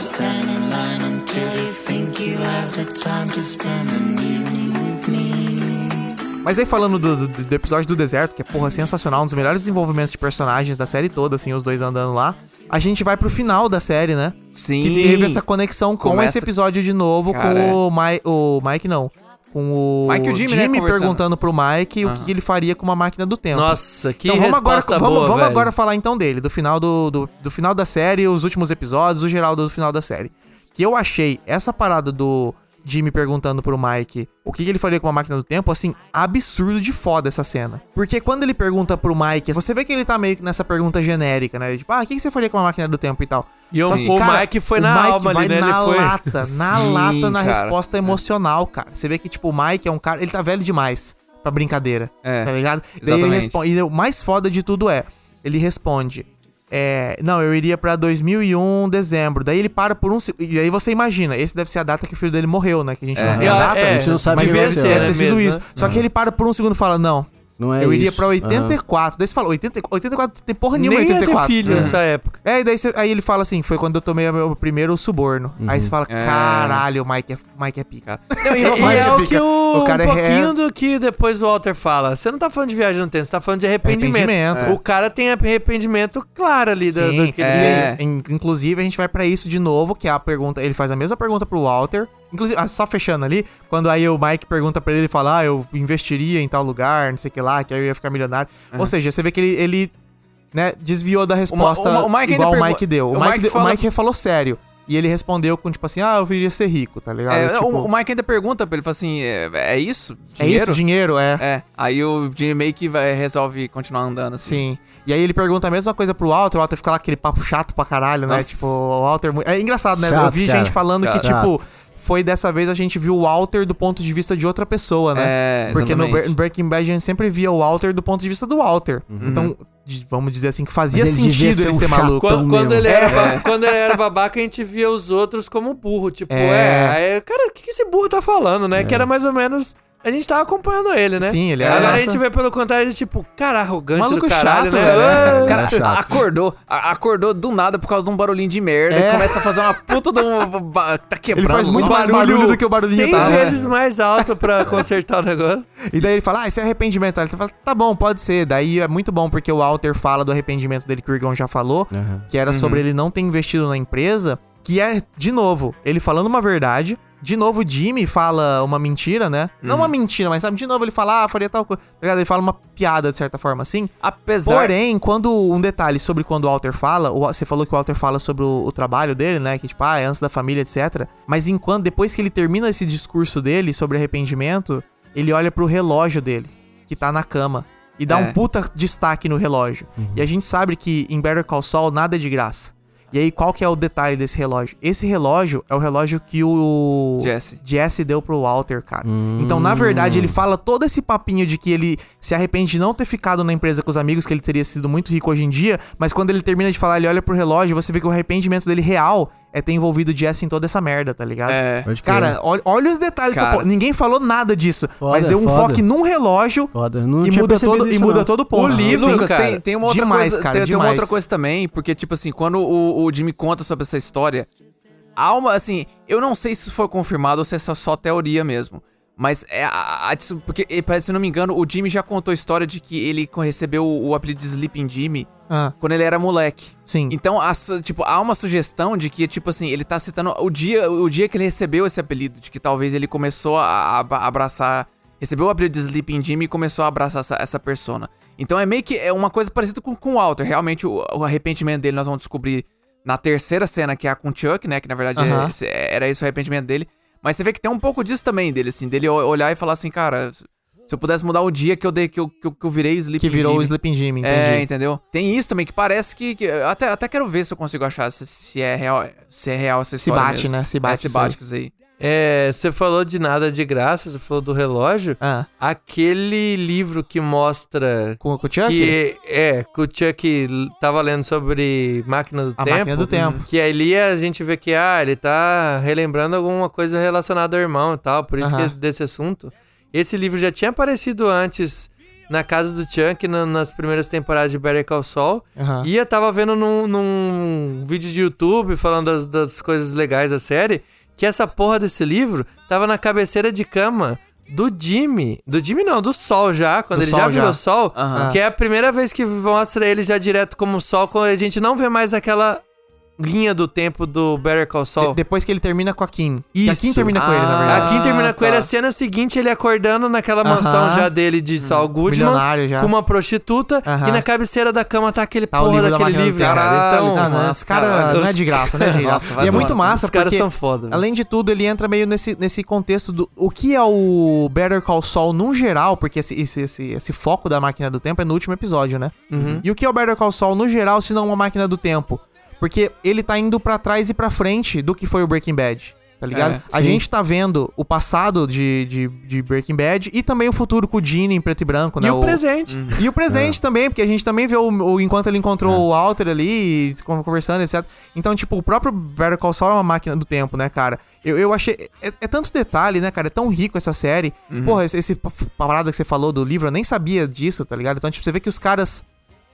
Stand in line until you think you have the time to spend an evening with me. Mas aí falando do, do, do episódio do deserto, que é porra sensacional, um dos melhores desenvolvimentos de personagens da série toda, assim, os dois andando lá. A gente vai pro final da série, né? Sim. Que teve essa conexão com Começa- esse episódio de novo, Cara, com o Mike. O Mike não. Com o Mike o Jimmy, né, conversando. perguntando pro Mike o que ele faria com uma máquina do tempo. Nossa, que então vamos agora, vamos, boa, vamos velho. agora falar então dele, do final do, do, do final da série, os últimos episódios, o geral do final da série. Que eu achei essa parada do Jimmy perguntando pro Mike o que, que ele faria com uma máquina do tempo, assim, absurdo de foda essa cena. Porque quando ele pergunta pro Mike, você vê que ele tá meio que nessa pergunta genérica, né? Tipo, ah, o que, que você faria com uma máquina do tempo e tal. E Só que, o cara, Mike foi o na Mike alma ali, vai né? Ele Na foi- lata, na Sim, lata, na cara. resposta emocional, cara. Você vê que, tipo, o Mike é um cara. Ele tá velho demais pra brincadeira. É, Tá ligado? Daí ele exatamente. responde. E o mais foda de tudo é: ele responde. É, não, eu iria pra 2001, dezembro. Daí ele para por um. E aí você imagina, esse deve ser a data que o filho dele morreu, né? Que a gente não tem a É, data. é, a gente não sabe mas quem deve, ser, deve né, ter sido mesmo, isso. né? Só que ele para por um segundo e fala: não. Não é eu iria isso. pra Aham. 84. Daí você fala, 80, 84 tem porra nenhuma em Nem ia ter 84. filho nessa época. É, e daí você- aí ele fala assim, foi quando eu tomei o meu primeiro suborno. Uhum. Aí você fala, É. caralho, o Mike é, Mike é pica. Não, e E, Mike é o que o, O cara um é- pouquinho do que depois o Walter fala. Você não tá falando de viagem no tempo, você tá falando de arrependimento. Arrependimento. O cara tem arrependimento claro ali Sim, do que ele é. in- inclusive a gente vai pra isso de novo, que é a pergunta, ele faz a mesma pergunta pro Walter. Inclusive, ah, só fechando ali, quando aí o Mike pergunta pra ele, ele fala, ah, eu investiria em tal lugar, não sei o que lá, que aí eu ia ficar milionário. Ou seja, você vê que ele, ele né, desviou da resposta o Ma- o Mike igual o Mike deu. O, o Mike, Mike deu- fala- o Mike falou sério. E ele respondeu com, tipo assim, ah, eu viria ser rico, tá ligado? É, Tipo, o, o Mike ainda pergunta pra ele, fala assim, é, é isso? é isso, dinheiro, é. É, aí o Jimmy meio que vai, resolve continuar andando assim. Sim. E aí ele pergunta a mesma coisa pro Walter, o Walter fica lá aquele papo chato pra caralho, né? Nossa. Tipo, o Walter. É engraçado, né? eu Chato, vi cara. gente falando que, Chato. Foi dessa vez a gente viu o Walter do ponto de vista de outra pessoa, né? É, Porque no Breaking Bad a gente sempre via o Walter do ponto de vista do Walter. Então, de- vamos dizer assim, que fazia ele sentido ser ele um ser maluco. Quando, quando ele era, ba- quando ele era babaca, a gente via os outros como burro. Tipo, É. é. aí, cara, o que, que esse burro tá falando, né? Que era mais ou menos. A gente tava acompanhando ele, né? Sim, ele era Agora a gente vê pelo contrário, ele, tipo, cara, arrogante Maluco do caralho, chato, né? velho. Ah, Cara, chato. acordou, acordou do nada por causa de um barulhinho de merda É. e começa a fazer uma puta de um. Tá quebrando. faz muito Nossa, mais barulho do que o barulhinho 100 tá. né? vezes mais alto pra consertar o negócio. E daí ele fala, ah, esse é arrependimento. Aí você fala, tá bom, pode ser. Daí é muito bom porque o Walter fala do arrependimento dele que o Irgão já falou, que era sobre ele não ter investido na empresa, que é, de novo, ele falando uma verdade. De novo, o Jimmy fala uma mentira, né? Não uma mentira, mas sabe, de novo ele fala, ah, faria tal coisa. Tá? Ele fala uma piada, de certa forma, assim. Apesar. Porém, quando um detalhe sobre quando o Walter fala, o- você falou que o Walter fala sobre o, o trabalho dele, né? Que tipo, ah, é antes da família, etc. Mas enquanto depois que ele termina esse discurso dele sobre arrependimento, ele olha pro relógio dele, que tá na cama, e dá É. um puta destaque no relógio. E a gente sabe que em Better Call Saul nada é de graça. E aí, qual que é o detalhe desse relógio? Esse relógio é o relógio que o Jesse. Jesse deu pro Walter, cara. Então, na verdade, ele fala todo esse papinho de que ele se arrepende de não ter ficado na empresa com os amigos, que ele teria sido muito rico hoje em dia, mas quando ele termina de falar, ele olha pro relógio, você vê que o arrependimento dele real é ter envolvido o Jesse em toda essa merda, tá ligado? É. Cara, olha, olha os detalhes dessa Cara. porra. Ninguém falou nada disso, Foda, mas deu um foda. foco num relógio Foda. Não e muda todo e muda não. todo o O ponto. livro, Sim, Lucas, tem, tem uma outra Demais, coisa, cara, tem, tem uma demais. outra coisa também, porque, tipo assim, quando o, o Jimmy conta sobre essa história, há uma, assim, eu não sei se isso foi confirmado ou se é só, só teoria mesmo. Mas é a, a- porque, parece, se não me engano, o Jimmy já contou a história de que ele recebeu o, o apelido de Sleeping Jimmy Ah, quando ele era moleque. sim. Então, a tipo, há uma sugestão de que, tipo assim, ele tá citando o dia, o dia que ele recebeu esse apelido, de que talvez ele começou a, a- abraçar. Recebeu o apelido de Sleeping Jimmy e começou a abraçar essa, essa persona. Então é meio que é uma coisa parecida com, com o Walter. Realmente, o, o arrependimento dele nós vamos descobrir na terceira cena, que é a com Chuck, né? Que na verdade é- Aham. esse- era esse o arrependimento dele. Mas você vê que tem um pouco disso também dele, assim, dele olhar e falar assim, cara, se eu pudesse mudar o dia que eu dei, que eu, que eu, que eu virei Sleeping Que virou o Jimmy. Sleeping Jimmy, entendi. É, entendeu? Tem isso também que parece que. que- até, até quero ver se eu consigo achar se, se é real, se é real essa Se bate, mesmo. né? Se bate É, se bate com isso aí. É, você falou de nada de graça, você falou do relógio. Ah, Aquele livro que mostra com, com o Chuck? que é, que o Chuck tava lendo sobre máquina do A tempo. Máquina do Tempo. Que ali a gente vê que, ah, ele tá relembrando alguma coisa relacionada ao irmão e tal, por isso Aham. que é desse assunto. Esse livro já tinha aparecido antes na casa do Chuck, na- nas primeiras temporadas de Better Call Saul. Aham. E eu tava vendo num, num vídeo de YouTube falando das, das coisas legais da série, que essa porra desse livro tava na cabeceira de cama do Jimmy. Do Jimmy não, do Sol já, quando Do ele Sol já virou já. Sol. Aham. Que é a primeira vez que mostra ele já direto como Sol, quando a gente não vê mais aquela linha do tempo do Better Call Saul. De- depois que ele termina com a Kim. Que a Kim Isso. termina com ele, na Ah, verdade. Aqui termina com tá. ele a cena seguinte, ele acordando naquela mansão Aham. já dele de Saul Goodman, milionário já. com uma prostituta, Aham. e na cabeceira da cama tá aquele Tá porra da daquele do livro, cara. Caralho, Então, Ah, não, esse cara caralho. não é de graça, né, gente? Nossa, e é muito massa Os caras são foda, além de tudo, ele entra meio nesse, nesse contexto do... O que é o Better Call Saul no geral, porque esse, esse, esse, esse foco da Máquina do Tempo é no último episódio, né? Uhum. E o que é o Better Call Saul no geral, se não uma Máquina do Tempo? Porque ele tá indo pra trás e pra frente do que foi o Breaking Bad. Tá ligado? É, a gente tá vendo o passado de, de, de Breaking Bad e também o futuro com o Gene em preto e branco, né? E o presente. E o presente também, porque a gente também vê o, o- enquanto ele encontrou o Walter ali, con- conversando, etc. Então, tipo, o próprio Better Call Saul é uma máquina do tempo, né, cara? Eu, eu achei. É, é tanto detalhe, né, cara? É tão rico essa série. Porra, esse, esse pa- parada que você falou do livro, eu nem sabia disso, tá ligado? Então, tipo, você vê que os caras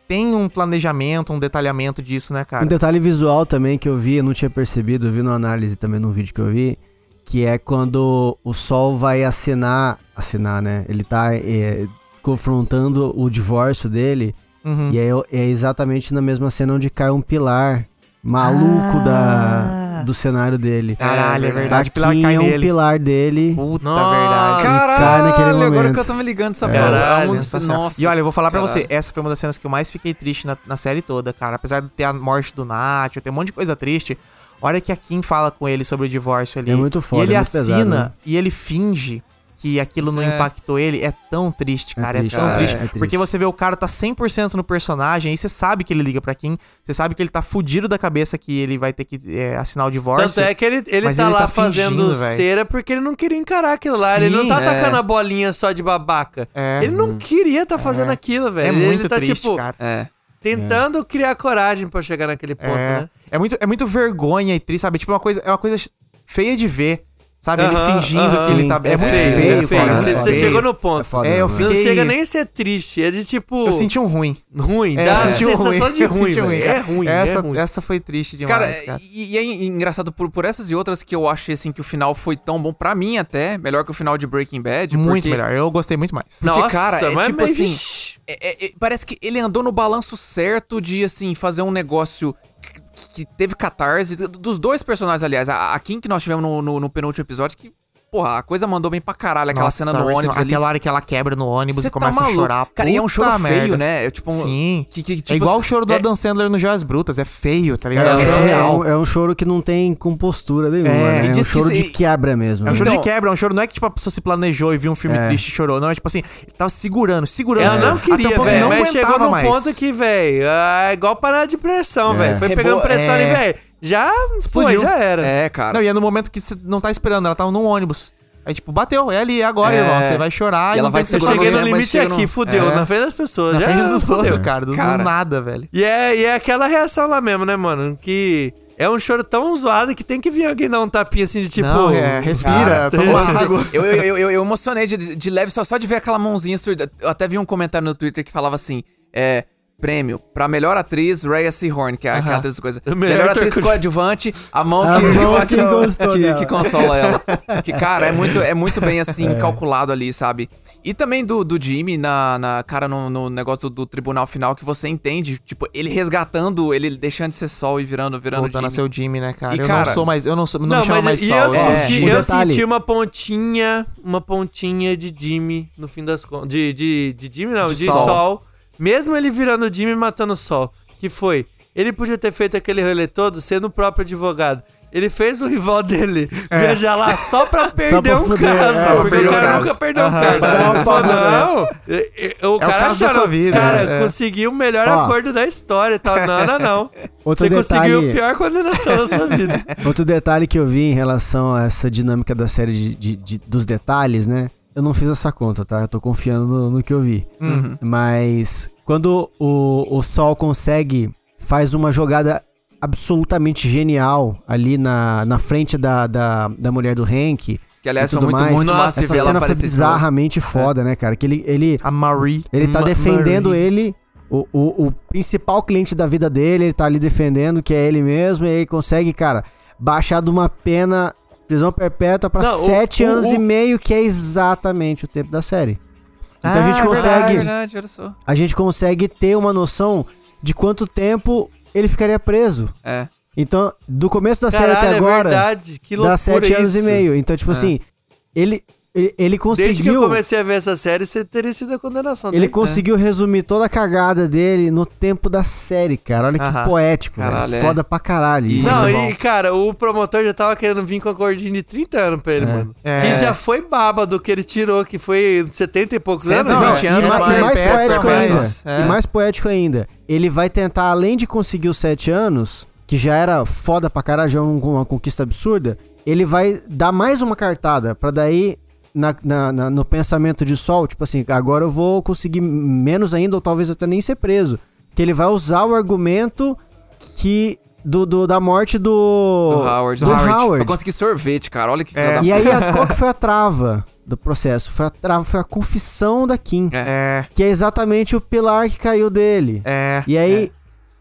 têm um planejamento, um detalhamento disso, né, cara? Um detalhe visual também que eu vi, eu não tinha percebido, eu vi numa análise também num vídeo que eu vi, que é quando o Sol vai assinar, assinar, né? Ele tá é, confrontando o divórcio dele, Uhum. e é, é exatamente na mesma cena onde cai um pilar maluco da, do cenário dele. Caralho, é verdade. O pilar Aqui cai é um nele. pilar dele. Puta Nossa. verdade. Cara, Caralho, naquele agora momento. que eu tô me ligando essa Caralho, porra. Sensacional. Nossa. E olha, eu vou falar pra Caralho. você, essa foi uma das cenas que eu mais fiquei triste na, na série toda, cara. Apesar de ter a morte do Nacho, ter um monte de coisa triste. A hora que a Kim fala com ele sobre o divórcio ali. É muito foda, E ele é muito assina pesado, né? e ele finge que aquilo não Isso é. impactou ele. É tão triste, É cara. É, triste, tão é, triste. é triste. Porque você vê o cara tá 100% no personagem e você sabe que ele liga pra Kim. Você sabe que ele tá fudido da cabeça que ele vai ter que é, assinar o divórcio. Tanto é que ele, ele tá ele lá tá fazendo fingindo, cera porque ele não queria encarar aquilo lá. ele não Sim, tá é. atacando a bolinha só de babaca. É. Ele não queria tá fazendo aquilo, velho. É ele muito tá, triste, tipo, cara. É. tentando criar coragem pra chegar naquele ponto, É, né? é, muito, é muito vergonha e triste, sabe? Tipo, uma coisa, é uma coisa feia de ver. Sabe? Aham, ele fingindo aham. que ele tá. Sim, É, é muito feio, feio, é feio, cara. é Você, é você feio. chegou no ponto. É foda, É, eu né, Não fiquei- chega nem a ser triste, é de tipo. Eu senti um ruim. ruim, É, dá eu a senti um sensação ruim. de eu ruim, senti um velho. É ruim, essa, é ruim. essa foi triste demais, Cara, cara. E, e é engraçado por, por essas e outras que eu achei assim que o final foi tão bom pra mim até, melhor que o final de Breaking Bad. muito porque, melhor. Eu gostei muito mais. Porque, Nossa, cara, é mas- tipo mas, assim, é- é- é- parece que ele andou no balanço certo de assim fazer um negócio que, teve catarse dos dois personagens, aliás, a, a Kim que nós tivemos no, no- no penúltimo episódio que Porra, a coisa mandou bem pra caralho. Aquela Nossa, cena no ônibus ali. Aquela hora que ela quebra no ônibus Cê e começa tá a chorar. Cara, e é um choro feio, merda. né? É tipo um- Sim. que- que- é tipo, igual o choro do é- Adam Sandler no Joias Brutas. É feio, tá ligado? É, É, um choro é, real. um, é um choro que não tem compostura nenhuma, É, né? É um que choro isso- de quebra mesmo. É um né? choro Então- de quebra, é um choro. Não é que tipo, a pessoa se planejou e viu um filme É. triste e chorou. Não, é tipo assim, tava segurando, segurando. Ela não queria, até o ponto que velho, não mas chegou num mais. ponto que, velho, é igual parar de pressão, É. velho. Foi pegando pressão ali, é. velho. Já Explodiu. foi, já era. É, cara. Não, e é no momento que você não tá esperando, ela tava num ônibus. Aí, tipo, bateu, é ali, é agora, É. irmão. Você vai chorar E ela vai segurando Cheguei no limite aqui, no- fudeu, É. na frente das pessoas. Na já frente dos fudeu. outros, cara. Do, Cara. nada, velho. E é, e é aquela reação lá mesmo, né, mano? Que é um choro tão zoado que tem que vir alguém dar um tapinha assim de tipo. não, é, respira, Cara, toma água. Eu, eu, eu, eu- eu emocionei de, de leve só, só de ver aquela mãozinha surda. Eu até vi um comentário no Twitter que falava assim: é. Prêmio pra melhor atriz, Rhea Seahorn, que é a que é a atriz coisa. Melhor Melhor, atriz com- coadjuvante, a mão A que, mão que gostou que, que consola ela. Que, cara, é muito, é muito bem assim, calculado ali, sabe? E também do, do Jimmy, na, na cara, no, no negócio do, do tribunal final, que você entende, tipo, ele resgatando, ele deixando de ser sol e virando, virando Voltando a Jimmy. ser o Jimmy, né, cara? E, eu cara- não sou mais. Eu não, sou, não, Não, me chamo mais e Sol. eu, eu sou senti, eu senti uma pontinha, uma pontinha de Jimmy no fim das contas. De, de, de Jimmy, não, de, De sol. Sol. Mesmo ele virando Jimmy e matando o Sol. Que foi? Ele podia ter feito aquele rolê todo sendo o próprio advogado. Ele fez o rival dele viajar lá só pra perder pra um caso. é, porque o o cara nunca perdeu um Aham. caso. Falou, não, e- e- o cara caso da achando, sua vida, Cara, é. conseguiu o melhor Ó. acordo da história e tal. Não, não, não. Outro Você conseguiu detalhe- a pior condenação da sua vida. Outro detalhe que eu vi em relação a essa dinâmica da série de, de- de- dos detalhes, né? Eu não fiz essa conta, tá? Eu tô confiando no, no que eu vi. Mas quando o, o Sol consegue, faz uma jogada absolutamente genial ali na, na frente da, da, da mulher do Hank. Que aliás foi muito, mais. muito Nossa, Essa cena foi bizarramente foda, né, cara? Que ele, ele, A Marie. ele tá Ma- defendendo Marie. ele, o, o, o principal cliente da vida dele, ele tá ali defendendo, que é ele mesmo, e aí consegue, cara, baixar de uma pena prisão perpétua o- sete o- anos o- e meio, que é exatamente o tempo da série. Então a Ah, gente é consegue, Verdade, verdade, só. a gente consegue ter uma noção de quanto tempo ele ficaria preso. É. Então, do começo da série Caralho, até é agora, verdade. Que loucura dá sete anos e isso. meio. Então, tipo assim, ele, ele, ele Desde que eu conseguiu... comecei a ver essa série, você teria sido a condenação Ele dele. conseguiu resumir toda a cagada dele no tempo da série, cara. Olha que Aham. poético, Caralho, velho. é. Foda pra caralho. Isso Não, é e cara, o promotor já tava querendo vir com a cordinha de 30 anos pra ele, mano. É. Que já foi baba do que ele tirou, que foi 70 e poucos e anos. Não, né? E, anos e mais mais poético mais, ainda. é. E mais poético ainda. Ele vai tentar, além de conseguir os sete anos, que já era foda pra caralho, já é um- uma conquista absurda, ele vai dar mais uma cartada pra daí na, na- na- no pensamento de Sol, tipo assim, agora eu vou conseguir menos ainda ou talvez até nem ser preso. Que ele vai usar o argumento que do, do- da morte do Do Howard. do Howard. Pra conseguir sorvete, cara. Olha que da E aí, a- qual que foi a trava do processo? Foi a trava, foi a confissão da Kim. É, Que é exatamente o pilar que caiu dele. é. E aí,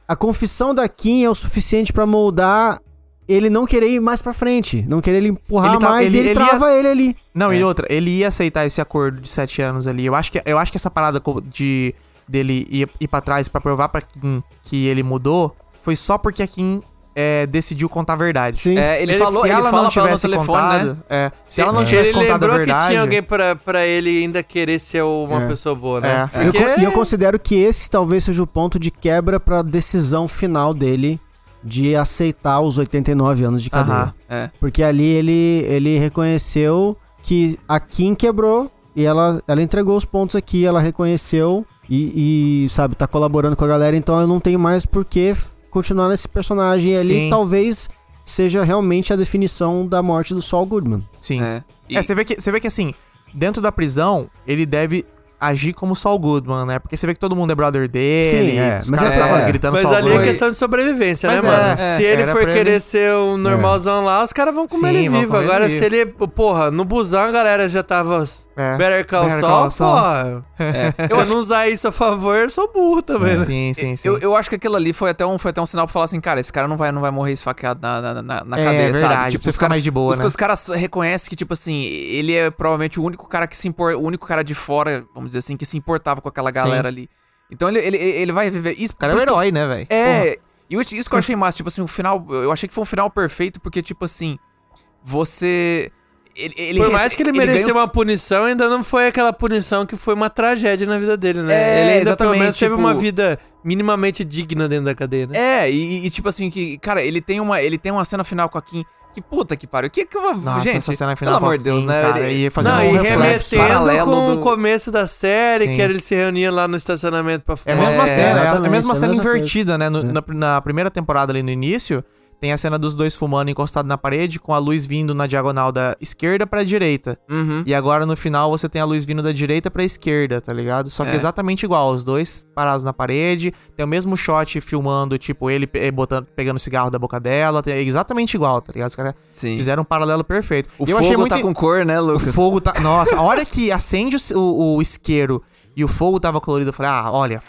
a confissão da Kim é o suficiente pra moldar ele não querer ir mais pra frente. Não querer ele empurrar Ele tá- mais ele- e ele, ele ia- trava ele ali. Não, É. e outra, ele ia aceitar esse acordo de sete anos ali. Eu acho que, eu acho que essa parada de dele ir, ir pra trás pra provar pra Kim que ele mudou foi só porque a Kim é, decidiu contar a verdade. Sim. É, ele, Ele- falou, se ele ela fala não ela no tivesse telefone, contado, né? é, se ela não Ele tivesse contado a lembrou verdade, que tinha alguém pra, pra ele ainda querer ser uma É. pessoa boa, né? É. E eu, e eu considero que esse talvez seja o ponto de quebra pra decisão final dele de aceitar os 89 anos de cadeia. Aham. É. Porque ali ele, ele reconheceu que a Kim quebrou e ela, ela entregou os pontos aqui, ela reconheceu e, e, sabe, tá colaborando com a galera, então eu não tenho mais por que continuar nesse personagem E ali. Sim. Talvez seja realmente a definição da morte do Saul Goodman. Sim. É. E- É, você vê, que, você vê que assim, dentro da prisão, ele deve agir como Saul Goodman, né? Porque você vê que todo mundo é brother dele, Sim, é. os Mas é- tava é. gritando Mas Saul ali é Goodman. questão de sobrevivência, Mas né, é, mano? é, se ele for querer ele- ser um normalzão lá, os caras vão comer Sim, ele vivo. comer ele Agora, vivo. se ele, porra, no busão a galera já tava É. Better Call Saul, porra. É. Eu não usar isso a favor, eu sou burro também, né? Sim, sim, sim. Eu, eu acho que aquilo ali foi até um, foi até um sinal pra falar assim, cara, esse cara não vai, não vai morrer esfaqueado na, na, na, na É, cadeia, verdade, sabe? Tipo, pra você os ficar cara- mais de boa, os, né? os caras reconhecem que, tipo assim, ele é provavelmente o único cara que se importa, o único cara de fora, vamos dizer assim, que se importava com aquela galera ali. Então ele, ele, ele vai viver isso. O cara é um herói, né, velho? É, e isso que eu achei massa, tipo assim, o final, eu achei que foi um final perfeito, porque, tipo assim, você... Ele, ele Por mais que ele, ganha mereceu um- uma punição, ainda não foi aquela punição que foi uma tragédia na vida dele, né? É, ele ainda pelo exatamente, menos teve tipo- uma vida minimamente digna dentro da cadeia, né? É, e, e, tipo assim, que, cara, ele tem uma, ele tem uma cena final com a Kim. Que puta que pariu. Que que eu vou. Nossa, gente, essa cena final pelo amor de Deus, né? cara, ele, ia fazer Não, um e remetendo com do- o começo da série, Sim. que eles se reuniam lá no estacionamento pra É a fumar. mesma É, cena, é a- mesma é cena mesma coisa. invertida, né? No- na, na primeira temporada ali no início, tem a cena dos dois fumando encostado na parede, com a luz vindo na diagonal da esquerda pra direita. Uhum. E agora no final você tem a luz vindo da direita pra esquerda, tá ligado? Só que É. exatamente igual, os dois parados na parede, tem o mesmo shot filmando, tipo, ele pe- botando, pegando cigarro da boca dela, é exatamente igual, tá ligado? Os caras fizeram um paralelo perfeito. O E eu fogo achei muito tá com cor, né, o Lucas? fogo tá. Nossa, a hora que acende o, o, o isqueiro e o fogo tava colorido, eu falei, ah, olha.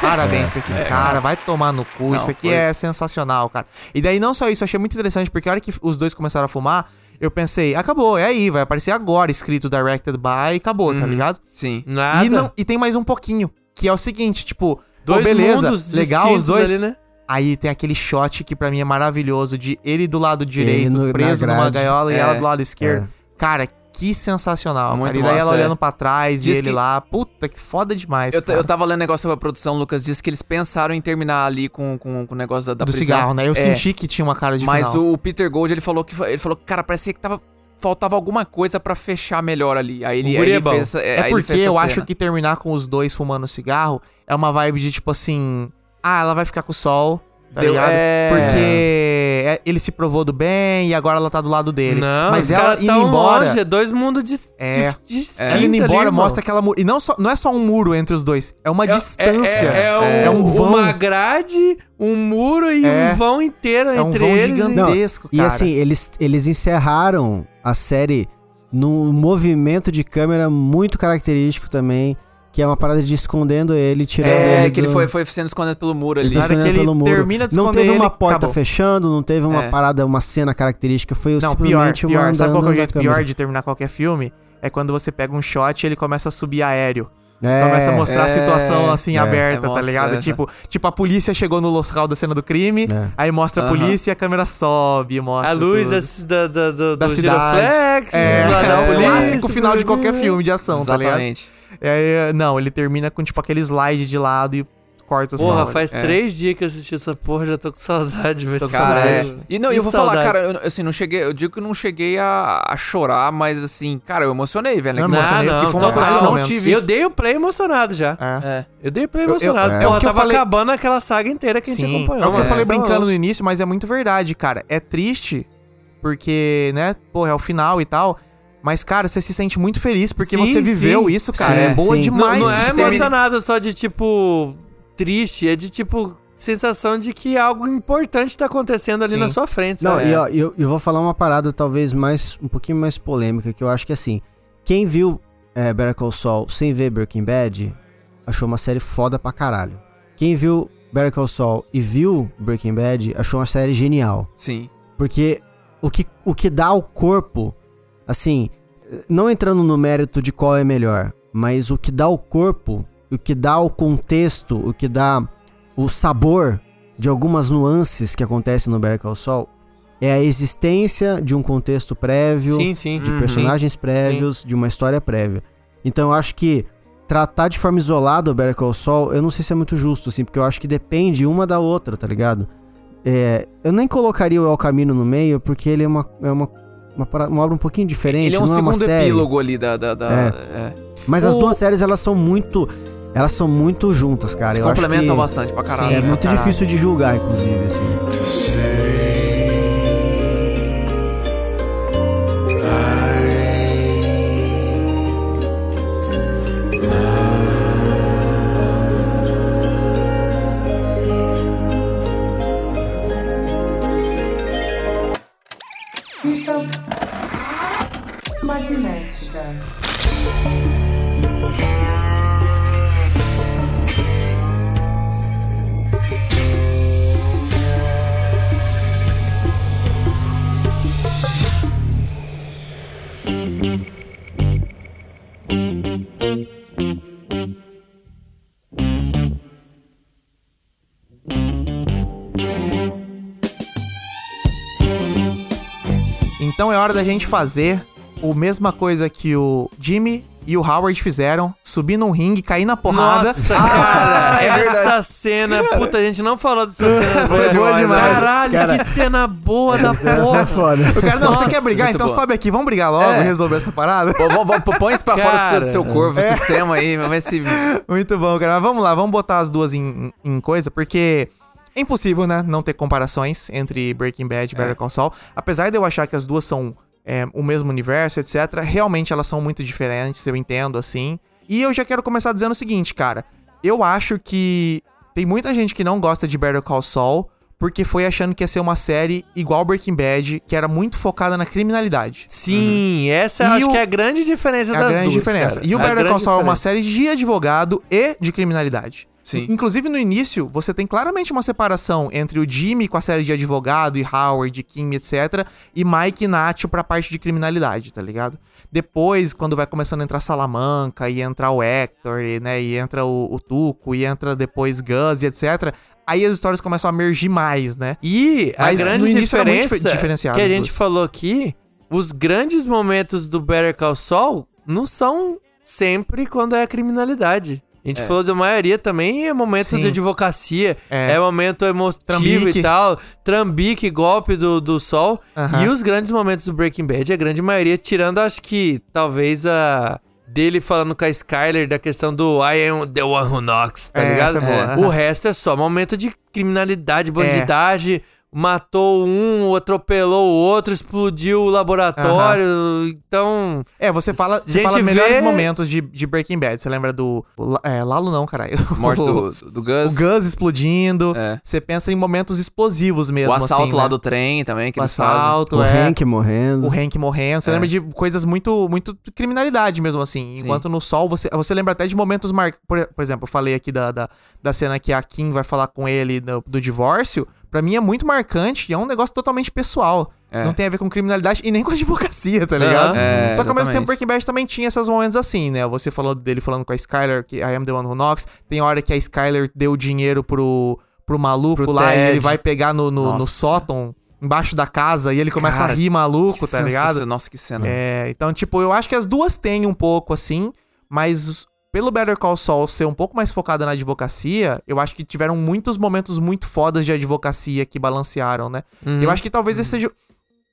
Parabéns pra esses caras, vai tomar no cu. Não, isso aqui foi- é sensacional, cara. E daí, não só isso, eu achei muito interessante, porque a hora que os dois começaram a fumar, eu pensei, acabou, é aí, vai aparecer agora escrito directed by e acabou, tá ligado? Sim. Nada. E, não, e tem mais um pouquinho, que é o seguinte, tipo, Dois beleza, mundos legal os dois. ali, né? Aí tem aquele shot que pra mim é maravilhoso de ele do lado direito, no- preso numa gaiola e É, ela do lado esquerdo. é. Cara, que sensacional. Muito cara. E daí massa, ela é. olhando pra trás Diz e ele que- lá. Puta, que foda demais. Eu, eu tava lendo negócio sobre a produção, Lucas disse que eles pensaram em terminar ali com, com, com o negócio da, da do prisão. cigarro, né? Eu É, senti que tinha uma cara de Mas final. o Peter Gold, ele falou que ele falou, cara, parecia que tava faltava alguma coisa pra fechar melhor ali. Aí ele, aí guri é ele bom. fez É aí ele porque eu cena. acho que terminar com os dois fumando cigarro é uma vibe de tipo assim. Ah, ela vai ficar com o sol. Tá Deu- ligado? é. Porque é- ele se provou do bem e agora ela tá do lado dele. Não, Mas ela indo tão embora. longe, é dois mundos dis É. dis- distintos Ela indo ali, embora irmão. mostra aquela muro. E não, só, não é só um muro entre os dois, é uma É- distância. É, é, É um, um vão. uma grade, um muro e É. um vão inteiro É um entre vão eles. e- gigante. gigantesco, E cara. assim, eles, eles encerraram a série num movimento de câmera muito característico também, que é uma parada de escondendo ele, tirando É, ele que ele do- foi, foi sendo escondido pelo muro ali. ele escondendo que ele pelo muro. termina de não teve uma ele, porta acabou. fechando, não teve uma É. parada, uma cena característica, foi Não, pior, simplesmente uma pior. Sabe qual que é o jeito da pior de terminar qualquer filme? É quando você pega um shot e ele começa a subir aéreo. É, Começa a mostrar a é, situação assim é. aberta, É, tá ligado? é. Tipo, tipo, a polícia chegou no local da cena do crime, É. aí mostra a polícia e a câmera sobe, mostra. A luz tudo. da, da, do, Da do cidade. giroflex, É, da é, o polícia, clássico final de qualquer filme de ação, tá ligado? É, não, ele termina com tipo aquele slide de lado e corta o Porra, faz É. três dias que eu assisti essa porra, já tô com saudade, velho. Cara, é. E não, Que eu vou falar, saudade. cara, eu, assim, não cheguei, eu digo que eu não cheguei a, a chorar, mas assim, cara, eu emocionei, velho. Não, Que- emocionei, Não, porque não, foi uma coisa que eu não Eu tive. dei o play emocionado já. É. É. Eu dei play Eu- eu- emocionado. é Porra, o eu tava falei- acabando aquela saga inteira que a gente Sim, acompanhou. é o que eu mano. falei Tá brincando no início, mas é muito verdade, cara. É triste porque, né, pô, é o final e tal. Mas, cara, você se sente muito feliz porque Sim, você viveu sim. isso, cara. Sim, é boa sim. demais. Não, não é emocionado só de tipo triste, é de tipo sensação de que algo importante tá acontecendo ali Sim. na sua frente. Não, sabe? e ó, eu, eu vou falar uma parada talvez mais um pouquinho mais polêmica, que eu acho que assim, quem viu é, Better Call Saul sem ver Breaking Bad, achou uma série foda pra caralho. Quem viu Better Call Saul e viu Breaking Bad, achou uma série genial. Sim. Porque o que, o que dá ao corpo, assim, não entrando no mérito de qual é melhor, mas o que dá ao corpo, o que dá ao contexto, o que dá o sabor de algumas nuances que acontecem no Better Call Saul é a existência de um contexto prévio, sim, sim. de personagens prévios, de uma história prévia. Então eu acho que tratar de forma isolada o Better Call Saul, eu não sei se é muito justo, assim, porque eu acho que depende uma da outra, tá ligado? É, eu nem colocaria o El Camino no meio, porque ele é uma, é uma, uma, uma obra um pouquinho diferente, Ele é um não é uma segundo série. epílogo ali da. da, da- É. é. Mas as O- duas séries, elas são muito... Elas são muito juntas, cara. Se eu acho complementam que bastante pra caralho. É né? muito caralho. difícil de julgar, inclusive, assim. Então é hora da gente fazer a mesma coisa que o Jimmy e o Howard fizeram, subir num ringue, cair na porrada. Nossa, cara, é essa cena, puta, a gente não falou dessa cena. Foi boa demais. Caralho, Cara, que cena boa da é porra. foda. O cara, não, você Nossa, quer brigar? Então boa. sobe aqui, vamos brigar logo, É. resolver essa parada. Pô, Põe isso pra fora do seu, Cara, corpo, esse sistema aí, vamos ver se. Muito bom, cara. Mas vamos lá, vamos botar as duas em, em coisa, porque é impossível, né, não ter comparações entre Breaking Bad e Better Call Saul. Apesar de eu achar que as duas são é, o mesmo universo, etc., realmente elas são muito diferentes, eu entendo, assim. E eu já quero começar dizendo o seguinte, cara. Eu acho que tem muita gente que não gosta de Better Call Saul porque foi achando que ia ser uma série igual Breaking Bad, que era muito focada na criminalidade. Sim, essa eu E acho o- que é a grande diferença É das a grande duas, diferença. cara. E o É a Better Call Saul é uma série de advogado e de criminalidade. Sim. Inclusive, no início, você tem claramente uma separação entre o Jimmy com a série de advogado e Howard, Kim, etc. E Mike e Nacho pra parte de criminalidade, tá ligado? Depois, quando vai começando a entrar Salamanca e entrar o Hector, e, né? E entra o, o Tuco, e entra depois Gus e etc. Aí as histórias começam a mergir mais, né? E a grande diferença difer- diferenciado que a gente duas. falou aqui, os grandes momentos do Better Call Saul não são sempre quando é a criminalidade. A gente falou da maioria também, é momento Sim. de advocacia, É. é, momento emotivo Trambique. e tal, trambique, golpe do, do sol. Aham. E os grandes momentos do Breaking Bad, a grande maioria, tirando acho que talvez a dele falando com a Skyler da questão do I am the one who knocks, tá É, ligado? é boa, O resto é só momento de criminalidade, bandidagem, matou um, atropelou o outro, explodiu o laboratório. Então, É, você fala, você Gente, fala melhores vê- momentos de, de Breaking Bad. Você lembra do. é, Lalo não, caralho. Morte O- do, do Gus. O Gus explodindo. É. Você pensa em momentos explosivos mesmo. o assalto assim, lá né? do trem também, que O eles fazem. assalto, O é. Hank morrendo. O Hank morrendo. Você É. lembra de coisas muito, muito criminalidade mesmo, assim. Sim. Enquanto no sol, você, você lembra até de momentos mar... Por, por exemplo, eu falei aqui da, da, da cena que a Kim vai falar com ele do, do divórcio. Pra mim é muito marcante e é um negócio totalmente pessoal. É. Não tem a ver com criminalidade e nem com advocacia, tá ligado? É, Só que ao mesmo tempo. Breaking Bad também tinha esses momentos assim, né? Você falou dele falando com a Skyler, que I am the one who knocks. Tem hora que a Skyler deu dinheiro pro, pro maluco Pro lá e Ted. ele vai pegar no, no, no sótão, embaixo da casa, e ele começa Cara, a rir maluco, tá ligado? Nossa, que cena. É, então, tipo, eu acho que as duas têm um pouco assim, mas pelo Better Call Saul ser um pouco mais focada na advocacia, eu acho que tiveram muitos momentos muito fodas de advocacia que balancearam, né? Uhum. Eu acho que talvez esse seja.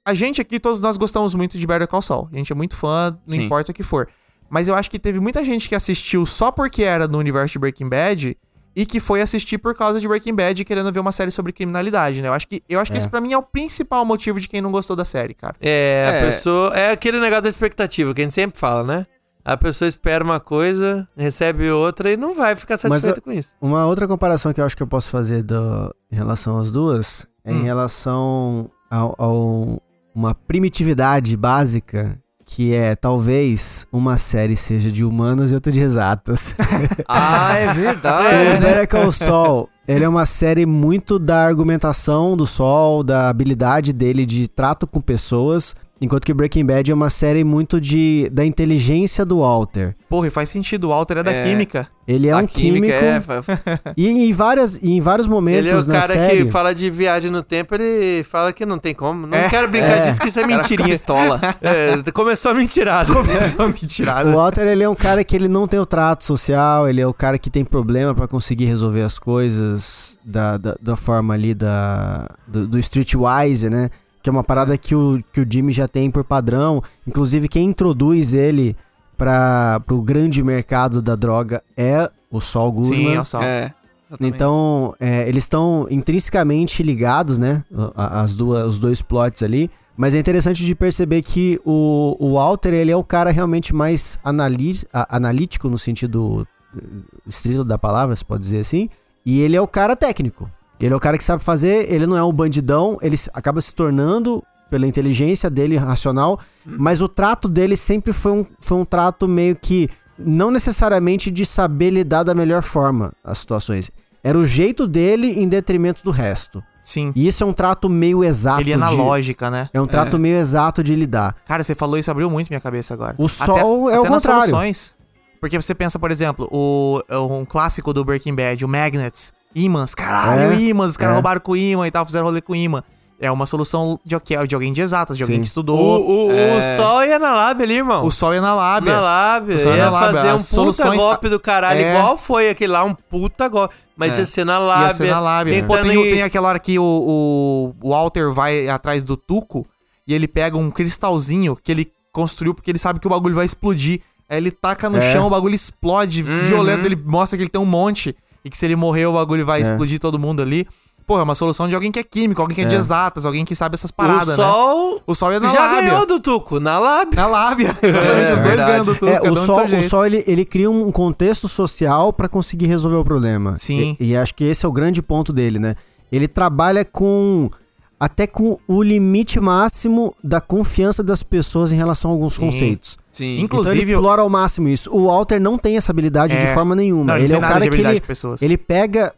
A gente aqui, todos nós gostamos muito de Better Call Saul. A gente é muito fã, não Sim. importa o que for. Mas eu acho que teve muita gente que assistiu só porque era no universo de Breaking Bad e que foi assistir por causa de Breaking Bad querendo ver uma série sobre criminalidade, né? Eu acho que, eu acho que esse pra mim é o principal motivo de quem não gostou da série, cara. É, a É. pessoa. É aquele negócio da expectativa que a gente sempre fala, né? A pessoa espera uma coisa, recebe outra e não vai ficar satisfeita com isso. Uma outra comparação que eu acho que eu posso fazer do- em relação às duas é Hum. em relação ao, ao- uma primitividade básica que é talvez uma série seja de humanos e outra de exatas. Ah, é o verdade. né? Better Call Saul, ele é uma série muito da argumentação do Sol, da habilidade dele de trato com pessoas, enquanto que Breaking Bad é uma série muito de da inteligência do Walter. Porra, e faz sentido, o Walter é da É. química. Ele é A um química químico é. e em várias e em vários momentos Ele é o na cara série. que fala de viagem no tempo, ele fala que não tem como. Não É. quero brincar É. disso, que isso é mentirinha. pistola. É, começou a mentirada. Começou mentirada. O Walter, ele é um cara que ele não tem o trato social, ele é o cara que tem problema pra conseguir resolver as coisas da, da, da forma ali da, do, do streetwise, né? Que é uma parada que o, que o Jimmy já tem por padrão. Inclusive, quem introduz ele para pro grande mercado da droga é o Saul Goodman. Sim, é o Sol. É. Então, é, eles estão intrinsecamente ligados, né? As duas, os dois plots ali. Mas é interessante de perceber que o, o Walter, ele é o cara realmente mais anali a- analítico no sentido eh, estrito da palavra, se pode dizer assim. E ele é o cara técnico. Ele é o cara que sabe fazer, ele não é um bandidão, ele se- acaba se tornando pela inteligência dele racional, mas o trato dele sempre foi um, foi um trato meio que não necessariamente de saber lidar da melhor forma as situações. Era o jeito dele em detrimento do resto. Sim. E isso é um trato meio exato Ele é na de, lógica, né? É um trato meio exato de lidar. Cara, você falou isso, abriu muito minha cabeça agora. O Sol é o até nas contrário. soluções. Porque você pensa, por exemplo, o, um clássico do Breaking Bad, o Magnets, imãs. Caralho, É, imãs, os caras é. roubaram com imã e tal, fizeram rolê com imã. É uma solução de, de alguém de exatas, de alguém Sim. que O, estudou. o, É. o sol ia na lábia ali, irmão. O sol é na lábia. Na lábia. O sol é ia na lábia. fazer um As puta soluções- golpe do caralho, É. igual foi aquele lá, um puta golpe. Mas É. ia ser na lábia. Ia ser na lábia. Pô, tem, o- ir- tem aquela hora que o, o Walter vai atrás do Tuco e ele pega um cristalzinho que ele construiu porque ele sabe que o bagulho vai explodir. Aí ele taca no É. chão, o bagulho explode, Uhum. violento, ele mostra que ele tem um monte e que se ele morrer o bagulho vai É. explodir todo mundo ali. Pô, é uma solução de alguém que é químico, alguém que é, de É. exatas, alguém que sabe essas o paradas, né? sol O sol é na já lábia. ganhou do Tuco, na lábia. Na lábia. Exatamente, os dois ganham do Tuco. É, o Sol, o. Sol ele, ele cria um contexto social pra conseguir resolver o problema. Sim. E, e acho que esse é o grande ponto dele, né? Ele trabalha com até com o limite máximo da confiança das pessoas em relação a alguns Sim. conceitos. Sim. Então ele Inclusive, explora ao máximo isso. O Walter não tem essa habilidade É. de forma nenhuma. Não, ele é de cara que ele, ele pega.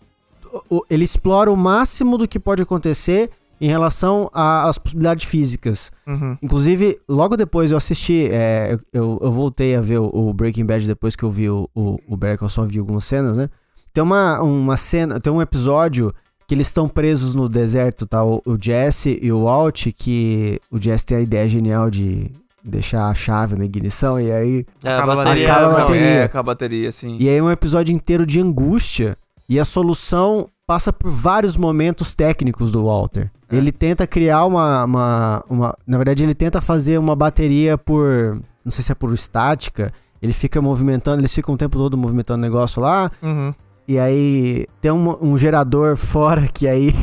Ele explora o máximo do que pode acontecer em relação às possibilidades físicas. Uhum. Inclusive, logo depois eu assisti, é, eu- eu, eu voltei a ver o, o Breaking Bad depois que eu vi o, o, o Better Call Saul, vi algumas cenas, né? Tem uma, uma cena, tem um episódio que eles estão presos no deserto, tá? O, o Jesse e o Walt, que o Jesse tem a ideia genial de deixar a chave na ignição e aí É, Acaba a bateria. Acaba a Não, bateria. É, com a bateria, sim. E aí é um episódio inteiro de angústia. E a solução passa por vários momentos técnicos do Walter. É. Ele tenta criar uma, uma, uma- Na verdade, ele tenta fazer uma bateria por. Não sei se é por estática. Ele fica movimentando, eles ficam o tempo todo movimentando o negócio lá. Uhum. E aí tem um, um gerador fora que aí.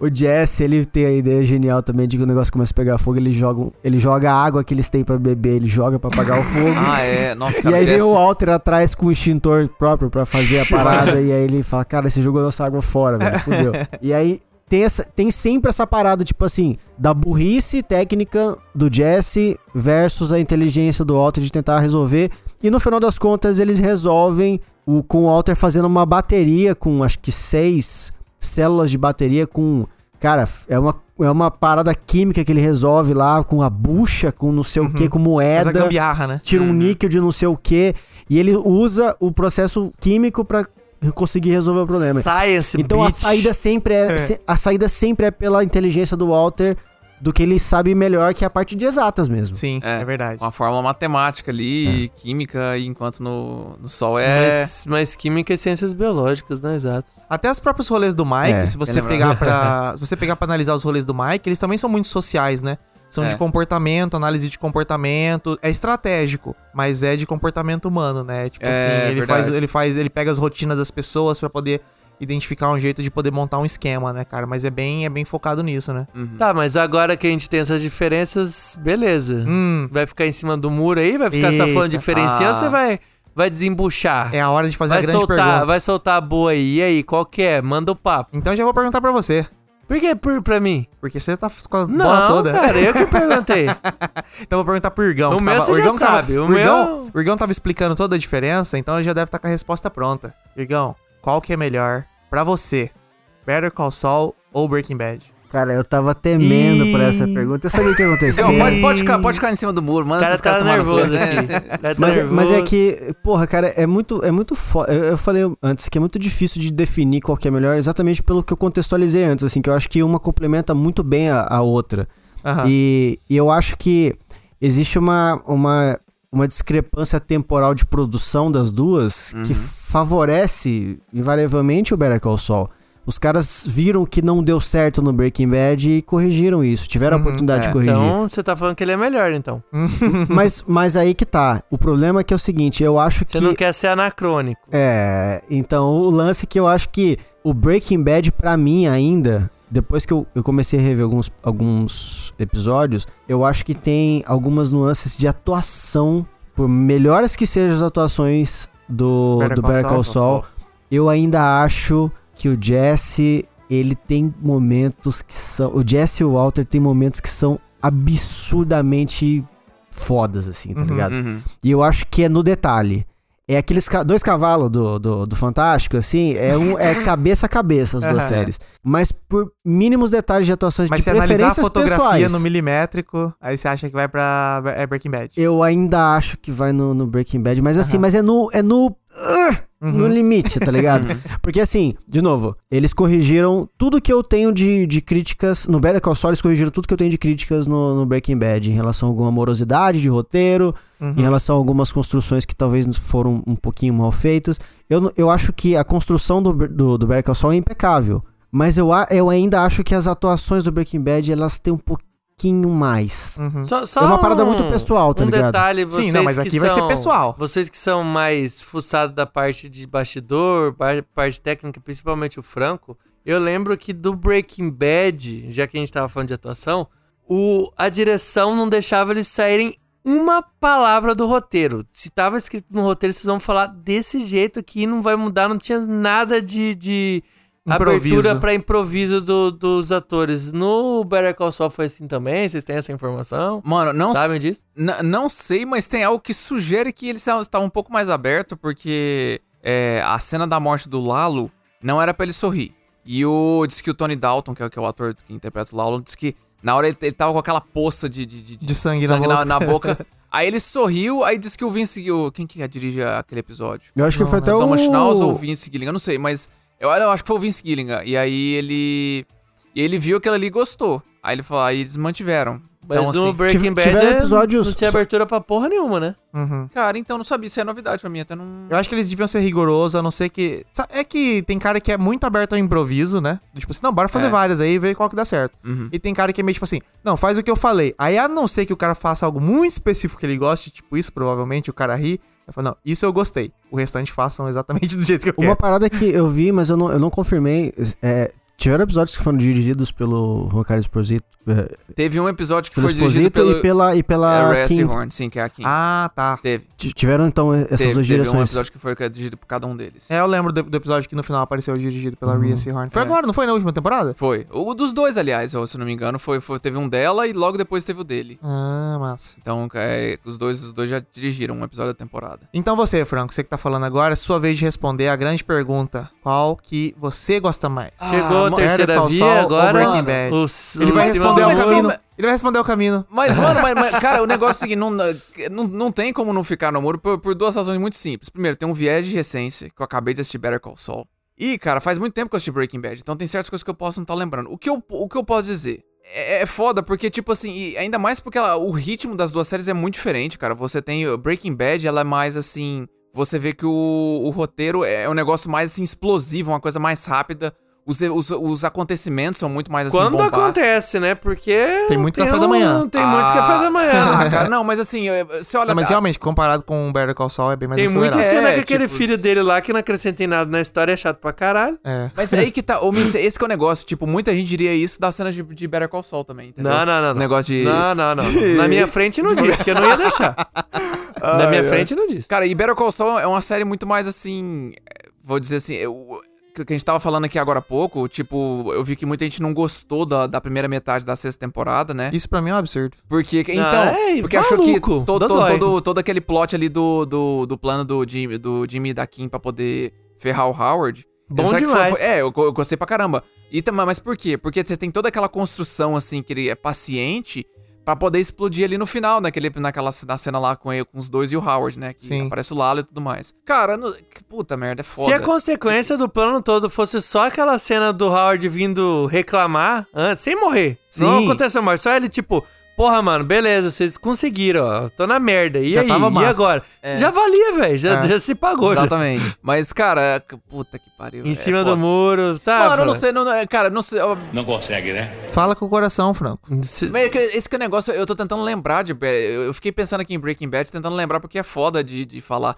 O Jesse, ele tem a ideia genial também de que o negócio começa a pegar fogo, ele joga, ele joga a água que eles têm pra beber, ele joga pra apagar o fogo. Ah, é. Nossa, E cara, aí vem Jesse- o Walter atrás com o extintor próprio pra fazer a parada. e aí ele fala, cara, você jogou nossa água fora, velho. Fudeu. e aí tem, essa, tem sempre essa parada, tipo assim, da burrice técnica do Jesse versus a inteligência do Walter de tentar resolver. E no final das contas, eles resolvem o, com o Walter fazendo uma bateria com acho que seis células de bateria com. Cara, é uma, é uma parada química que ele resolve lá com a bucha, com não sei o que, com Faz a moeda gambiarra, né? tira um Uhum. níquel de não sei o que e ele usa o processo químico pra conseguir resolver o problema. Science Então a bitch. saída sempre é, É. a saída sempre é pela inteligência do Walter do que ele sabe melhor que a parte de exatas mesmo. Sim, é, É, verdade. Uma fórmula matemática ali, química, e enquanto no, no Sol é. Mas, mas química e ciências biológicas, né? Exato. Até os próprios rolês do Mike, É, se você pegar para, se você pegar para analisar os rolês do Mike, eles também são muito sociais, né? São É. de comportamento, análise de comportamento, é estratégico, mas é de comportamento humano, né? Tipo É, assim, ele verdade. faz, ele faz, ele pega as rotinas das pessoas pra poder identificar um jeito de poder montar um esquema, né, cara? Mas é bem, é bem focado nisso, né? Tá, mas agora que a gente tem essas diferenças, beleza. Hum, Vai ficar em cima do muro aí? Vai ficar só falando Eita. diferenciando ou Ah. você vai, vai desembuchar? é a hora de fazer vai a grande soltar, pergunta. vai soltar a boa aí. E aí, qual que é? Manda o papo. Então já vou perguntar pra você. Por que por, pra mim? Porque você tá com a bola Não, toda. cara, eu que perguntei. Então eu vou perguntar pro Irgão. O meu tava, você já Irgão tava- sabe, o o, Irgão, meu- o Irgão tava explicando toda a diferença, então ele já deve estar com a resposta pronta. Irgão, qual que é melhor pra você? Better Call Saul ou Breaking Bad? Cara, eu tava temendo por essa Ih. pergunta. Eu sabia que ia acontecer. Então, pode, pode, ficar, pode ficar em cima do muro, O manda cara tá nervoso É. O cara tá Mas, é- mas é que, porra, cara, é muito, é muito foda. Eu, eu falei antes que é muito difícil de definir qual que é melhor, exatamente pelo que eu contextualizei antes, assim, que eu acho que uma complementa muito bem a, a outra. Aham. E, e eu acho que existe uma, uma, uma discrepância temporal de produção das duas que favorece invariavelmente o Better Call Saul. Os caras viram que não deu certo no Breaking Bad e corrigiram isso, tiveram a oportunidade é. de corrigir. Então, você tá falando que ele é melhor, então. mas, mas aí que tá. O problema é que é o seguinte, eu acho Você que. não quer ser anacrônico. É, então o lance que eu acho que o Breaking Bad, pra mim ainda, depois que eu, eu comecei a rever alguns, alguns episódios, eu acho que tem algumas nuances de atuação, por melhores que sejam as atuações do Better do Call Better Call Saul. Saul, eu ainda acho que o Jesse, ele tem momentos que são. O Jesse e o Walter tem momentos que são absurdamente fodas, assim, tá Uhum. ligado? Uhum. E eu acho que é no detalhe. É aqueles ca- dois cavalos do, do, do Fantástico, assim, é, um, é cabeça a cabeça as duas Aham. séries. Mas por mínimos detalhes de atuações Mas de se analisar a preferências fotografia pessoais, no milimétrico, aí você acha que vai pra é Breaking Bad. eu ainda acho que vai no, no Breaking Bad. Mas assim, Aham. mas é no... É no ah, Uhum. No limite, tá ligado? Porque assim, de novo, eles corrigiram tudo que eu tenho de, de críticas. No Better Call Saul, eles corrigiram tudo que eu tenho de críticas no, no Breaking Bad. Em relação a alguma morosidade de roteiro, Uhum. em relação a algumas construções que talvez foram um pouquinho mal feitas. Eu, eu acho que a construção do, do, do Better Call Saul é impecável. Mas eu, eu ainda acho que as atuações do Breaking Bad, elas têm um pouquinho mais. Uhum. Só, só É uma parada muito um- pessoal, tá um ligado? detalhe, vocês Sim, não, mas que aqui vai ser são- pessoal. Vocês que são mais fuçados da parte de bastidor, par- parte técnica, principalmente o Franco, eu lembro que do Breaking Bad, já que a gente tava falando de atuação, o, a direção não deixava eles saírem uma palavra do roteiro. Se tava escrito no roteiro, vocês vão falar desse jeito que não vai mudar, não tinha nada de, de Improviso. abertura pra improviso do- dos atores. No Better Call Saul foi assim também? Vocês têm essa informação? Mano, não Sabem disso? Não sei, mas tem algo que sugere que eles estavam um pouco mais aberto, porque é, a cena da morte do Lalo não era pra ele sorrir. E o diz que o Tony Dalton, que é, que é o ator que interpreta o Lalo, diz que na hora ele, ele tava com aquela poça de, de, De sangue na na, boca. na boca. Aí ele sorriu, aí disse que o Vince. O, quem que dirige aquele episódio? Eu acho que foi até o... Thomas Schnauz ou o Vince Gilligan, eu não sei, mas eu, eu acho que foi o Vince Gilligan. E aí ele. E ele viu aquilo ali e gostou. Aí ele falou, aí eles mantiveram. Mas Então, no assim, Breaking tive- Bad tiveram é- episódios não tinha abertura pra porra nenhuma, né? Uhum. cara, então não sabia, isso é novidade pra mim, até não. Eu acho que eles deviam ser rigorosos, a não ser que. É que tem cara que é muito aberto ao improviso, né? Tipo assim, não, bora fazer É. várias aí e ver qual que dá certo. Uhum. E tem cara que é meio tipo assim, não, faz o que eu falei. Aí a não ser que o cara faça algo muito específico que ele goste, tipo isso, provavelmente, o cara ri. Eu falo, não, isso eu gostei. O restante façam exatamente do jeito que eu Uma quero. parada que eu vi, mas eu não, eu não confirmei, é, tiveram episódios que foram dirigidos pelo Juan Carlos Esposito, é, Teve um episódio que foi dirigido pelo. e pela, e é, pela Racing Kim. Horn, sim, que é a Kim. Ah, tá. Teve. T- Tiveram então essas teve, duas teve um direções. episódio que foi dirigido por cada um deles. É, eu lembro do, do episódio que no final apareceu dirigido pela Uhum. Rhea Seahorn. Foi É. agora, não foi na última temporada? Foi. O dos dois, aliás, se eu não me engano, foi, foi- teve um dela e logo depois teve o dele. Ah, massa. Então, é, os dois, os dois já dirigiram um episódio da temporada. Então você, Franco, você que tá falando agora, é sua vez de responder a grande pergunta. Qual que você gosta mais? Chegou a terceira Call via ou agora. Breaking Bad? Ele o vai cima responder ao muro. caminho. Ele vai responder ao caminho. Mas, mano, mas, mas, cara, o negócio é o seguinte, não, não, não tem como não ficar no muro por, por duas razões muito simples. Primeiro, tem um viés de recência, que eu acabei de assistir Better Call Saul. E, cara, faz muito tempo que eu assisti Breaking Bad, então tem certas coisas que eu posso não estar lembrando. O que eu, o que eu posso dizer? É, é foda, porque, tipo assim, ainda mais porque ela- o ritmo das duas séries é muito diferente, cara. Você tem o Breaking Bad, ela é mais assim. Você vê que o, o roteiro é um negócio mais assim, explosivo, uma coisa mais rápida. Os, os, os acontecimentos são muito mais assim, Quando bombásticos. acontece, né? Porque. Tem muito café da um- manhã. Tem muito Ah, café da manhã. Ah, cara, não, mas assim, você olha... Não, mas realmente, comparado com o Better Call Saul, é bem mais Tem muita cena É, com aquele tipo, filho dele lá que não acrescenta em nada na história, é chato pra caralho. É. Mas é aí que tá. esse que é o negócio. Tipo, muita gente diria isso das cenas de, de Better Call Saul também, entendeu? Não, não, não. não. Negócio de. Não, não, não. Na minha frente não disse, que eu não ia deixar. Na minha frente não disse. Cara, e Better Call Saul é uma série muito mais assim. Vou dizer assim. Eu, que a gente tava falando aqui agora há pouco, tipo, eu vi que muita gente não gostou da, da primeira metade da sexta temporada, né? Isso pra mim é um absurdo. Porque, então, é, porque achou que maluco, todo, todo, todo, todo aquele plot ali do, do, do plano do Jimmy, do Jimmy e da Kim pra poder ferrar o Howard. Bom demais. foi- é, eu, eu gostei pra caramba. E, mas por quê? Porque você tem toda aquela construção, assim, que ele é paciente pra poder explodir ali no final, naquele, naquela na cena lá com, ele, com os dois e o Howard, né? Que Sim. aparece o Lalo e tudo mais. Cara, no- que puta merda, é foda. Se a consequência do plano todo fosse só aquela cena do Howard vindo reclamar antes, sem morrer. Não Sim. aconteceu mais. Só ele, tipo, porra, mano, beleza, vocês conseguiram, ó. Tô na merda. E Já aí? tava E massa. agora? Já valia, velho. Já, É. já se pagou. já. Exatamente. Mas, cara, que- puta que pariu. Em é cima foda. do muro. Tá, Mano, eu não sei, não, não- cara, não sei. ó, Não consegue, né? Fala com o coração, Franco. Se- Mas é esse que é o negócio, eu tô tentando lembrar de. Eu eu fiquei pensando aqui em Breaking Bad, tentando lembrar porque é foda de, de falar.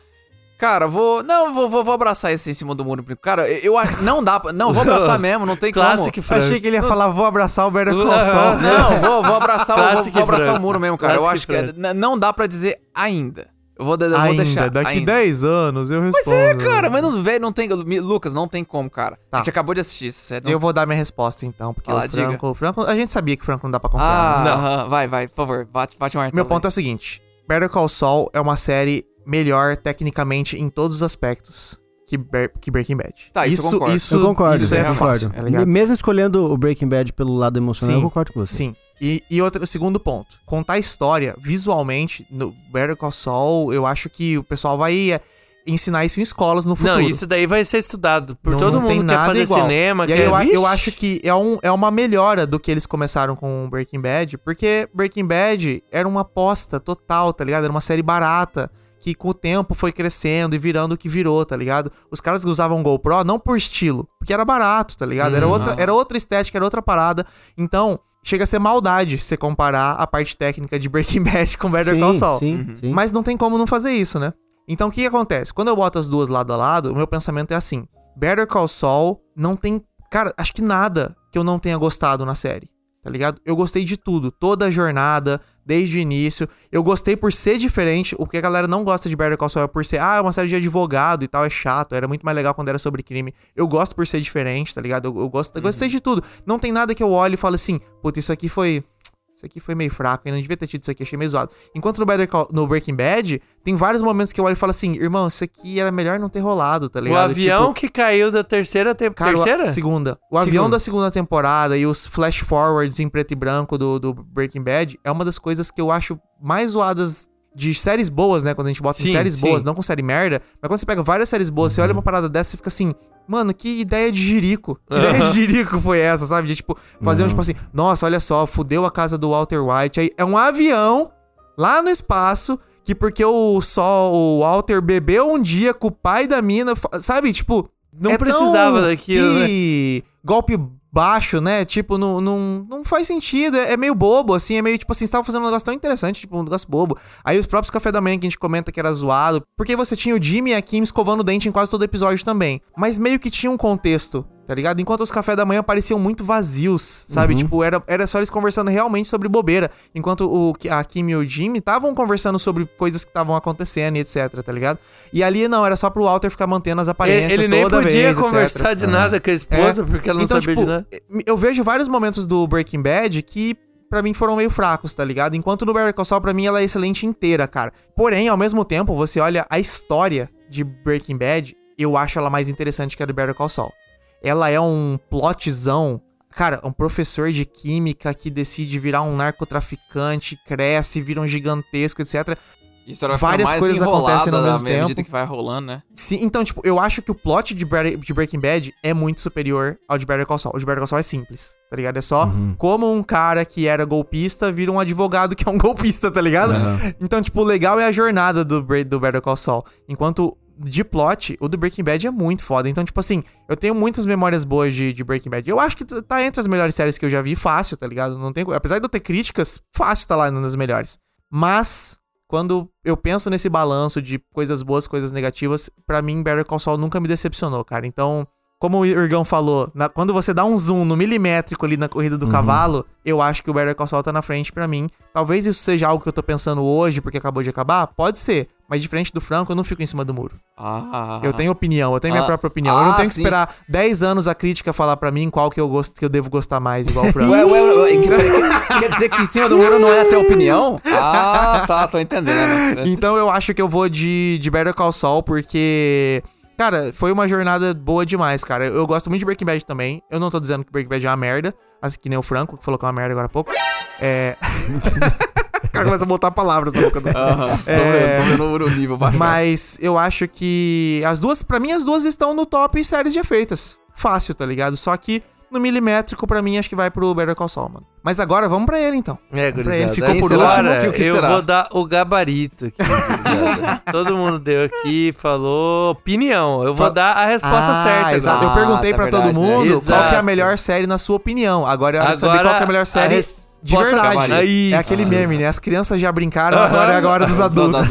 Cara, vou. Não, vou, vou, vou abraçar esse em cima do muro. Cara, eu, eu acho. Não dá pra. Não, vou abraçar mesmo, não tem Classic como. Frank. Achei que ele ia falar, vou abraçar o Better Call Aham. Saul. Não, vou, vou abraçar, o- vou, vou abraçar Frank. o muro mesmo, cara. Eu Classic acho que é- Frank. não dá pra dizer ainda. Eu vou, eu vou Ainda, deixar. daqui ainda. 10 anos eu Mas respondo. é, cara, mas não, velho, não tem. Lucas, não tem como, cara. Tá. A gente acabou de assistir essa série. não- Eu vou dar minha resposta então, porque Fala, o diga. Franco, o Franco. A gente sabia que o Franco não dá pra confiar. Ah, né? aham, vai, vai, por favor, bate, bate um martelo. Meu ponto é o seguinte: Better Call Saul é uma série melhor tecnicamente em todos os aspectos que, Ber- que Breaking Bad. Tá, isso eu concordo. Isso, eu concordo, isso eu é concordo. fácil, ligado? Mesmo escolhendo o Breaking Bad pelo lado emocional, Sim, eu concordo com você. Sim. E, e outro, segundo ponto, contar a história visualmente no Better Call Saul, eu acho que o pessoal vai é, ensinar isso em escolas no futuro. Não, isso daí vai ser estudado por Não- todo não mundo tem que quer nada fazer igual. cinema. E aí quer... eu, eu acho que é, um, é uma melhora do que eles começaram com Breaking Bad, porque Breaking Bad era uma aposta total, tá ligado? Era uma série barata, que com o tempo foi crescendo e virando o que virou, tá ligado? Os caras que usavam GoPro não por estilo, porque era barato, tá ligado? Era, outra, era outra estética, era outra parada. Então, chega a ser maldade você comparar a parte técnica de Breaking Bad com Better Call Saul. sim, sim. Mas não tem como não fazer isso, né? Então o que, que acontece? Quando eu boto as duas lado a lado, o meu pensamento é assim: Better Call Saul não tem. Cara, acho que nada que eu não tenha gostado na série. Tá ligado? Eu gostei de tudo, toda a jornada, desde o início. Eu gostei por ser diferente. O que a galera não gosta de Better Call Saul é por ser, ah, é uma série de advogado e tal, é chato. Era muito mais legal quando era sobre crime. Eu gosto por ser diferente, tá ligado? Eu, eu gosto, eu gostei de tudo. Não tem nada que eu olhe e fale assim, puta, isso aqui foi. Isso aqui foi meio fraco, eu não devia ter tido isso aqui, achei meio zoado. Enquanto no, Better Call, no Breaking Bad, tem vários momentos que eu olho e falo assim, irmão, isso aqui era melhor não ter rolado, tá O ligado? avião Tipo, que caiu da terceira temporada. Terceira? segunda. O avião Segunda. da segunda temporada e os flash forwards em preto e branco do, do Breaking Bad é uma das coisas que eu acho mais zoadas de séries boas, né? Quando a gente bota em Sim, séries sim. boas, não com série merda. Mas quando você pega várias séries boas, você olha uma parada dessa e fica assim, mano, que ideia de jirico. Que ideia de jirico foi essa, sabe? De tipo, fazer um tipo assim, nossa, olha só, fudeu a casa do Walter White. Aí é um avião lá no espaço que porque o sol, o Walter bebeu um dia com o pai da mina, sabe? Tipo, Não é precisava daquilo, né? que golpe baixo, né? Tipo, não, não, não faz sentido. É, é meio bobo, assim. É meio tipo assim, você tava fazendo um negócio tão interessante, tipo, um negócio bobo. Aí os próprios café da manhã que a gente comenta que era zoado. Porque você tinha o Jimmy e a Kim escovando o dente em quase todo episódio também. Mas meio que tinha um contexto. Tá ligado? Enquanto os cafés da manhã pareciam muito vazios, sabe? Tipo, era, era só eles conversando realmente sobre bobeira. Enquanto o, a Kim e o Jimmy estavam conversando sobre coisas que estavam acontecendo e etc, tá ligado? E ali não, era só pro Walter ficar mantendo as aparências Ele, ele nem toda podia vez, etc. conversar de nada com a esposa, É. porque ela não Então, sabia tipo, de nada. Eu vejo vários momentos do Breaking Bad que pra mim foram meio fracos, tá ligado? Enquanto no Better Call Saul pra mim ela é excelente inteira, cara. Porém, ao mesmo tempo, você olha a história de Breaking Bad, eu acho ela mais interessante que a do Better Call Saul. Ela é um plotzão Cara, um professor de química que decide virar um narcotraficante, cresce, vira um gigantesco, etc. História várias coisas acontecem ao na mesmo tempo. que vai rolando, né? Sim, então, tipo, eu acho que o plot de, Bre- de Breaking Bad é muito superior ao de Better Call Saul. O de Better Call Saul é simples, tá ligado? É só como um cara que era golpista vira um advogado que é um golpista, tá ligado? Então, tipo, o legal é a jornada do, do Better Call Saul. Enquanto de plot, o do Breaking Bad é muito foda. Então, tipo assim, eu tenho muitas memórias boas de, de Breaking Bad. Eu acho que tá entre as melhores séries que eu já vi, fácil, tá ligado? Não tem, apesar de eu ter críticas, fácil tá lá nas melhores. Mas, quando eu penso nesse balanço de coisas boas, coisas negativas, pra mim, Better Call Saul nunca me decepcionou, cara. Então, como o Irgão falou, na- quando você dá um zoom no milimétrico ali na corrida do cavalo, eu acho que o Better Call Saul tá na frente pra mim. Talvez isso seja algo que eu tô pensando hoje, porque acabou de acabar. Pode ser. Mas diferente do Franco, eu não fico em cima do muro. Ah, Eu tenho opinião, eu tenho minha Ah. própria opinião. eu não Ah, tenho que sim. esperar 10 anos a crítica falar pra mim qual que eu gosto, que eu devo gostar mais, igual o Franco. Ué, ué, ué, quer, quer dizer que em cima do muro não é até opinião? Ah, tá, tô entendendo. Então eu acho que eu vou de, de Better Call Saul, porque. Cara, foi uma jornada boa demais, cara. Eu gosto muito de Breaking Bad também. Eu não tô dizendo que Breaking Bad é uma merda, assim que nem o Franco, que falou que é uma merda agora há pouco. É. o cara começa a botar palavras na boca dele. Aham, tô É. vendo, tô vendo o nível baixo. Mas eu acho que as duas, pra mim, as duas estão no top séries de efeitos. Fácil, tá ligado? Só que no milimétrico, pra mim, acho que vai pro Better Call Saul, mano. Mas agora vamos pra ele, então. É, Pra gurizada. ele ficou Aí, por agora, último, o que eu será? vou dar o gabarito aqui. Todo mundo deu aqui, falou opinião. Eu vou Fa- dar a resposta Ah, certa. exato. agora. eu perguntei tá pra todo verdade, né? mundo qual que é a melhor série na sua opinião. Agora é hora de saber Agora, qual que é a melhor a série de verdade. gabarito. É Isso. aquele meme, né? As crianças já brincaram, agora é a hora dos adultos.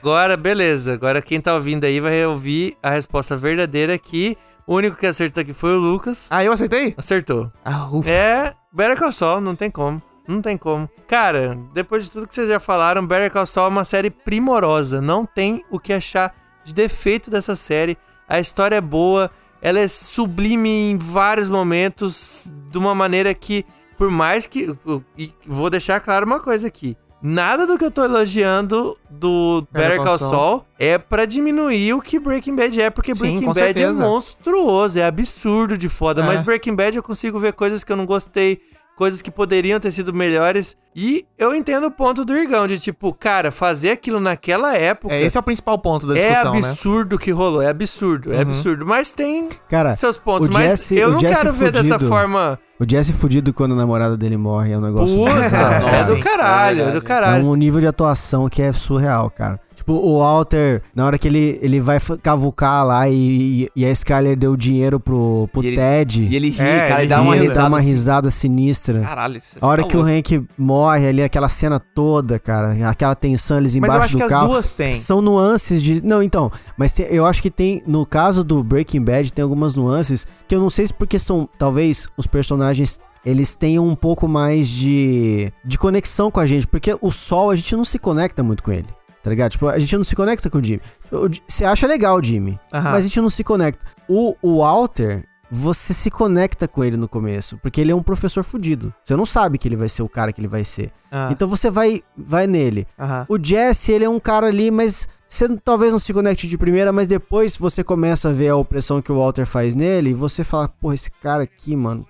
Agora, beleza. Agora quem tá ouvindo aí vai ouvir a resposta verdadeira que o único que acertou aqui foi o Lucas. Ah, eu acertei? Acertou. Ah, ufa. É, Better Call Saul, não tem como. Não tem como. Cara, depois de tudo que vocês já falaram, Better Call Saul é uma série primorosa. Não tem o que achar de defeito dessa série. A história é boa, ela é sublime em vários momentos, de uma maneira que, por mais que. e vou deixar claro uma coisa aqui. Nada do que eu tô elogiando do Better Better Call Saul. É pra diminuir o que Breaking Bad é, porque Sim, Breaking com Bad certeza. é monstruoso, é absurdo de foda, É. mas Breaking Bad eu consigo ver coisas que eu não gostei, coisas que poderiam ter sido melhores. E eu entendo o ponto do Irgão, de tipo, cara, fazer aquilo naquela época. É, esse é o principal ponto da é discussão, né? absurdo que rolou, é absurdo, é Uhum. absurdo. Mas tem Cara, seus pontos. o mas Jesse- eu o não quero ver dessa fudido. forma. O Jesse fudido quando a namorada dele morre é um negócio. Puta, é do caralho, é é do verdade. É caralho. um nível de atuação que é surreal, cara. Tipo, o Walter, na hora que ele, ele vai cavucar lá e, e a Skyler deu dinheiro pro, pro E ele- Ted. E ele ri, É, cara, ele ele dá uma e ele risada. dá uma assim. risada sinistra. Caralho, você A hora tá que o louco. Hank morre ali, aquela cena toda, cara, aquela tensão eles Mas embaixo eu acho do que as carro. duas têm. São nuances de. Não, então. Mas tem- eu acho que tem. No caso do Breaking Bad, tem algumas nuances que eu não sei se porque são. Talvez os personagens. Eles tenham um pouco mais de. de conexão com a gente. Porque o Sol, a gente não se conecta muito com ele. Tá ligado? Tipo, a gente não se conecta com o Jimmy. Você acha legal o Jimmy. Aham. Mas a gente não se conecta. O, o Walter. Você se conecta com ele no começo, porque ele é um professor fudido. Você não sabe que ele vai ser o cara que ele vai ser. Ah, Então você vai vai nele. aham. O Jesse, ele é um cara ali, mas você talvez não se conecte de primeira, mas depois você começa a ver a opressão que o Walter faz nele e você fala, pô, esse cara aqui, mano,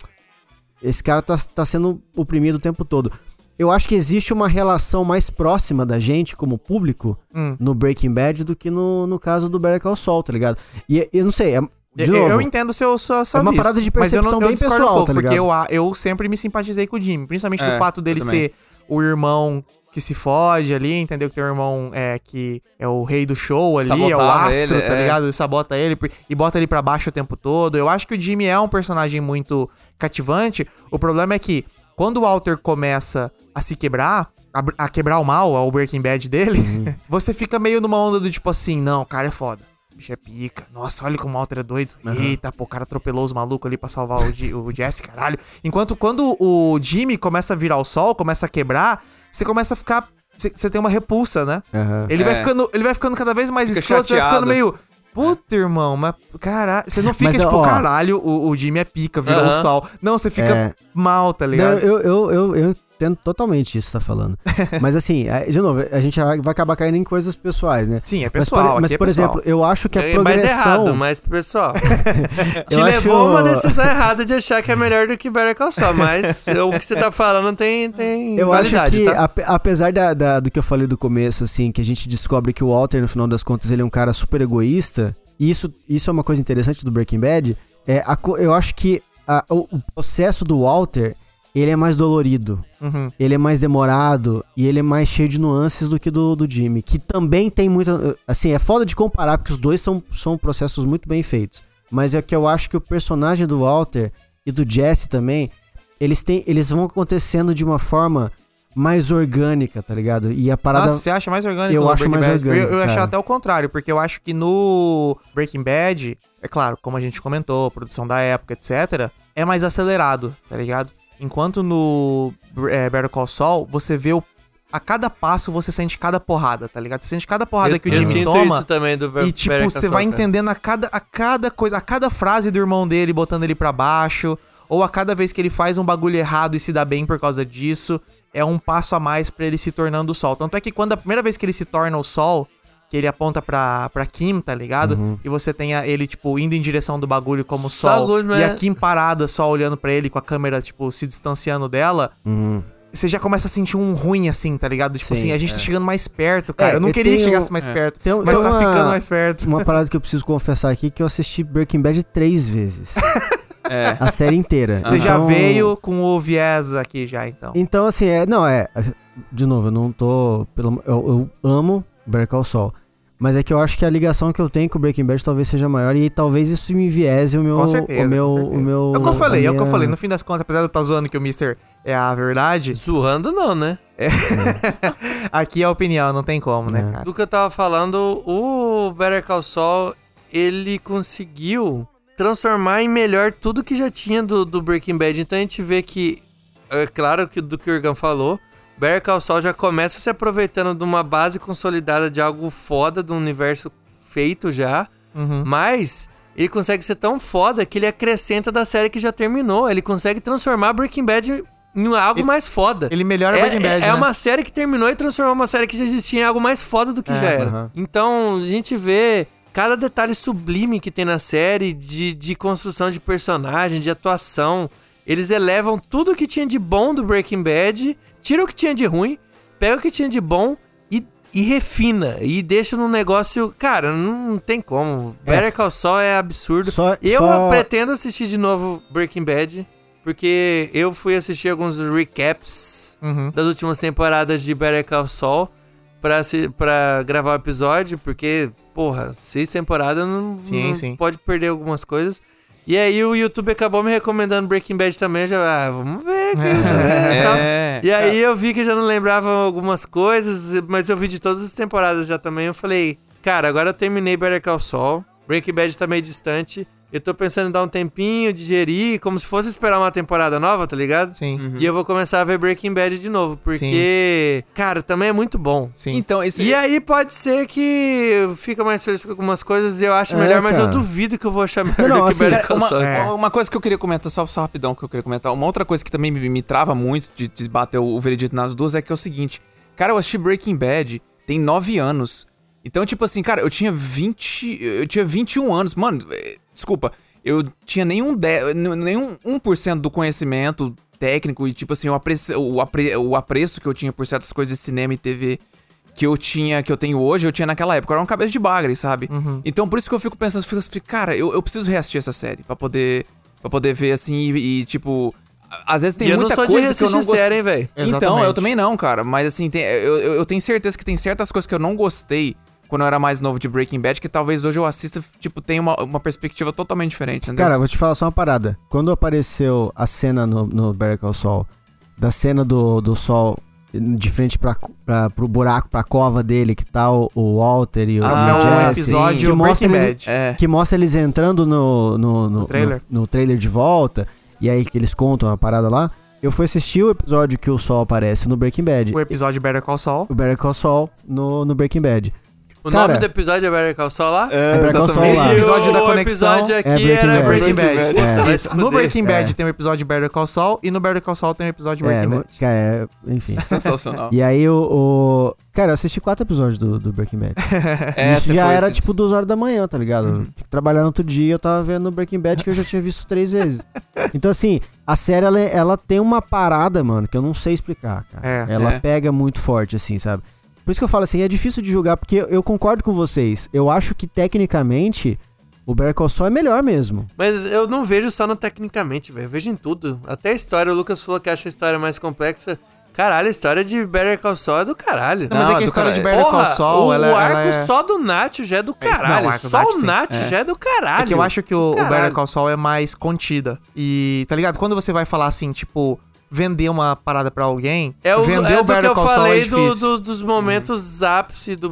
esse cara tá, tá sendo oprimido o tempo todo. Eu acho que existe uma relação mais próxima da gente, como público, Hum. no Breaking Bad do que no, no caso do Better Call Saul, tá ligado? E eu não sei, é, de Eu, novo, eu entendo seu, sua, sua É uma parada de mas eu não- percepção eu bem pessoal, um pouco, tá Porque ligado? eu, a- eu sempre me simpatizei com o Jimmy, principalmente É, do fato dele eu ser o irmão que se foge ali, entendeu? Que tem um irmão é, que é o rei do show ali, é o Sabotava astro, ele, tá é. ligado? Sabota ele e bota ele pra baixo o tempo todo. Eu acho que o Jimmy é um personagem muito cativante. O problema é que quando o Walter começa a se quebrar, a, a quebrar o mal, o Breaking Bad dele, Uhum. você fica meio numa onda do tipo assim, não, o cara é foda. O bicho é pica. Nossa, olha como o Walter é doido. Eita, pô, o cara atropelou os malucos ali pra salvar o, o Jesse, caralho. Enquanto quando o Jimmy começa a virar o sol, começa a quebrar, você começa a ficar. Você tem uma repulsa, né? Aham. Ele, vai É. ficando, ele vai ficando cada vez mais Fica escroto, você vai ficando meio. Puta, irmão, mas caralho. Você não fica Mas, tipo, ó, caralho, o, o Jimmy é pica, virou o Aham. sol. Não, você fica É. mal, tá Não, ligado? eu, eu, eu, eu entendo totalmente isso que você tá falando. mas assim, é, de novo, a gente vai acabar caindo em coisas pessoais, né? Sim, é Mas, pessoal. por, mas, é por pessoal. exemplo, eu acho que a É progressão... mais errado, mas pessoal. te levou acho- uma decisão errada de achar que é melhor do que Better Call Saul, mas o que você tá falando tem, tem Eu acho que, tá? ape- apesar da, da- do que eu falei do começo, assim, que a gente descobre que o Walter, no final das contas, ele é um cara super egoísta, e isso, isso é uma coisa interessante do Breaking Bad, é, a eu acho que a- o, o processo do Walter, ele é mais dolorido. Uhum. Ele é mais demorado e ele é mais cheio de nuances do que do, do Jimmy. Que também tem muita. Assim, é foda de comparar, porque os dois são, são processos muito bem feitos. Mas é que eu acho que o personagem do Walter e do Jesse também, eles, têm, eles vão acontecendo de uma forma mais orgânica, tá ligado? E a parada. Nossa, você acha mais orgânico Eu acho Breaking mais Bad? orgânico, Eu, eu cara. até o contrário, porque eu acho que no Breaking Bad, é claro, como a gente comentou, produção da época, etc., é mais acelerado, tá ligado? Enquanto no é, Better Call Saul, você vê o. A cada passo você sente cada porrada, tá ligado? Você sente cada porrada eu, que o Jimmy toma. isso também do E, tipo, você vai entendendo a cada, a cada coisa, a cada frase do irmão dele botando ele pra baixo, ou a cada vez que ele faz um bagulho errado e se dá bem por causa disso, é um passo a mais pra ele se tornando o sol. Tanto é que quando a primeira vez que ele se torna o sol, que ele aponta pra, pra Kim, tá ligado? E você tem a- ele, tipo, indo em direção do bagulho como Só sol, good, e a man. Kim parada só olhando pra ele com a câmera, tipo, se distanciando dela. Você já começa a sentir um ruim, assim, tá ligado? Tipo Sim, assim, a gente tá chegando mais perto, cara. É, eu não e queria que tem chegasse mais perto, Tem- mas tem tá uma- ficando mais perto. Uma parada que eu preciso confessar aqui que eu assisti Breaking Bad três vezes. É. A série inteira. Você já Então- veio com o viés aqui já, então. Então, assim, é. Não, é. De novo, eu não tô. Pelo, eu, eu amo Better Call Saul. Mas é que eu acho que a ligação que eu tenho com o Breaking Bad talvez seja maior e talvez isso me viese o meu. Com certeza, o meu, certeza. o meu. É o que eu falei, a é o que eu minha- falei. No fim das contas, apesar de eu estar zoando que o Mister é a verdade, Zoando não, né? aqui é a opinião, não tem como, né, É. cara? Do que eu tava falando, o Better Call Saul, ele conseguiu transformar em melhor tudo que já tinha do, do Breaking Bad. Então a gente vê que, é claro que do que o Irgan falou, Better Call Saul já começa se aproveitando de uma base consolidada de algo foda, um universo feito já, Uhum. mas ele consegue ser tão foda que ele acrescenta da série que já terminou. Ele consegue transformar Breaking Bad em algo mais foda. Ele melhora É, Breaking Bad, é né? uma série que terminou e transformou uma série que já existia em algo mais foda do que É, já era. aham. Então, a gente vê cada detalhe sublime que tem na série de, de construção de personagem, de atuação. Eles elevam tudo que tinha de bom do Breaking Bad, tira o que tinha de ruim, pega o que tinha de bom e, e refina. E deixa num negócio. Cara, não tem como. Better Call Saul é absurdo. Só- eu só- pretendo assistir de novo Breaking Bad. Porque eu fui assistir alguns recaps Uhum. das últimas temporadas de Better Call Saul pra, se, pra gravar o episódio, porque, porra, seis temporadas não, Sim, não sim. pode perder algumas coisas. E aí o YouTube acabou me recomendando Breaking Bad também, já, ah, vamos ver aqui. tal. É. E aí eu vi que já não lembrava algumas coisas, mas eu vi de todas as temporadas já também. Eu falei, cara, agora eu terminei Better Call Saul. Breaking Bad tá meio distante. Eu tô pensando em dar um tempinho, digerir, como se fosse esperar uma temporada nova, tá ligado? Sim. E eu vou começar a ver Breaking Bad de novo, porque, cara, também é muito bom. Sim. Então, esse. E aí pode ser que fica mais feliz com algumas coisas e eu acho É, melhor, mas eu cara. duvido que eu vou achar melhor Não, do que assim, Better Cara, Call uma. É. uma coisa que eu queria comentar, só, só rapidão que eu queria comentar. Uma outra coisa que também me, me trava muito de, de bater o, o veredito nas duas é que é o seguinte. Cara, eu assisti Breaking Bad tem nove anos. Então, tipo assim, cara, eu tinha 20. Eu tinha 21 anos. Mano, desculpa. Eu tinha nenhum, de, nenhum 1% do conhecimento técnico e, tipo assim, o apreço, o, apre, o apreço que eu tinha por certas coisas de cinema e TV que eu tinha, que eu tenho hoje, eu tinha naquela época. Eu era um cabeça de bagre, sabe? Então por isso que eu fico pensando, eu fico assim, cara, eu, eu preciso reassistir essa série pra poder, pra poder ver assim e, e, tipo. Às vezes tem e muita coisa que eu não gostei. série, hein. Então, eu também não, cara. Mas assim, tem- eu, eu, eu tenho certeza que tem certas coisas que eu não gostei quando eu era mais novo de Breaking Bad, que talvez hoje eu assista, tipo, tenha uma, uma perspectiva totalmente diferente, entendeu? Cara, vou te falar só uma parada. Quando apareceu a cena no, no Better Call Saul, da cena do, do Sol de frente pra, pra, pro buraco, pra cova dele, que tá o, o Walter e o, Ah, o Jesse, episódio que mostra Breaking eles, Bad. é. que mostra eles entrando no, no, no, No trailer. no- no trailer de volta, e aí que eles contam a parada lá. Eu fui assistir o episódio que o Sol aparece no Breaking Bad. O episódio Better Call Saul. O Better Call Saul no, no Breaking Bad. O Cara- nome do episódio é Better Call Saul lá? É Better Call Saul Esse lá. episódio da o conexão episódio aqui é Breaking era Bad. Breaking Breaking Bad. Bad. É. Esse- se no. Breaking Bad É. tem o episódio de Better Call Saul e no Better Call Saul tem o episódio de É, Breaking mo- Bad. cara, é, enfim. Sensacional. E aí o, o- Cara, eu assisti quatro episódios do, do Breaking Bad. É, Isso já era esses- tipo duas horas da manhã, tá ligado? Tinha que trabalhar no outro dia, eu tava vendo Breaking Bad que eu já tinha visto três vezes. Então, assim, a série ela, ela tem uma parada, mano, que eu não sei explicar, cara. É. ela É. pega muito forte, assim, sabe? Por isso que eu falo assim, é difícil de julgar, porque eu concordo com vocês. Eu acho que tecnicamente o Better Call Saul é melhor mesmo. Mas eu não vejo só no tecnicamente, velho. Eu vejo em tudo. Até a história. O Lucas falou que acha a história mais complexa. Caralho, a história de Better Call Saul é do caralho. Não, mas é que a história de caralho. Better Call Porra, Saul, o ela, ela arco é... só do Nacho já é do É, não, caralho. o do só Nacho, o sim. Nacho já é do caralho. É que eu acho que o, o. Better Call Saul é mais contida. E, tá ligado? Quando você vai falar assim, tipo, vender uma parada pra alguém, É o, vender é o do que Better eu é falei do, do- dos momentos ápice do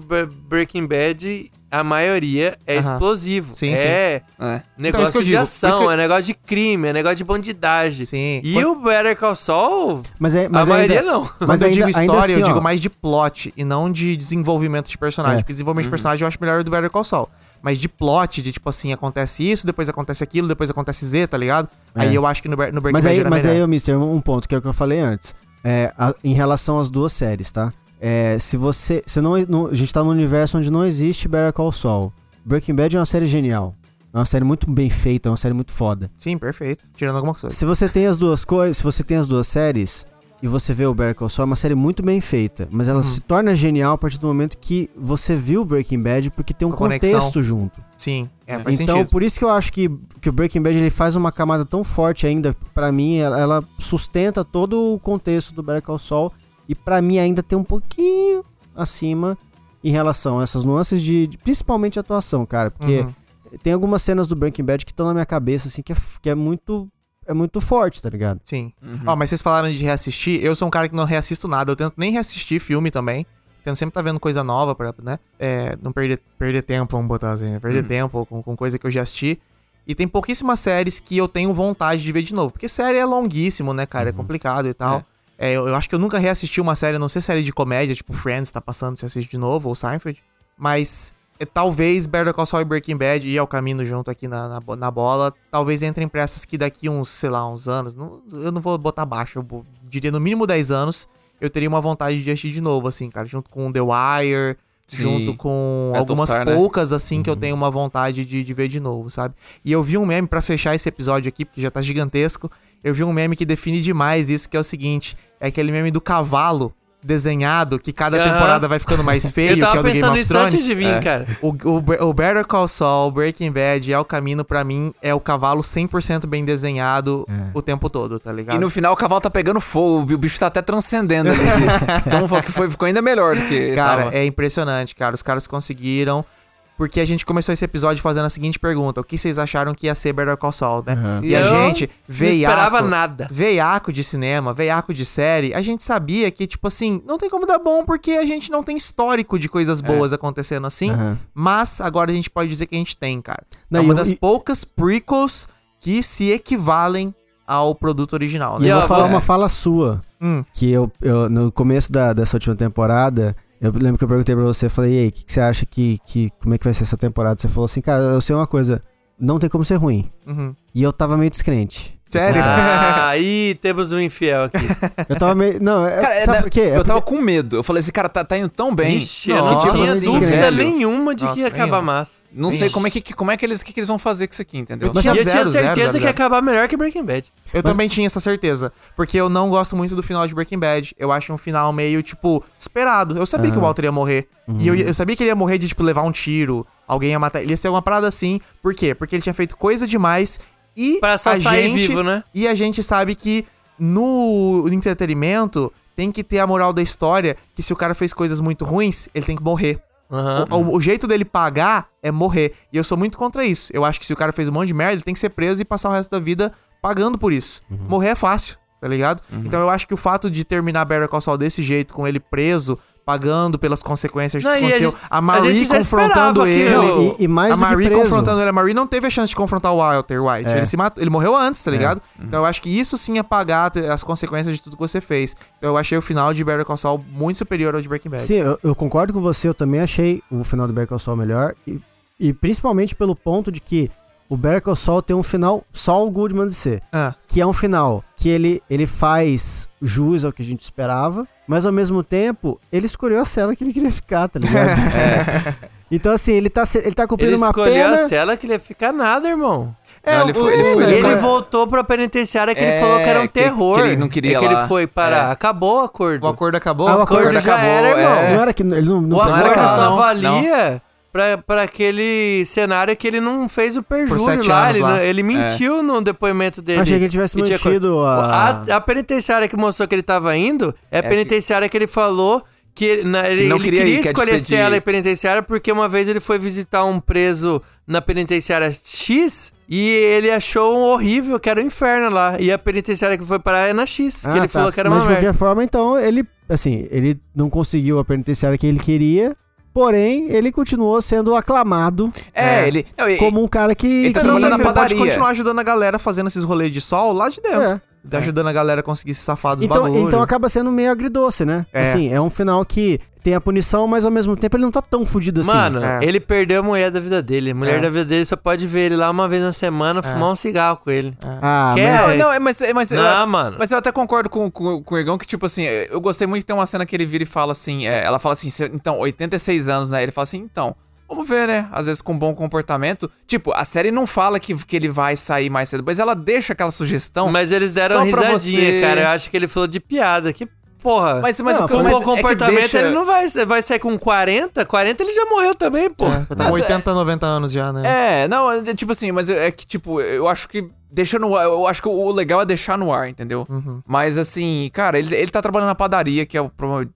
Breaking Bad. A maioria é Aham. explosivo. Sim, é É. Então, isso negócio eu de. Por ação, que eu- é negócio de crime, é negócio de bandidagem. Sim. E Quando- o Better Call Saul, Mas é, mas a maioria ainda, não. Mas Mas eu ainda, digo história, assim, eu ó, digo mais de plot e não de desenvolvimento de personagem. É. Porque desenvolvimento de personagem eu acho melhor do Better Call Saul. Mas de plot, de tipo assim, acontece isso, depois acontece aquilo, depois acontece Z, tá ligado? Aí É. eu acho que no, Ber- no Breaking Mas Bad aí, era mas melhor. aí, Mister, um ponto que é o que eu falei antes. É, a- em relação às duas séries, tá? É, se você. Se não, não- a gente tá num universo onde não existe Better Call Saul. Breaking Bad é uma série genial. É uma série muito bem feita, é uma série muito foda. Sim, perfeito. Tirando alguma coisa. Se você tem as duas coisas, se você tem as duas séries e você vê o Better Call Saul, é uma série muito bem feita, mas Uhum. ela se torna genial a partir do momento que você viu Breaking Bad porque tem um a conexão. contexto junto. Sim, é, faz então, sentido. por isso que eu acho que, que o Breaking Bad ele faz uma camada tão forte ainda, Pra mim, ela, ela sustenta todo o contexto do Better Call Saul e pra mim ainda tem um pouquinho acima em relação a essas nuances de, de- principalmente atuação, cara, porque Uhum. tem algumas cenas do Breaking Bad que estão na minha cabeça assim que é, que é muito é muito forte, tá ligado? Sim. Ó, mas vocês falaram de reassistir. Eu sou um cara que não reassisto nada. Eu tento nem reassistir filme também. Tento sempre tá vendo coisa nova pra, né? É, não perder, perder tempo, vamos botar assim, né? Perder tempo com, com coisa que eu já assisti. E tem pouquíssimas séries que eu tenho vontade de ver de novo. Porque série é longuíssimo, né, cara? É complicado e tal. É, eu, eu acho que eu nunca reassisti uma série, não ser série de comédia, tipo Friends tá passando, você assiste de novo, ou Seinfeld. Mas é, talvez Better Call Saul e Breaking Bad e ao caminho junto aqui na, na, na bola, talvez entrem pra essas que daqui uns, sei lá, uns anos, não- eu não vou botar baixo, eu diria no mínimo 10 anos, eu teria uma vontade de assistir de novo, assim, cara, junto com The Wire, Sim. junto com algumas Battlestar, né? poucas, assim, que eu tenho uma vontade de, de ver de novo, sabe? E eu vi um meme, pra fechar esse episódio aqui, porque já tá gigantesco, eu vi um meme que define demais isso, que é o seguinte, é aquele meme do cavalo desenhado, que cada Aham. temporada vai ficando mais feio, eu que é o do Game pensando of Thrones. antes de vir, É. cara. O, o, o Better Call Saul, Breaking Bad e El Camino, pra mim, é o cavalo 100% bem desenhado o tempo todo, tá ligado? E no final o cavalo tá pegando fogo, o bicho tá até transcendendo ali. então foi, ficou ainda melhor do que. Cara, tava. é impressionante, cara. Os caras conseguiram. Porque a gente começou esse episódio fazendo a seguinte pergunta: O que vocês acharam que ia ser Better Call Saul, né? E a Eu gente, não veiaco, esperava nada. veiaco de cinema, veiaco de série, a gente sabia que, tipo assim, não tem como dar bom porque a gente não tem histórico de coisas boas acontecendo assim. Aham. Mas agora a gente pode dizer que a gente tem, cara. Não, é e uma eu- das e- poucas prequels que se equivalem ao produto original, E né? eu ó, vou falar vou- uma fala sua. Hum. Que eu, eu no começo da, dessa última temporada, eu lembro que eu perguntei pra você, falei, e aí, o que, que você acha que, que. Como é que vai ser essa temporada? Você falou assim, cara, eu sei uma coisa, não tem como ser ruim. Uhum. E eu tava meio descrente. Sério? Ah, aí temos um infiel aqui. Eu tava meio. Não, é, Cara, é, sabe por quê? É Eu tava porque- com medo. Eu falei, esse cara tá, tá indo tão bem. Ixi, eu não tinha dúvida nenhuma de Nossa, que ia acabar massa. Não sei como é que, como é que eles, que, que eles vão fazer com isso aqui, entendeu? Eu e tinha eu tinha zero, zero, certeza zero, que ia zero. acabar melhor que Breaking Bad. Eu também tinha essa certeza. Porque eu não gosto muito do final de Breaking Bad. Eu acho um final meio, tipo, esperado. Eu sabia que o Walter ia morrer. E eu, eu sabia que ele ia morrer de, tipo, levar um tiro. Alguém ia matar. Ele ia ser uma parada assim. Por quê? Porque ele tinha feito coisa demais. E Pra só a sair gente, vivo, né? E a gente sabe que no entretenimento tem que ter a moral da história que se o cara fez coisas muito ruins, ele tem que morrer. Aham. O, o- o jeito dele pagar é morrer. E eu sou muito contra isso. Eu acho que se o cara fez um monte de merda, ele tem que ser preso e passar o resto da vida pagando por isso. Morrer é fácil, tá ligado? Então eu acho que o fato de terminar Better Call Saul desse jeito, com ele preso, pagando pelas consequências de Não, tudo que a aconteceu, gente- a a Marie já confrontando ele. Não, e, e mais a do Marie preso. confrontando ele, a Marie não teve a chance de confrontar o Walter White. É. Ele, se matou, ele morreu antes, tá ligado? Então eu acho que isso sim é pagar as consequências de tudo que você fez. Então eu achei o final de Better Call Saul muito superior ao de Breaking Bad. Sim, eu, eu concordo com você, eu também achei o final do Better Call Saul melhor. E, e principalmente pelo ponto de que o Better Call Saul tem um final só o Goodman de ser. Ah, Que é um final que ele, ele faz jus ao que a gente esperava, mas ao mesmo tempo, ele escolheu a cela que ele queria ficar, tá ligado? Então, assim, ele tá, ele tá cumprindo Ele uma escolheu pena. a cela que ele ia ficar nada, irmão. É, Não, ele o- foi- ele foi- Ele, ele foi- voltou pra penitenciária que ele É, falou que era um que- que terror. ele não queria é que lá. ele foi parar. É. Acabou o acordo. o acordo acabou? Ah, o O acordo acordo já acabou, era, irmão. é. Não era que ele não, não O acordo só não, valia pra, pra aquele cenário que ele não fez o perjúrio lá. Ele, lá. ele mentiu no depoimento dele. Achei que ele tivesse tinha co- mantido a- a... A penitenciária que mostrou que ele tava indo é a penitenciária que ele falou que ele, na- ele, não ele queria queria, ir, quer escolher ser despedir. ela em penitenciária porque uma vez ele foi visitar um preso na penitenciária X e ele achou um horrível, que era o inferno lá. E a penitenciária que foi parar é na X, que Ah, ele tá. falou que era Mas uma de qualquer merda. forma, então, ele, assim, ele não conseguiu a penitenciária que ele queria, porém, ele continuou sendo aclamado É, ele. não, e- como um cara que... Ele tá que- mas na ele pode padaria. continuar ajudando a galera fazendo esses rolês de sol lá de dentro. É. Tá Ajudando a galera a conseguir se safar dos Então, bagulhos. então acaba sendo meio agridoce, né? É. Assim, é um final que tem a punição, mas ao mesmo tempo ele não tá tão fudido assim. Mano, É. ele perdeu a mulher da vida dele. A mulher É. da vida dele só pode ver ele lá uma vez na semana, fumar um cigarro com ele. Ah, Quer? mas... É. Não, é, mas, mas, Não, eu, mano. mas eu até concordo com, com, com o Ergão que, tipo assim, eu gostei muito de ter uma cena que ele vira e fala assim, é, ela fala assim, "Cê- então, 86 anos, né? Ele fala assim, então, vamos ver, né? Às vezes com bom comportamento. Tipo, a série não fala que, que ele vai sair mais cedo, mas ela deixa aquela sugestão. Mas eles deram só pra risadinha, você- cara. Eu acho que ele falou de piada. Que porra. Mas, mas Não, o com mas bom é comportamento, deixa- ele não vai, vai sair com 40. 40 ele já morreu também, pô. Já tá com 80, 90 anos já, né? É, não, é, tipo assim, mas é que, tipo, eu acho que deixa no ar. Eu acho que o legal é deixar no ar, entendeu? Uhum. Mas assim, cara, ele, ele tá trabalhando na padaria, que é o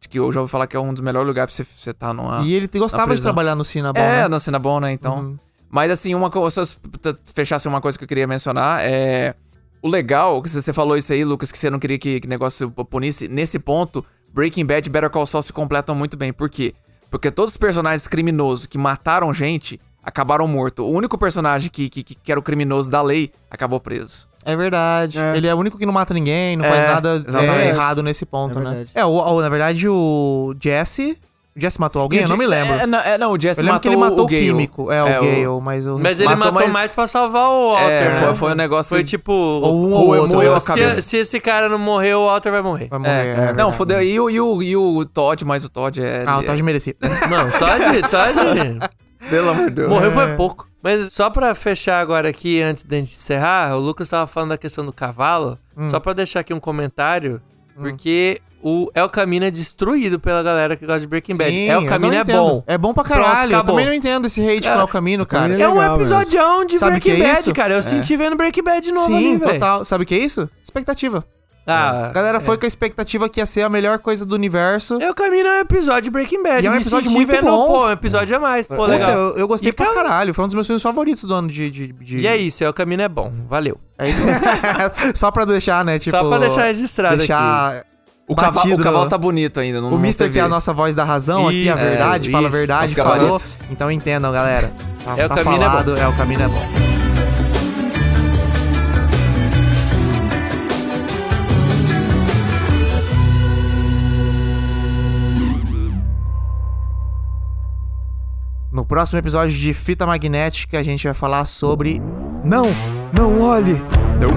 que eu já ouvi falar que é um dos melhores lugares pra você, você tá numa. E ele gostava de trabalhar no Cinnabon, É, né? na cena bom, né? Então. Uhum. Mas assim, uma coisa. Só pra fechasse uma coisa que eu queria mencionar é. O legal, que você falou isso aí, Lucas, que você não queria que, que negócio punisse. Nesse ponto, Breaking Bad e Better Call Saul se completam muito bem. Por quê? Porque todos os personagens criminosos que mataram gente acabaram mortos. O único personagem que, que, que era o criminoso da lei acabou preso. É verdade. É. Ele é o único que não mata ninguém, não É, faz nada é, errado nesse ponto, É né? É, o, o- na verdade, o Jesse. O Jesse matou alguém? O Eu não me lembro. É, não, é, não, o eu lembro matou que ele matou o, Gale. químico. É, o É, o- Gale, mas o. Mas ele Matou matou, mais- mais... pra salvar o Walter. É, né? foi, foi um negócio. Foi tipo. Ou um Ou outro. moeu a se, cabeça. se esse cara não morrer, o Walter vai morrer. Vai morrer. É, é não, verdade. fodeu. E o, e, o, e o Todd, mas o Todd é. Ah, o Todd merecia. Não, Todd, Todd Pelo amor de Deus. morreu foi pouco. Mas só pra fechar agora aqui, antes da gente encerrar, o Lucas tava falando da questão do cavalo. Hum. Só pra deixar aqui um comentário, porque o El Camino é destruído pela galera que gosta de Breaking Bad. Sim, El eu Camino é entendo. bom. É bom pra Pronto, caralho. eu acabou. também não entendo esse hate É. com o Camino, cara. Camino É um legal episodião de Sabe Breaking é Bad, cara. Eu senti vendo Breaking Bad de novo Sim, ali, velho. total. Sabe o que é isso? Expectativa. Ah, A galera foi com a expectativa que ia ser a melhor coisa do universo. El Camino é um episódio de Breaking Bad. E é um episódio muito bom. Pô, um episódio a mais. Pô, Puta, legal. Eu, eu gostei E pra cara- caralho. Foi um dos meus filmes favoritos do ano de. de, de- E é isso, El Camino é bom. Valeu. É isso. Só pra deixar, né? Tipo, Só pra deixar registrado deixar O cavalo, o cavalo no- tá bonito ainda. Não, O Mister, que é a nossa voz da razão aqui, a Isso, verdade, fala a isso. verdade, falou. Então entendam, galera. Tá, É, o tá caminho é falado, é, o caminho é bom. No próximo episódio de Fita Magnética, a gente vai falar sobre. Não! Não olhe!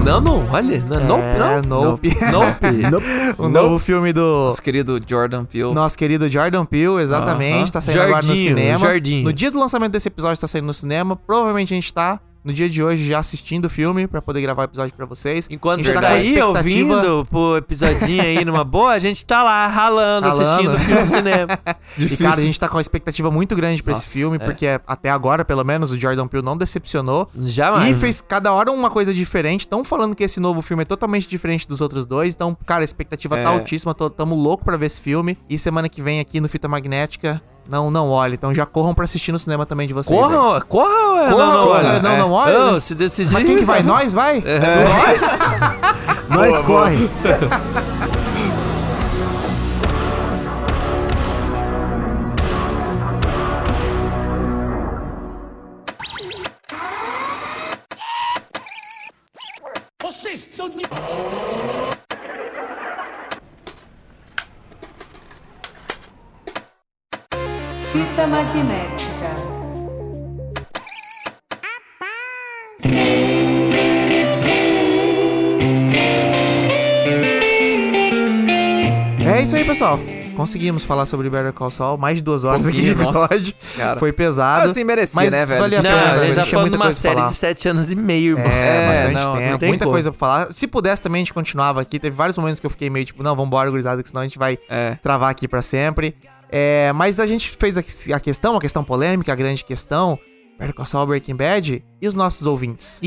Não, não, olha. Não, É, não, Nope. Nope. O novo filme do Nosso querido Jordan Peele. nosso querido Jordan Peele, exatamente. Aham. Tá saindo agora no cinema. Jardinho. No dia do lançamento desse episódio tá saindo no cinema. Provavelmente a gente tá no dia de hoje já assistindo o filme pra poder gravar o episódio pra vocês. Enquanto você tá aí expectativa- ouvindo pro episodinho aí numa boa, a gente tá lá ralando, Ralando. assistindo o filme no cinema. E, cara, a gente tá com uma expectativa muito grande pra esse filme, é. porque até agora, pelo menos, o Jordan Peele não decepcionou. Jamais. E fez cada hora uma coisa diferente. Estão falando que esse novo filme é totalmente diferente dos outros dois. Então, cara, a expectativa É. tá altíssima. Tô, tamo louco pra ver esse filme. E semana que vem aqui no Fita Magnética. Não, não olhe. Então já corram pra assistir no cinema também de vocês. aí. Corram, corram, é, Corram, não, não, olha. não, não, olha. Ô, se decidir. Mas quem que vai? Nós vai? Nós corre. Fita magnética. É isso aí, pessoal. Conseguimos falar sobre Better Call Saul. Mais de duas horas aqui de episódio. cara. Foi pesado. Assim, merecia, mas né, velho? valia a Não, pena, ele velho. tá Tinha falando uma série de sete anos e meio. É, É, bastante não, não tempo, tem muita como. coisa pra falar. Se pudesse também a gente continuava aqui. Teve vários momentos que eu fiquei meio tipo, não, vambora, gurizada, que senão a gente vai É. travar aqui pra sempre. É, mas a gente fez a, a questão, a questão polêmica, a grande questão. Saul, Breaking Bad e os nossos ouvintes?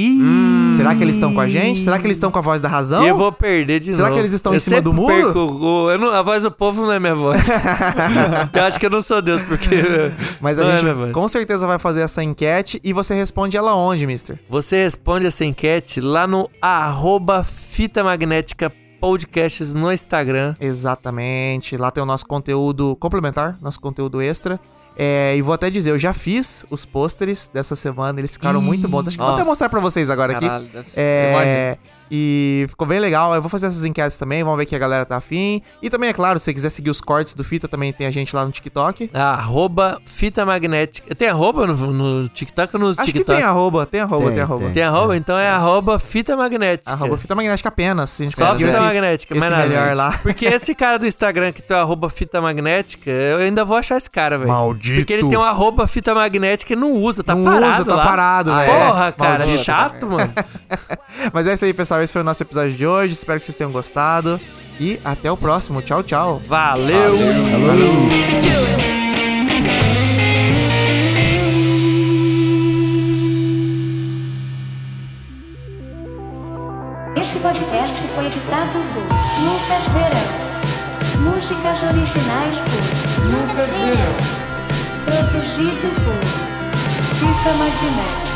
Será que eles estão com a gente? Será que eles estão com a voz da razão? Eu vou perder de Será novo. que eles estão Eu em cima do muro? perco o- eu não- a voz do povo não é minha voz. eu acho que eu não sou Deus, porque. Mas a é gente voz. com certeza vai fazer essa enquete e você responde ela onde, mister? Você responde essa enquete lá no arroba Fita Magnética Podcasts no Instagram. Exatamente. Lá tem o nosso conteúdo complementar, nosso conteúdo extra. É, e vou até dizer, eu já fiz os pôsteres dessa semana, eles ficaram muito bons. Acho que vou até nossa, mostrar pra vocês agora caralho, aqui. É, e ficou bem legal. Eu vou fazer essas enquetes também, vamos ver que a galera tá afim. E também, é claro, se você quiser seguir os cortes do Fita, também tem a gente lá no TikTok. Arroba Fita Magnética. Tem arroba no, no TikTok ou no Acho TikTok? que tem arroba, tem arroba, tem, Tem, arroba. tem. Tem arroba? Então é arroba Fita Magnética. Arroba Fita Magnética apenas. Se a gente Só Fita esse- Magnética, nada. melhor lá. Porque esse cara do Instagram que tem o arroba Fita Magnética, eu ainda vou achar esse cara, velho. Maldito. Porque ele tem um arroba Fita Magnética e não usa, tá Não parado usa, tá lá. parado, Ah, velho. Porra, cara, Maldito. chato, mano. Mas é isso aí, pessoal. Esse foi o nosso episódio de hoje. Espero que vocês tenham gostado. E até o próximo. Tchau, tchau. Valeu. Este podcast foi editado por Lucas Verão. Músicas originais por Lucas Verão. Produzido por Fita Magnética.